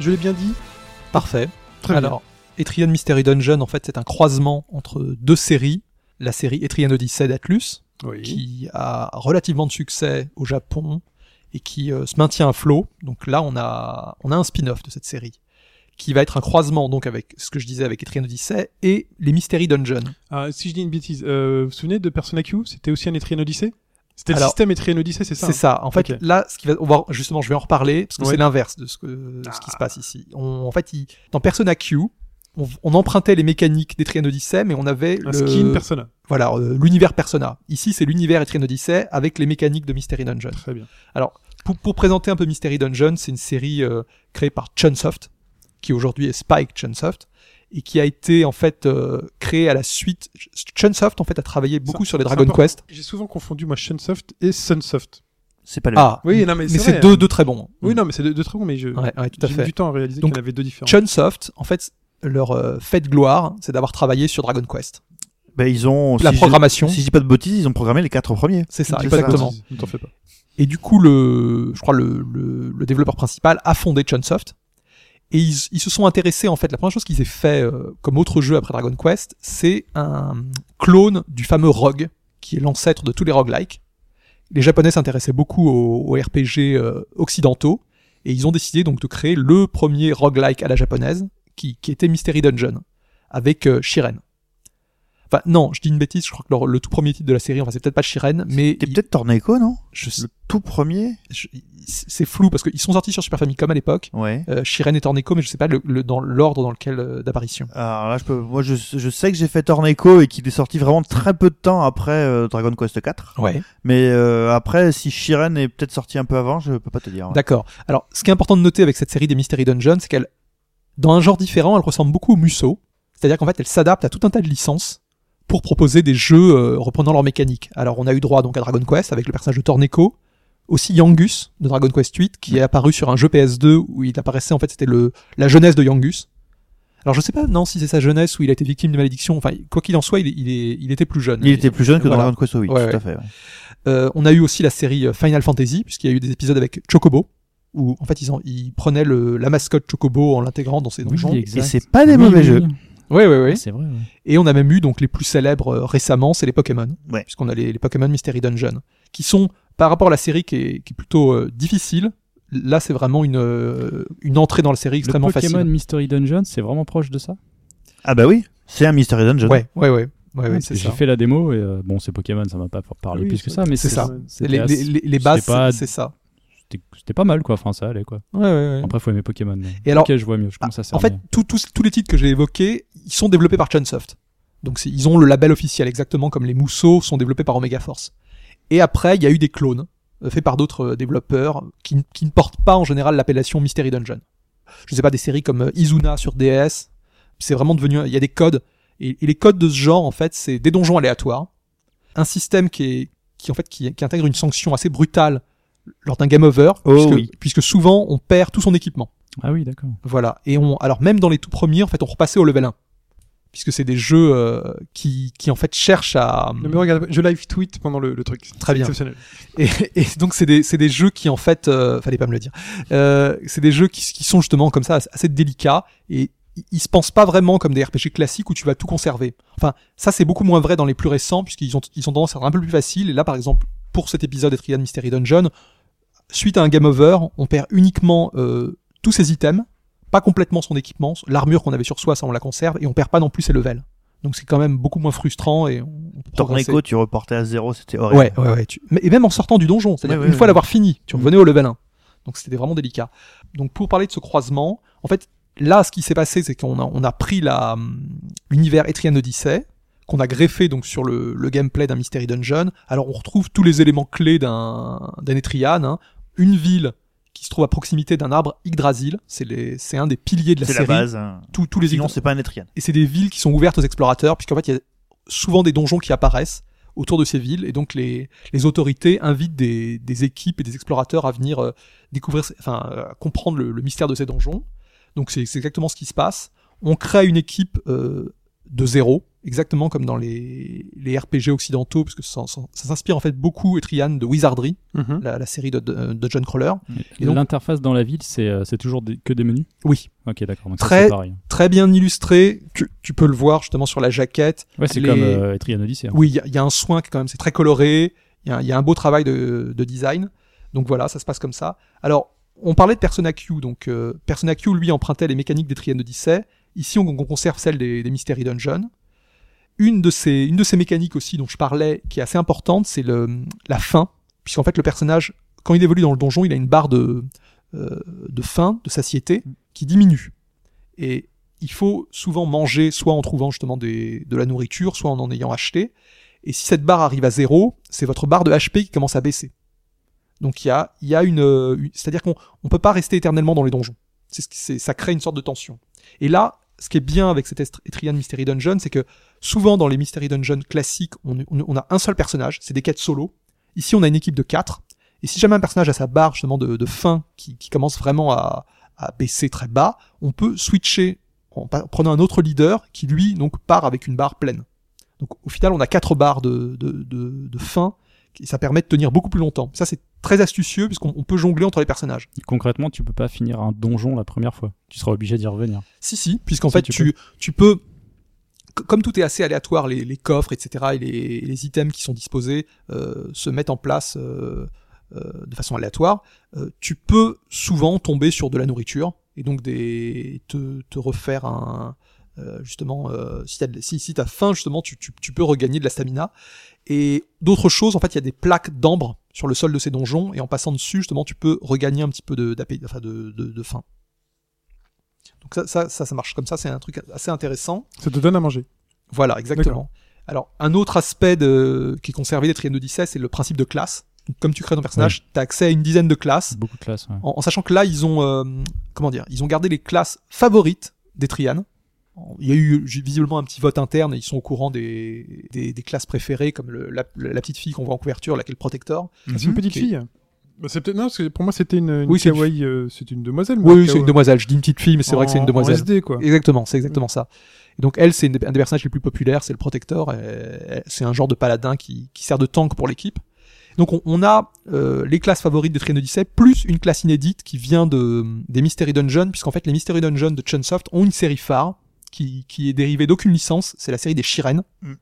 Je l'ai bien dit. Parfait. Très Alors, Etrian Mystery Dungeon, en fait, c'est un croisement entre deux séries. La série Etrian Odyssey d'Atlus, bien. Oui. qui a relativement de succès au Japon et qui euh, se maintient à flot. Donc là, on a, on a un spin-off de cette série qui va être un croisement donc avec ce que je disais avec Etrian Odyssey et les Mystery Dungeon. Ah, si je dis une bêtise, euh, vous vous souvenez de Persona Q? C'était aussi un Etrian Odyssey? C'était le Alors, système Etrian Odyssey, c'est ça C'est hein ça. En fait, là, ce qui va, on va, justement, je vais en reparler parce que Ouais. c'est l'inverse de ce, que, de ce qui Ah. se passe ici. On, en fait, il- dans Persona Q, on, on empruntait les mécaniques d'Etrian Odyssey, mais on avait Un le, skin Persona. voilà, euh, l'univers Persona. Ici, c'est l'univers Etrian Odyssey avec les mécaniques de Mystery Dungeon. Très bien. Pour, pour présenter un peu Mystery Dungeon, c'est une série euh, créée par Chunsoft, qui aujourd'hui est Spike Chunsoft, et qui a été en fait euh, créée à la suite. Chunsoft en fait a travaillé beaucoup Ça- sur les Dragon. Quest. J'ai souvent confondu moi Shunsoft et Sunsoft. C'est pas le Ah, Oui, non, mais c'est mais c'est deux, deux très bons. Oui, non, mais c'est de, de très bon, mais je, Ouais, ouais, tout à j'ai fait. mis du temps à réaliser Donc, qu'il y en avait deux différents. Chunsoft, en fait, leur euh, fait de gloire, c'est d'avoir travaillé sur Dragon Quest. Ben, ils ont. La si je- programmation, si je dis pas de bêtises, ils ont programmé les quatre premiers. c'est ça, exactement. Ne t'en fais pas. Et du coup, le, je crois le, le, le développeur principal a fondé Chunsoft. Et ils, ils se sont intéressés, en fait, la première chose qu'ils aient fait euh, comme autre jeu après Dragon Quest, c'est un clone du fameux Rogue, qui est l'ancêtre de tous les roguelikes. Les Japonais s'intéressaient beaucoup aux, aux RPG euh, occidentaux, et ils ont décidé donc de créer le premier roguelike à la japonaise, qui, qui était Mystery Dungeon, avec euh, Shiren. Enfin, non, je dis une bêtise, je crois que le, le tout premier titre de la série, enfin c'est peut-être pas Shiren, mais C'était il- peut-être Torneco, non? Je Le tout premier? Je- c'est flou parce qu'ils sont sortis sur Super Famicom à l'époque. Ouais. Euh, Shiren et Torneco, mais je sais pas le, le- dans l'ordre dans lequel euh, d'apparition. Alors là, je peux, moi, je, je sais que j'ai fait Torneco et qu'il est sorti vraiment très peu de temps après euh, Dragon Quest 4. Ouais. Mais euh, après, si Shiren est peut-être sorti un peu avant, je peux pas te dire. ouais. D'accord. Alors, ce qui est important de noter avec cette série des Mystery Dungeons, c'est qu'elle, dans un genre différent, elle ressemble beaucoup au Musso. C'est-à-dire qu'en fait, elle s'adapte à tout un tas de licences pour proposer des jeux euh, reprenant leur mécanique. Alors, on a eu droit donc à Dragon Quest avec le personnage de Torneco, aussi Yangus de Dragon Quest 8 qui est apparu sur un jeu PS2 où il apparaissait en fait c'était le la jeunesse de Yangus. Alors je sais pas non si c'est sa jeunesse où il a été victime de malédiction. Enfin quoi qu'il en soit il, est- il, est, il était plus jeune. Il était plus jeune que dans. Dragon Quest 8, Ouais, tout ouais. à fait. ouais. Euh, on a eu aussi la série euh, Final Fantasy, puisqu'il y a eu des épisodes avec Chocobo, où en fait ils, en- ils prenaient le, la mascotte Chocobo en l'intégrant dans ces donjons. Oui, Et c'est pas des Oui, mauvais oui, jeux. oui. Ouais, ouais, ouais. C'est vrai. ouais. Et on a même eu donc les plus célèbres euh, récemment, c'est les Pokémon, Ouais. puisqu'on a les, les Pokémon Mystery Dungeon, qui sont par rapport à la série qui est, qui est plutôt euh, difficile. Là, c'est vraiment une, euh, une entrée dans la série extrêmement le Pokémon facile. Mystery Dungeon, c'est vraiment proche de ça? Ah bah oui, c'est un Mystery Dungeon. Ouais, ouais, ouais, ouais, ouais, J'ai fait la démo et euh, bon, c'est Pokémon, ça m'a pas parlé Oui, plus que ça, mais c'est ça. Les, assez- les, les, les bases, c'est ça. c'était pas mal quoi. Enfin, ça allait quoi. Ouais, ouais, ouais. Après, faut aimer Pokémon. mais- Et alors- ok, je vois mieux. Je commence à En fait, tous- tous tous les titres que j'ai évoqués, ils sont développés par Chunsoft. Donc ils ont le label officiel, exactement comme les Mousseaux sont développés par Omega Force. Et après, il y a eu des clones euh, faits par d'autres euh, développeurs qui, qui ne portent pas en général l'appellation Mystery Dungeon. Je sais pas, des séries comme euh, Izuna sur DS, c'est vraiment devenu, il y a des codes. Et, et les codes de ce genre, en fait, c'est des donjons aléatoires, un système qui est, qui en fait, qui, qui intègre une sanction assez brutale lors d'un game over, Oh puisque, oui. puisque souvent on perd tout son équipement. Ah oui, d'accord. Voilà. Et on, alors même dans les tout premiers, en fait, on repassait au level 1. Puisque c'est des jeux euh, qui, qui en fait cherchent à. Non, mais regarde, je live tweet pendant le, le truc. Très bien. Exceptionnel. Et, et donc c'est des, c'est des jeux qui en fait, euh, fallait pas me le dire. Euh, c'est des jeux qui, qui sont justement comme ça assez délicats et ils- se pensent pas vraiment comme des RPG classiques où tu vas tout conserver. Enfin, ça c'est beaucoup moins vrai dans les plus récents puisqu'ils ont ils ont tendance à être un peu plus faciles. Et là par exemple pour cet épisode Etrian Mystery Dungeon, suite à un game over, on perd uniquement euh, tous ses items, pas complètement son équipement, l'armure qu'on avait sur soi, ça on la conserve et on perd pas non plus ses levels. Donc c'est quand même beaucoup moins frustrant et. Torneco, tu reportais à zéro, c'était horrible. Ouais, ouais, ouais. tu- Et même en sortant du donjon, c'est-à-dire Ouais, une ouais, fois ouais. l'avoir fini, tu Mm. revenais au level 1. Donc c'était vraiment délicat. Donc pour parler de ce croisement, en fait, là, ce qui s'est passé, c'est qu'on a, on a pris la, hum, l'univers Etrian Odyssey, qu'on a greffé donc sur le, le gameplay d'un Mystery Dungeon. Alors on retrouve tous les éléments clés d'un, d'un Etrian, hein. Une ville qui se trouve à proximité d'un arbre Yggdrasil, c'est un des piliers de la C'est la série. base. hein. Tous, tous les Sinon, c'est pas un Etrian. et c'est des villes qui sont ouvertes aux explorateurs, puisqu'en fait, il y a souvent des donjons qui apparaissent autour de ces villes, et donc les, les autorités invitent des, des équipes et des explorateurs à venir euh, découvrir, enfin, euh, comprendre le, le mystère de ces donjons. Donc c'est c'est exactement ce qui se passe. On crée une équipe euh, de zéro, exactement comme dans les, les RPG occidentaux, parce que ça, ça- ça s'inspire en fait beaucoup, Etrian, de Wizardry, Mhm. la, la série de, de, de John Crawler. Et donc- L'interface dans la ville, c'est euh, c'est toujours des- que des menus? Oui, Ok, d'accord. Ça, Très- très bien illustré. Tu, tu peux le voir justement sur la jaquette. Ouais, c'est les- comme euh, Etrian Odyssey. hein. Oui, il y, a- il y a un soin qui quand même, c'est très coloré. Il y, a un- il y a un beau travail de, de design. Donc voilà, ça se passe comme ça. Alors, on parlait de Persona Q. Donc euh, Persona Q, lui, empruntait les mécaniques des Trian Odyssey. Ici, on, on conserve celles des, des Mystery Dungeon. Une de ces, une de ces mécaniques aussi dont je parlais, qui est assez importante, c'est la faim, puisqu'en fait le personnage, quand il évolue dans le donjon, il a une barre de, euh, de faim, de satiété, qui diminue. Et il faut souvent manger, soit en trouvant justement des, de la nourriture, soit en en ayant acheté. Et si cette barre arrive à zéro, c'est votre barre de HP qui commence à baisser. Donc il y a, y a une, c'est-à-dire qu'on on peut pas rester éternellement dans les donjons. Ça crée une sorte de tension. Et là, ce qui est bien avec cet Etrian Mystery Dungeon, c'est que souvent dans les Mystery Dungeon classiques, on, a un seul personnage, c'est des quêtes solo. Ici, on a une équipe de quatre. Et si jamais un personnage a sa barre justement de, de faim qui, commence vraiment à, baisser très bas, on peut switcher en prenant un autre leader qui lui donc part avec une barre pleine. Donc au final, on a quatre barres de, de, faim et ça permet de tenir beaucoup plus longtemps. Ça c'est très astucieux puisqu'on on peut jongler entre les personnages. Concrètement, tu peux pas finir un donjon la première fois. Tu seras obligé d'y revenir. Si si, puisqu'en Si, fait tu tu, tu peux comme tout est assez aléatoire, les, les coffres, etc., et les, les items qui sont disposés euh, se mettent en place euh, euh, de façon aléatoire, euh, tu peux souvent tomber sur de la nourriture et donc des, te, te refaire un, Euh, justement, euh, si t'as si, si t'as faim, justement, tu, tu, tu peux regagner de la stamina. Et d'autres choses, en fait, il y a des plaques d'ambre sur le sol de ces donjons, et en passant dessus, justement, tu peux regagner un petit peu de, enfin, de, de, de faim. Donc ça, ça, ça, ça marche comme ça, c'est un truc assez intéressant. Ça te donne à manger. Voilà, exactement. Alors, un autre aspect de, qui est conservé des Triades d'Odyssée, c'est le principe de classe. Donc, comme tu crées ton personnage, tu as accès à une dizaine de classes, Beaucoup de classes. ouais. en, en sachant que là, ils ont, euh, comment dire, ils ont gardé les classes favorites des Trianes. Il y a eu visiblement un petit vote interne et ils sont au courant des, des, des classes préférées, comme le- la, la petite fille qu'on voit en couverture, laquelle Protector. Ah, c'est une petite fille. Bah, c'est peut-être non, parce que pour moi c'était une, une Oui, c'est une kawaii, euh, c'est une demoiselle. moi, Oui, c'est une demoiselle. Je dis une petite fille, mais c'est vrai que c'est une demoiselle. En SD quoi. Exactement, c'est exactement ça. Et donc elle, c'est une des- un des personnages les plus populaires, c'est le et C'est un genre de paladin qui, qui sert de tank pour l'équipe. Donc on, on a euh, les classes favorites de Trian Odyssey, plus une classe inédite qui vient de des Mystery Dungeons, puisqu'en fait les Mystery Dungeons de Chunsoft ont une série phare qui, qui est dérivée d'aucune licence, c'est la série des Shiren, Mm.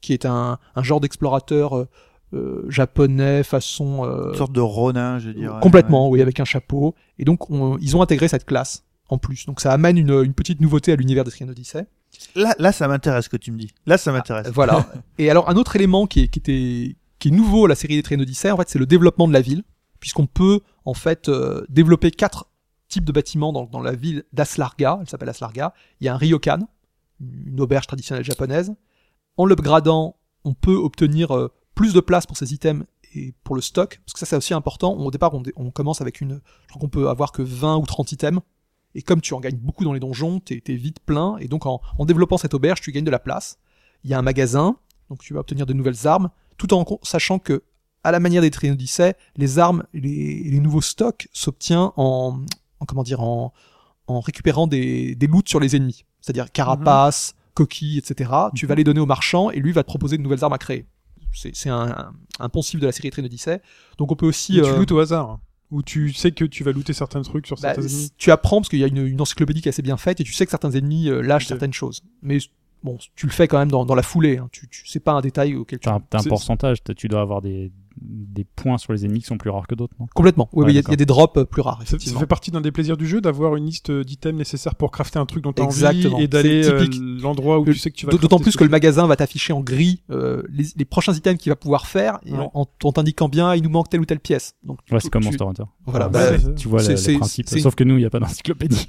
qui est un, un genre d'explorateur euh, euh, japonais façon euh, Une sorte de Ronin, je dirais. Complètement, oui, avec un chapeau. Et donc, on- ils ont intégré cette classe en plus. Donc, ça amène une, une petite nouveauté à l'univers des Trian Odyssey. Là, là, ça m'intéresse ce que tu me dis. Là, ça m'intéresse. Voilà. Et alors, un autre élément qui est, qui était, qui est nouveau à la série des Trian Odyssey, en fait, c'est le développement de la ville, puisqu'on peut, en fait, euh, développer quatre types de bâtiments dans, la ville d'Aslarga. Elle s'appelle Aslarga. Il y a un ryokan, une auberge traditionnelle japonaise. En l'upgradant, on peut obtenir euh, plus de place pour ses items et pour le stock, parce que ça c'est aussi important. Au départ, on, commence avec une, je crois qu'on peut avoir que 20 ou 30 items. Et comme tu en gagnes beaucoup dans les donjons, t'es t'es vite plein. Et donc en, développant cette auberge, tu gagnes de la place. Il y a un magasin, donc tu vas obtenir de nouvelles armes, tout en sachant que, à la manière des Trian Odyssey, les armes et les, nouveaux stocks s'obtient en, en comment dire, en, en récupérant des, des loots sur les ennemis. C'est-à-dire carapaces, coquilles, etc. Tu vas les donner au marchand et lui va te proposer de nouvelles armes à créer. C'est c'est un, un, un poncif de la série Trian Odyssey. Donc on peut aussi... Tu euh, lootes au hasard. Ou tu sais que tu vas looter certains trucs sur bah, certains ennemis. tu apprends parce qu'il y a une, une encyclopédie qui est assez bien faite et tu sais que certains ennemis euh, lâchent certaines choses. Mais bon, tu le fais quand même dans, dans la foulée. Hein. Tu, tu sais pas un détail auquel tu T'as un, t'as un C'est- pourcentage, tu dois avoir des, des points sur les ennemis qui sont plus rares que d'autres, complètement. Oui, Ouais, oui, il y a- y, des drops euh, plus rares Ça, fait partie d'un des plaisirs du jeu d'avoir une liste d'items nécessaires pour crafter un truc dont tu as envie Exactement. et d'aller euh, l'endroit où Euh, tu sais que tu vas D'autant plus que le magasin va t'afficher en gris euh, les, les prochains items qu'il va pouvoir faire et Ouais. en, t'indiquant bien il nous manque telle ou telle pièce. Donc Ouais, c'est comme Monster Hunter. Voilà, bah, tu vois le, principe. Sauf que nous, il n'y a pas d'encyclopédie.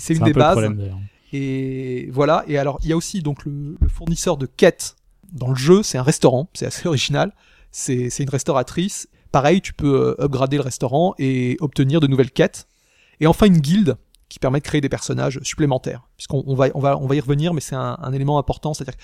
c'est une un des bases. problème d'ailleurs. Et voilà. Et alors, il y a aussi donc le, le fournisseur de quêtes dans le jeu. C'est un restaurant. C'est assez original. C'est une restauratrice. Pareil, tu peux euh, upgrader le restaurant et obtenir de nouvelles quêtes. Et enfin, une guilde qui permet de créer des personnages supplémentaires. Puisqu'on on va, on va, on va y revenir, mais c'est un, élément important. C'est-à-dire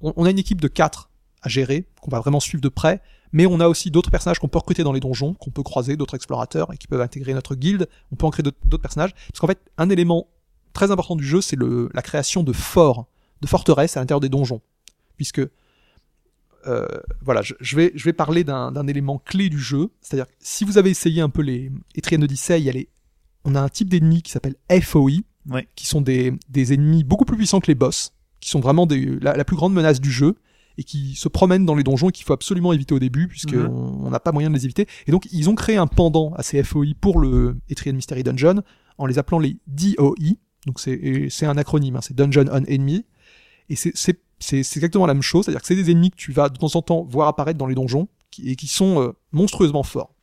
qu'on on a une équipe de quatre à gérer, qu'on va vraiment suivre de près. Mais on a aussi d'autres personnages qu'on peut recruter dans les donjons, qu'on peut croiser, d'autres explorateurs, et qui peuvent intégrer notre guilde. On peut en créer d'autres personnages. Parce qu'en fait, un élément très important du jeu, c'est la création de forts, de forteresses à l'intérieur des donjons. Puisque, euh, voilà, je, je vais, je vais parler d'un élément clé du jeu. C'est-à-dire, que si vous avez essayé un peu les Etrian Odyssey, il y a les, on a un type d'ennemi qui s'appelle FOE, Ouais. qui sont des, des ennemis beaucoup plus puissants que les boss, qui sont vraiment des, la, la plus grande menace du jeu, et qui se promènent dans les donjons et qu'il faut absolument éviter au début, puisque Mhm. n'a pas moyen de les éviter. Et donc, ils ont créé un pendant à ces FOI pour le Etrian Mystery Dungeon, en les appelant les DOE. Donc, c'est un acronyme, hein, c'est Dungeon on Enemy. Et c'est c'est- exactement la même chose, c'est-à-dire que c'est des ennemis que tu vas de temps en temps voir apparaître dans les donjons, qui, et qui sont euh, monstrueusement forts.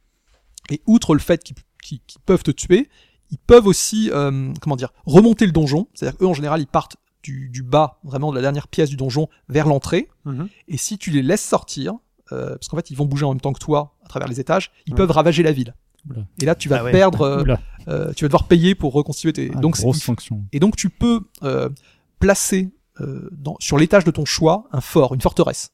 Et outre le fait qu'ils peuvent te tuer, ils peuvent aussi, euh, comment dire, remonter le donjon. C'est-à-dire qu'eux, en général, ils partent du, du bas, vraiment de la dernière pièce du donjon, vers l'entrée. Mhm. Et si tu les laisses sortir, euh, parce qu'en fait, ils vont bouger en même temps que toi à travers les étages, ils Ouais. peuvent ravager la ville. Oula. Et là, tu vas Ah ouais. perdre, euh, euh, tu vas devoir payer pour reconstituer tes. ah, donc, c'est- grosse sanction. et donc, tu peux euh, placer euh, dans, sur l'étage de ton choix un fort, une forteresse,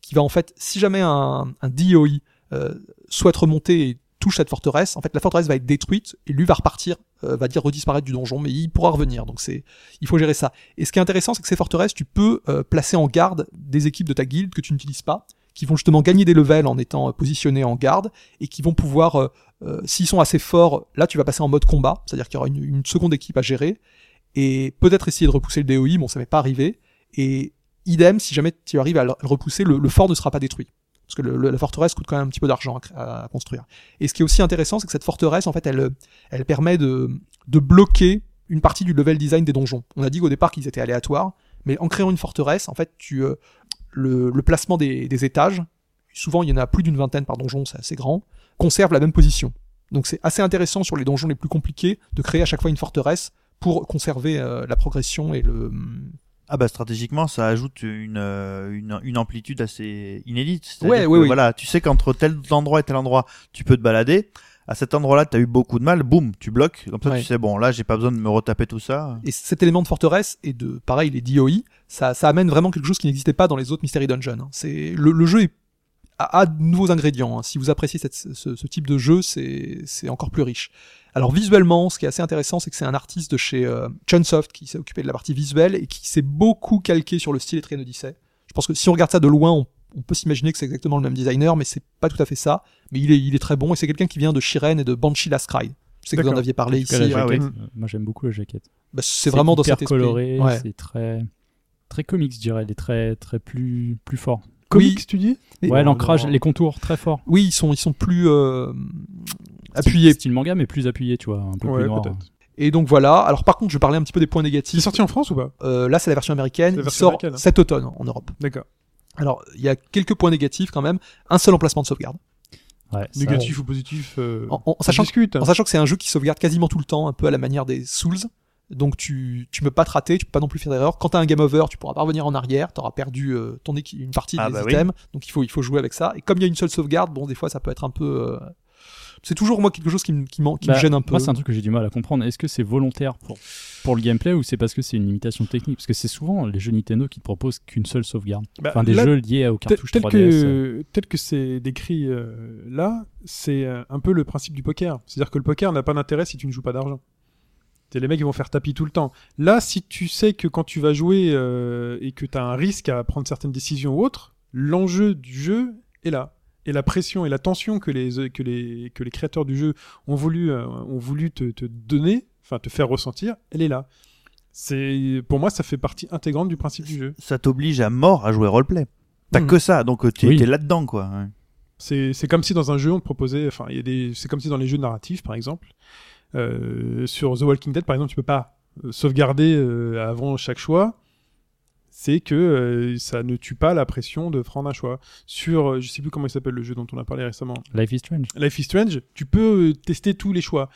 qui va en fait, si jamais un, un DOI euh, souhaite remonter et touche cette forteresse, en fait, la forteresse va être détruite et lui va repartir, euh, va dire redisparaître du donjon, mais il pourra revenir. Donc, c'est, il faut gérer ça. Et ce qui est intéressant, c'est que ces forteresses, tu peux euh, placer en garde des équipes de ta guilde que tu n'utilises pas, qui vont justement gagner des levels en étant euh, positionnés en garde et qui vont pouvoir, euh, euh, s'ils sont assez forts, là, tu vas passer en mode combat, c'est-à-dire qu'il y aura une, une seconde équipe à gérer et peut-être essayer de repousser le DOI, bon, ça m'est pas arrivé. Et idem, si jamais tu arrives à le repousser, le, fort ne sera pas détruit. Parce que la forteresse coûte quand même un petit peu d'argent à, construire. Et ce qui est aussi intéressant, c'est que cette forteresse, en fait, elle, elle permet de, de bloquer une partie du level design des donjons. On a dit au départ qu'ils étaient aléatoires, mais en créant une forteresse, en fait, tu, euh, le, le placement des étages, souvent il y en a plus d'une vingtaine par donjon, c'est assez grand, conserve la même position. Donc c'est assez intéressant sur les donjons les plus compliqués de créer à chaque fois une forteresse pour conserver euh, la progression et le. Ah bah stratégiquement, ça ajoute une, euh, une, une amplitude assez inédite. Ouais, que, ouais, oui. Voilà, tu sais qu'entre tel endroit et tel endroit, tu peux te balader. À cet endroit-là, tu as eu beaucoup de mal, boum, tu bloques. Comme ça, Ouais. tu sais, bon, là, j'ai pas besoin de me retaper tout ça. Et cet élément de forteresse et de pareil les DOI, ça, ça amène vraiment quelque chose qui n'existait pas dans les autres Mystery Dungeon. hein. C'est le, le jeu est, a de nouveaux ingrédients. hein. Si vous appréciez cette- ce, ce type de jeu, c'est encore plus riche. Alors visuellement, ce qui est assez intéressant, c'est que c'est un artiste de chez euh, Chunsoft qui s'est occupé de la partie visuelle et qui s'est beaucoup calqué sur le style Etrian Odyssey. Je pense que si on regarde ça de loin, on, on peut s'imaginer que c'est exactement le même designer, mais c'est pas tout à fait ça. Mais il est, il est très bon et c'est quelqu'un qui vient de Shiren et de Banshee Last Cry. Je sais que vous en aviez parlé ici. ah jaquette, ouais. euh, Moi, j'aime beaucoup la jaquette. Bah, c'est vraiment dans cet esprit. coloré, Ouais. c'est très très comics, je dirais, il est très très plus plus fort. Comics, tu dis Ouais, l'ancrage, les contours très forts. Oui, ils sont, ils sont plus euh, appuyés. Style manga, mais plus appuyé, tu vois, un peu Ouais, plus noir. Et donc voilà. Alors par contre, je parler un petit peu des points Il est négatifs. sorti en France ou pas? Euh, là, c'est la version américaine. La Il sort américaine, hein. cet automne en Europe. D'accord. Alors, il y a quelques points négatifs quand même. Un seul emplacement de sauvegarde. Ouais, ça- Négatif ou positif euh, En, en ça sachant, discute. en sachant que c'est un jeu qui sauvegarde quasiment tout le temps, un peu à la manière des Souls. Donc tu tu peux pas te rater, tu peux pas non plus faire d'erreur. Quand t'as un game over, tu pourras pas revenir en arrière, t'auras perdu euh, ton une partie Ah des bah oui. items. Donc il faut il faut jouer avec ça. Et comme il y a une seule sauvegarde, bon des fois ça peut être un peu. euh, C'est toujours moi quelque chose qui me qui, me Bah, gêne un peu. Moi, c'est un truc que j'ai du mal à comprendre. Est-ce que c'est volontaire pour, pour le gameplay ou c'est parce que c'est une limitation technique? Parce que c'est souvent les jeux Nintendo qui te proposent qu'une seule sauvegarde. Bah, Enfin, des là, jeux liés aux Tel, cartouches tel 3DS. euh. que, tel que c'est décrit euh, là, c'est euh, un peu le principe du poker. C'est-à-dire que le poker n'a pas d'intérêt si tu ne joues pas d'argent. Les mecs qui vont faire tapis tout le temps. Là, si tu sais que quand tu vas jouer euh, et que tu as un risque à prendre certaines décisions ou autres, l'enjeu du jeu est là. Et la pression et la tension que les, que les, que les créateurs du jeu ont voulu, euh, ont voulu te, te donner, enfin te faire ressentir, elle est là. C'est, pour moi, ça fait partie intégrante du principe du jeu. Ça t'oblige à mort à jouer roleplay. T'as Mhm. que ça, donc euh, Oui. t'es là-dedans, quoi. ouais. C'est, comme si dans un jeu on te proposait, enfin, c'est comme si dans les jeux narratifs, par exemple, sur The Walking Dead, par exemple, tu peux pas euh, sauvegarder euh, avant chaque choix. C'est que euh, ça ne tue pas la pression de prendre un choix. Sur, euh, je sais plus comment il s'appelle le jeu dont on a parlé récemment, Life is Strange. Life is Strange, tu peux euh, tester tous les choix.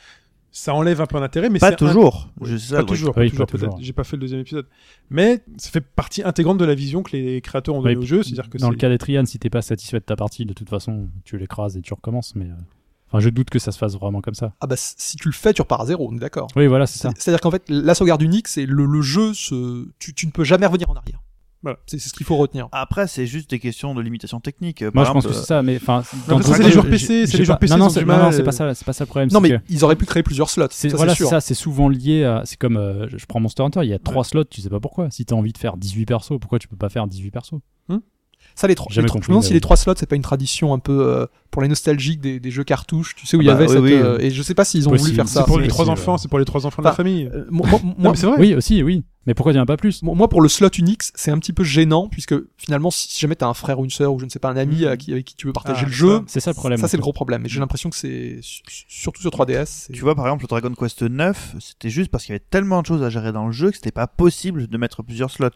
Ça enlève un peu d'intérêt, mais Pas un- toujours. Je sais pas toujours, Oui, pas toujours, pas toujours. J'ai pas fait le deuxième épisode. Mais ça fait partie intégrante de la vision que les créateurs ont donnée Oui, au jeu. C'est-à-dire que Dans le cas des Trian, si t'es pas satisfait de ta partie, de toute façon, tu l'écrases et tu recommences. Mais euh, enfin, je doute que ça se fasse vraiment comme ça. Ah bah si tu le fais, tu repars à zéro, on est d'accord. Oui, voilà, c'est ça. C'est- C'est-à-dire qu'en fait, la sauvegarde unique, c'est le, le jeu, se... tu, tu ne peux jamais revenir en arrière. Voilà. C'est ce qu'il faut retenir. Après, c'est juste des questions de limitation technique. Moi, je pense que c'est ça, mais enfin, c'est les joueurs PC, c'est les joueurs PC Non, non, c'est euh. pas ça, c'est pas ça le problème. Non mais que ils auraient pu créer plusieurs slots. c'est ça, voilà, ça, c'est souvent lié à. C'est comme euh, je je prends Monster Hunter, il y a trois slots, tu sais pas pourquoi. Si t'as envie de faire 18 persos, pourquoi tu peux pas faire 18 persos? Ça, les trois. Les compris, je me demande si les trois slots, c'est pas une tradition un peu euh, pour les nostalgiques des, des jeux cartouches. Tu sais où il y Bah, avait oui, cette. oui. euh, et je sais pas s'ils ont voulu faire ça. C'est pour les trois enfants, c'est pour les trois enfants de la famille. Euh, moi, Non, c'est vrai. Oui, aussi, oui. Mais pourquoi il y en a pas plus? Moi, pour le slot Unix, c'est un petit peu gênant puisque finalement, si jamais t'as un frère ou une sœur ou je ne sais pas un ami qui- avec qui tu veux partager Ah, le jeu, C'est ça le problème. ça c'est le gros problème. Et j'ai l'impression que c'est su- surtout sur 3DS. c'est- Tu vois, par exemple, le Dragon Quest 9, c'était juste parce qu'il y avait tellement de choses à gérer dans le jeu que c'était pas possible de mettre plusieurs slots.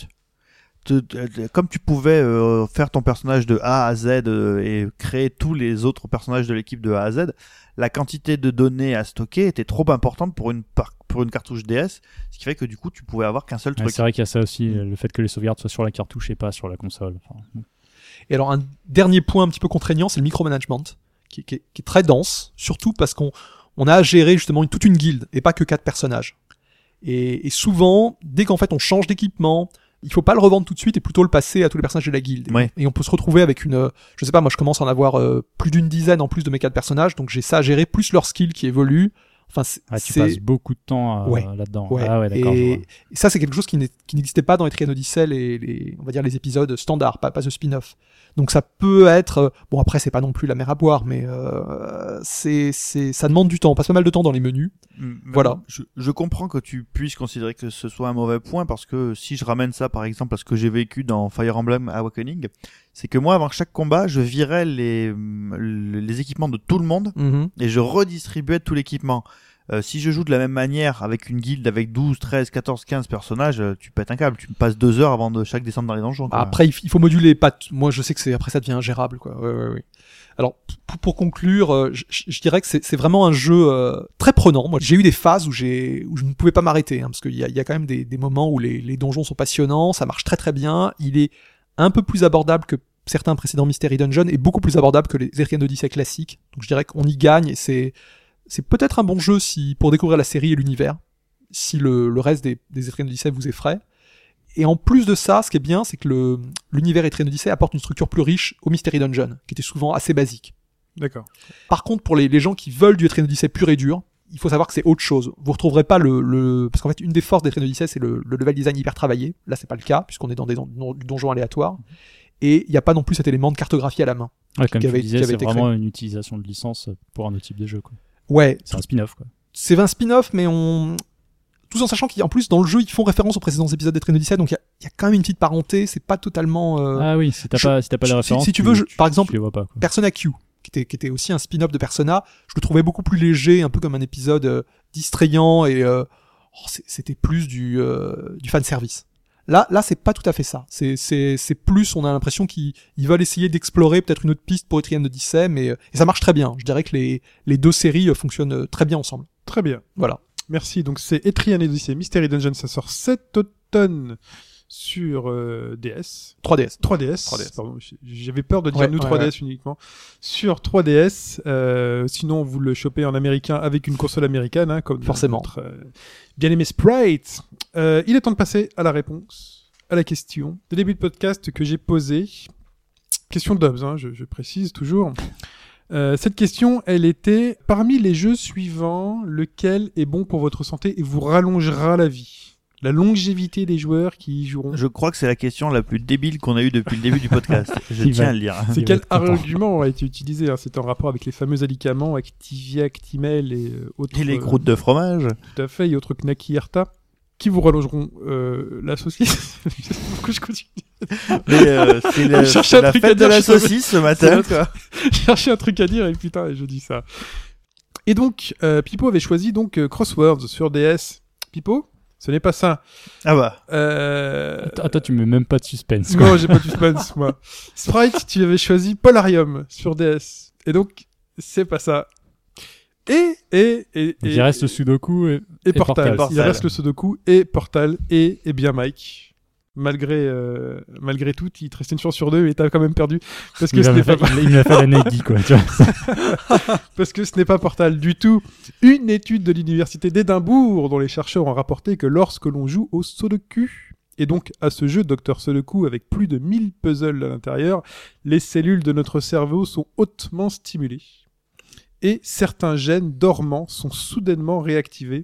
Te- te- Comme tu pouvais euh, faire ton personnage de A à Z euh, et créer tous les autres personnages de l'équipe de A à Z, la quantité de données à stocker était trop importante pour une, par- pour une cartouche DS, ce qui fait que du coup tu pouvais avoir qu'un seul Ouais, truc. c'est vrai qu'il y a ça aussi, euh, le fait que les sauvegardes soient sur la cartouche et pas sur la console. Enfin, Et alors un dernier point un petit peu contraignant, c'est le micromanagement, qui, qui est- qui est très dense, surtout parce qu'on on a à gérer justement une- toute une guilde et pas que quatre personnages. Et, et souvent, dès qu'en fait on change d'équipement, il faut pas le revendre tout de suite et plutôt le passer à tous les personnages de la guilde. Et- Ouais. Et on peut se retrouver avec une, euh, je sais pas, moi je commence à en avoir euh, plus d'une dizaine en plus de mes quatre personnages, donc j'ai ça à gérer plus leur skill qui évolue. Enfin, c'est, ah, tu passes beaucoup de temps euh, Ouais. là-dedans. Ouais. Ah ouais, d'accord. je et, ça, c'est quelque chose qui n'existait pas dans Etrian Odyssey, les, les, on va dire les épisodes standards, pas, pas ce spin-off. Donc ça peut être, euh, bon après c'est pas non plus la mer à boire, mais euh, c'est, ça demande du temps. On passe pas mal de temps dans les menus. Mm, Voilà. Je, je comprends que tu puisses considérer que ce soit un mauvais point parce que si je ramène ça par exemple à ce que j'ai vécu dans Fire Emblem Awakening, c'est que moi avant chaque combat, je virais les, les équipements de tout le monde et je redistribuais tout l'équipement. Euh, si je joue de la même manière avec une guilde avec 12, 13, 14, 15 personnages, euh, tu pètes un câble. Tu me passes deux heures avant de chaque descendre dans les donjons. quoi. Après, il faut moduler. Pas Moi, je sais que c'est après ça devient ingérable, quoi. Ouais, ouais, ouais. Alors, pour, conclure, euh, je, dirais que c'est vraiment un jeu euh, très prenant. Moi, j'ai eu des phases où je ne pouvais pas m'arrêter, hein, parce qu'il y a, il y a quand même des, des moments où les, les donjons sont passionnants, ça marche très très bien. Il est un peu plus abordable que certains précédents Mystery Dungeon et beaucoup plus abordable que les Etrian Odyssey classiques. Donc, je dirais qu'on y gagne. et C'est c'est peut-être un bon jeu si pour découvrir la série et l'univers. Si le, le reste des, des Odyssey vous effraie. Et en plus de ça, ce qui est bien, c'est que le- l'univers Etrian Odyssey apporte une structure plus riche au Mystery Dungeon, qui était souvent assez basique. D'accord. Par contre, pour les, les gens qui veulent du Etrian Odyssey pur et dur, il faut savoir que c'est autre chose. Vous retrouverez pas le, le... parce qu'en fait, une des forces d'Etrian Odyssey, c'est le, le level design hyper travaillé. Là, c'est pas le cas, puisqu'on est dans des don- don- donjons aléatoires. Et il n'y a pas non plus cet élément de cartographie à la main. Ouais, comme qui tu avait- disais, qui c'est vraiment une utilisation de licence pour un autre type de jeu. quoi. Ouais, C'est un spin-off. Quoi. c'est un spin-off, mais on. Tout en sachant qu'en plus, dans le jeu, ils font référence aux précédents épisodes d'Etrian Odyssey, donc il y a, il y a quand même une petite parenté, c'est pas totalement. euh, Ah oui, si t'as pas, si t'as pas si- les références, si tu veux, je- par exemple, tu les vois pas. Quoi. Persona Q, qui était, qui était aussi un spin-off de Persona, je le trouvais beaucoup plus léger, un peu comme un épisode euh, distrayant et euh, oh, c'était plus du, euh, du fan service. Là, là, c'est pas tout à fait ça. C'est, c'est, c'est plus, on a l'impression qu'ils ils veulent essayer d'explorer peut-être une autre piste pour Etrian Odyssey, mais euh, et ça marche très bien. Je dirais que les, les deux séries euh, fonctionnent très bien ensemble. Très bien. Voilà. Merci. Donc c'est Etrian Odyssey Mystery Dungeon. Ça sort cet automne sur euh, DS. 3DS. 3DS. 3DS. Pardon, j'avais peur de dire Ouais, nous ouais, 3DS uniquement. Sur 3DS. euh, sinon, vous le chopez en américain avec une console américaine, hein, comme Forcément. notre euh, bien-aimé Sprite. Euh, il est temps de passer à la réponse, à la question de début de podcast que j'ai posée. Question d'Obs, hein, je, je précise toujours. Euh, cette question, elle était parmi les jeux suivants, lequel est bon pour votre santé et vous rallongera la vie? La longévité des joueurs qui y joueront. Je crois que c'est la question la plus débile qu'on a eue depuis le début du podcast. Je Il tiens va- à le dire. C'est Il quel argument a été utilisé hein C'était en rapport avec les fameux médicaments Activia, Actimel et euh, autres. Et les euh, croûtes de fromage. Tout à fait, et autres Knaki Herta qui vous rallongeront euh, la saucisse. Pourquoi je continue Mais euh, c'est le- Je cherchais c'est un la truc à fête de dire, la saucisse ce C'est matin. Je cherchais un truc à dire et putain, et je dis ça. Et donc, euh, Pipo avait choisi donc euh, Crosswords sur DS. Pipo Ce n'est pas ça. Ah bah. Euh... Toi, tu mets même pas de suspense. quoi. Non, j'ai pas de suspense, moi. Sprite, tu avais choisi Polarium sur DS. Et donc, c'est pas ça. Et, et, et, et, il reste le Sudoku et, et et Portal. Portal. Il reste le Sudoku et Portal et, et bien Mike. Malgré, euh, malgré tout, il te restait une chance sur deux et t'as quand même perdu. Parce que il ce m'a n'est fait, pas, il fait la quoi. Tu vois. parce que ce n'est pas Portal du tout. Une étude de l'université d'Édimbourg dont les chercheurs ont rapporté que lorsque l'on joue au Sudoku, et donc à ce jeu Dr Sudoku avec plus de 1000 puzzles à l'intérieur, les cellules de notre cerveau sont hautement stimulées. Et certains gènes dormants sont soudainement réactivés,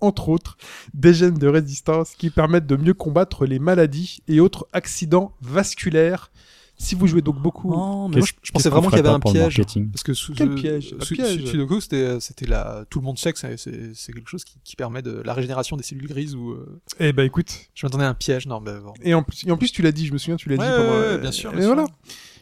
entre autres des gènes de résistance qui permettent de mieux combattre les maladies et autres accidents vasculaires. Si vous jouez donc beaucoup... Oh, mais moi, je, pensais vraiment qu'il y avait un piège. Parce que sous, Quel ce- piège sous- piège. sous- Sudoku, c'était, c'était la, tout le monde sait que c'est, c'est, c'est quelque chose qui, qui permet de la régénération des cellules grises ou, euh, Eh ben écoute, je m'attendais à un piège, non, mais bon. Et en plus, et en plus tu l'as dit, je me souviens, tu l'as Ouais, dit. ouais, pendant, ouais, euh, bien sûr, Et bien sûr.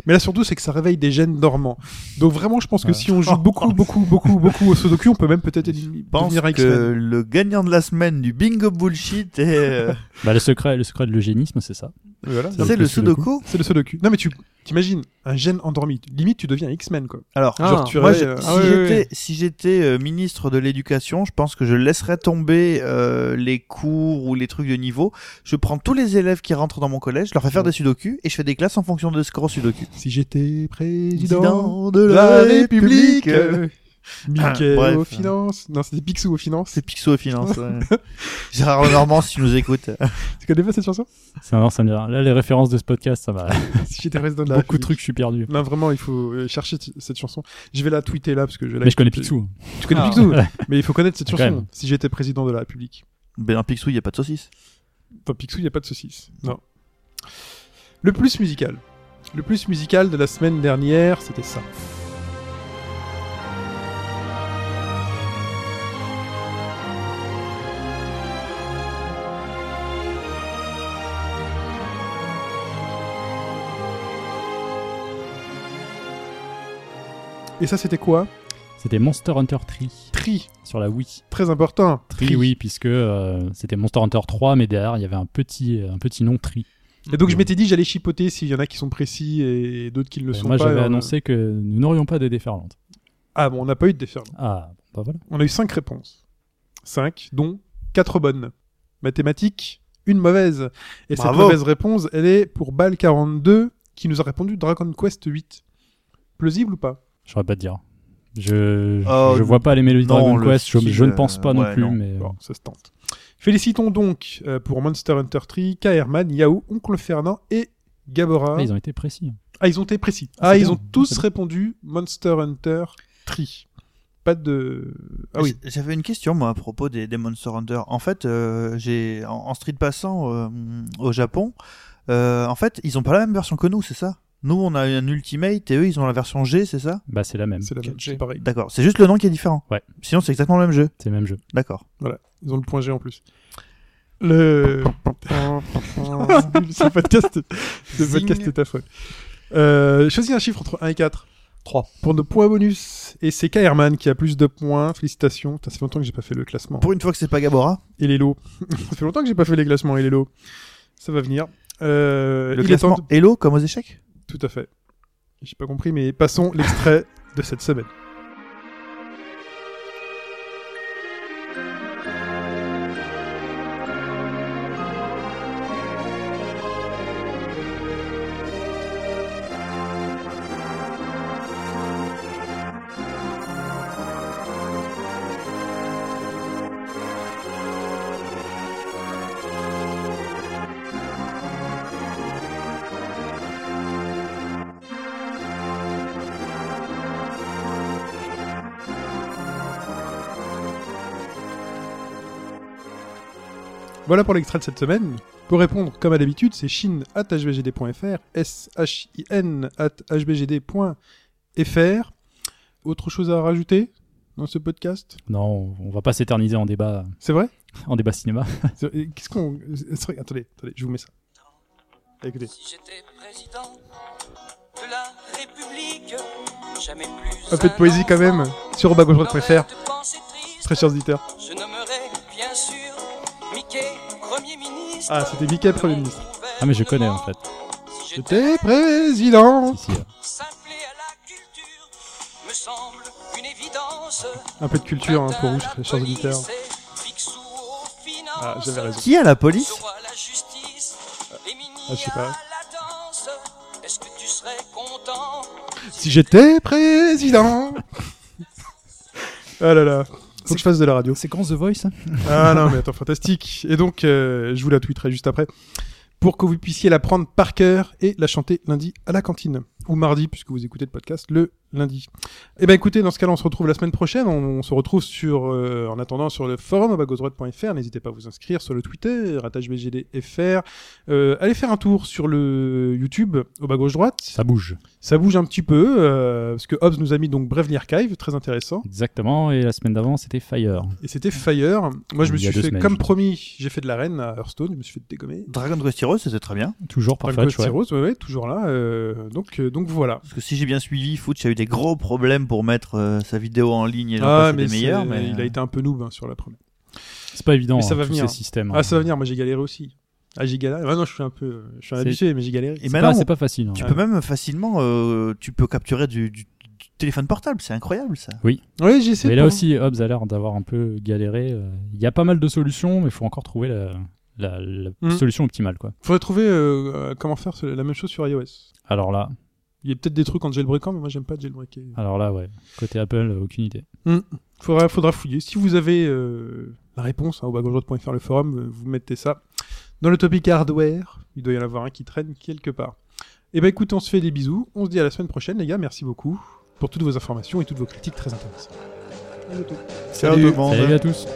Mais là surtout, c'est que ça réveille des gènes dormants. Donc vraiment, je pense que Ouais. si on joue beaucoup, beaucoup, beaucoup, beaucoup au Sudoku, on peut même peut-être devenir que le gagnant de la semaine du bingo bullshit est. euh, Bah, le secret, le secret de l'eugénisme, c'est ça. Voilà. C'est le Sudoku. C'est le Sudoku. Non mais tu t'imagines un gène endormi. Limite, tu deviens X-Men quoi. Alors, Ah, Genre tu moi, je- euh, si ah j'étais ouais. si j'étais euh, ministre de l'éducation, je pense que je laisserais tomber euh, les cours ou les trucs de niveau. Je prends tous les élèves qui rentrent dans mon collège, je leur fais faire des sudoku et je fais des classes en fonction de score au sudoku. Si j'étais président Président de la République. Mickey Bref. aux finances. Non, c'était Picsou aux finances. C'est Pixo aux finances. ouais. Gérard Lenormand, si tu nous écoutes. Tu connais pas cette chanson? Ça, non, ça me dit rien. Là, les références de ce podcast, ça va. Si j'étais président de la Beaucoup de République. trucs, je suis perdu. Non, vraiment, il faut euh, chercher cette chanson. Je vais la tweeter là parce que je la Mais je connais Picsou. Tu connais Ah. Picsou? Mais il faut connaître cette chanson. Si j'étais président de la République. Ben, dans Pixou, il n'y a pas de saucisse. Dans Picsou, il n'y a pas de saucisse. Non. Le plus musical. Le plus musical de la semaine dernière, c'était ça. Et ça, c'était quoi C'était Monster Hunter Tree Tri, sur la Wii. très important. Tree, oui, puisque euh, c'était Monster Hunter 3, mais derrière, il y avait un petit, un petit nom Tree. Et donc je m'étais dit j'allais chipoter s'il y en a qui sont précis et d'autres qui ne le Et sont moi, pas. j'avais Et on a- annoncé que nous n'aurions pas de déferlante. Ah bon, on n'a pas eu de déferlement. Ah, bon, bah voilà. On a eu 5 réponses. 5, dont 4 bonnes. Mathématiques, une mauvaise. Et cette mauvaise réponse, elle est pour Bal42 qui nous a répondu Dragon Quest 8. Plausible ou pas? Je saurais pas te dire. Je, je- Oh, je vois pas les mélodies non, Dragon le Quest, je, style, je ne euh, pense pas non ouais, plus, non. mais Bon, ça se tente. Félicitons donc euh, pour Monster Hunter 3, Kaerman, Yahoo, Oncle Fernand et Gabora. Ah, ils ont été précis. Ah, ils ont été précis. Ah, Ah, ils bien. ont tous répondu Monster Hunter 3. Pas de. Ah oui. J'avais une question moi à propos des, des Monster Hunter. En fait, euh, j'ai en, en street passant euh, au Japon, euh, en fait, ils ont pas la même version que nous, c'est ça? Nous, on a un Ultimate et eux, ils ont la version G, c'est ça? Bah, c'est la même. C'est la même, 4G. c'est pareil. D'accord. C'est juste le nom qui est différent. Ouais. Sinon, c'est exactement le même jeu. C'est le même jeu. D'accord. Ils ont le point G en plus. Le. ce podcast, ce podcast est affreux. Euh, choisis un chiffre entre 1 et 4 3. pour nos points bonus. Et c'est Kairman qui a plus de points. Félicitations. Putain, ça fait longtemps que j'ai pas fait le classement. Pour une fois que c'est pas Gabora, Et les lots. ça fait longtemps que j'ai pas fait les classements et les lots. Ça va venir. Euh, le il est classement de- Hello comme aux échecs? Tout à fait. J'ai pas compris, mais passons l'extrait de cette semaine. Voilà pour l'extrait de cette semaine. Pour répondre, comme à d'habitude, c'est shin.hbgd.fr, s-h-i-n hbgd.fr. Autre chose à rajouter dans ce podcast? Non, on va pas s'éterniser en débat, C'est vrai? En débat cinéma. Qu'est-ce qu'on... Attendez, attendez, je vous mets ça. Écoutez. Si j'étais président de la République, jamais plus. Un peu de poésie quand même sur robagauche.fr, très chers auditeurs. Je Ah, c'était Mickey, Premier ministre. Ah, mais je connais, en fait. Si j'étais président Si, si, évidence. Un peu de culture hein, pour vous, chers- auditeurs. Ah, j'avais raison. Qui a la police la justice, Ah, je sais pas. la danse. Est-ce que tu serais content Si j'étais président Ah là là, faut que je fasse de la radio. C'est quand The Voice Ah non, mais attends, fantastique. Et donc, euh, je vous la tweeterai juste après. Pour que vous puissiez la prendre par cœur et la chanter lundi à la cantine. Ou mardi, puisque vous écoutez le podcast, le lundi. Eh ben écoutez, dans ce cas-là, on se retrouve la semaine prochaine. On, on se retrouve sur, euh, en attendant sur le forum abagosdroite.fr. N'hésitez pas à vous inscrire sur le Twitter, attachbgdfr. Euh, allez faire un tour sur le YouTube au bas gauche droite. Ça bouge. Ça bouge un petit peu, euh, parce que Hobbs nous a mis donc Bravely Archive, très intéressant. Exactement, et la semaine d'avant, c'était Fire. Et c'était Fire. Moi, je me suis fait, semaines, comme promis, j'ai fait de l'arène à Hearthstone, je me suis fait dégommer. Dragon Quest Heroes, c'était très bien. Toujours Dragon parfait, Quest ouais. Heroes, ouais, ouais, toujours là. euh, donc, euh, donc voilà. Parce que si j'ai bien suivi, Fooch a eu des gros problèmes pour mettre euh, sa vidéo en ligne et Ah, mais des meilleurs. Mais il a été un peu noob hein, sur la première. C'est pas évident, Mais ça hein, va tous venir. ces systèmes. Ah, hein. ça va venir, moi j'ai galéré aussi. Ah, j'ai galéré. Ah non, je suis un peu, je suis habitué, mais j'ai galéré. Et C'est maintenant, pas, c'est pas facile. hein. tu Ouais. peux même facilement, euh, tu peux capturer du, téléphone portable. C'est incroyable ça. Oui, j'ai essayé. Mais là aussi, Hobbs a l'air d'avoir un peu galéré. euh, Il y a pas mal de solutions, mais il faut encore trouver la, la- la Mm. solution optimale. Quoi. Faudrait trouver euh, euh, comment faire la même chose sur iOS. Alors là, Il y a peut-être des trucs en jailbreakant, mais moi j'aime pas jailbreaker. alors là, ouais. Côté Apple, euh, aucune idée. Faudra, faudra fouiller. Si vous avez euh, la réponse hein, au bagagedroite.fr, le forum, euh, vous mettez ça dans le topic hardware. Il doit y en avoir un qui traîne quelque part. Et ben écoute, on se fait des bisous. On se dit à la semaine prochaine, les gars. Merci beaucoup pour toutes vos informations et toutes vos critiques très intéressantes. À bientôt. Ciao tout le monde. Salut à tous.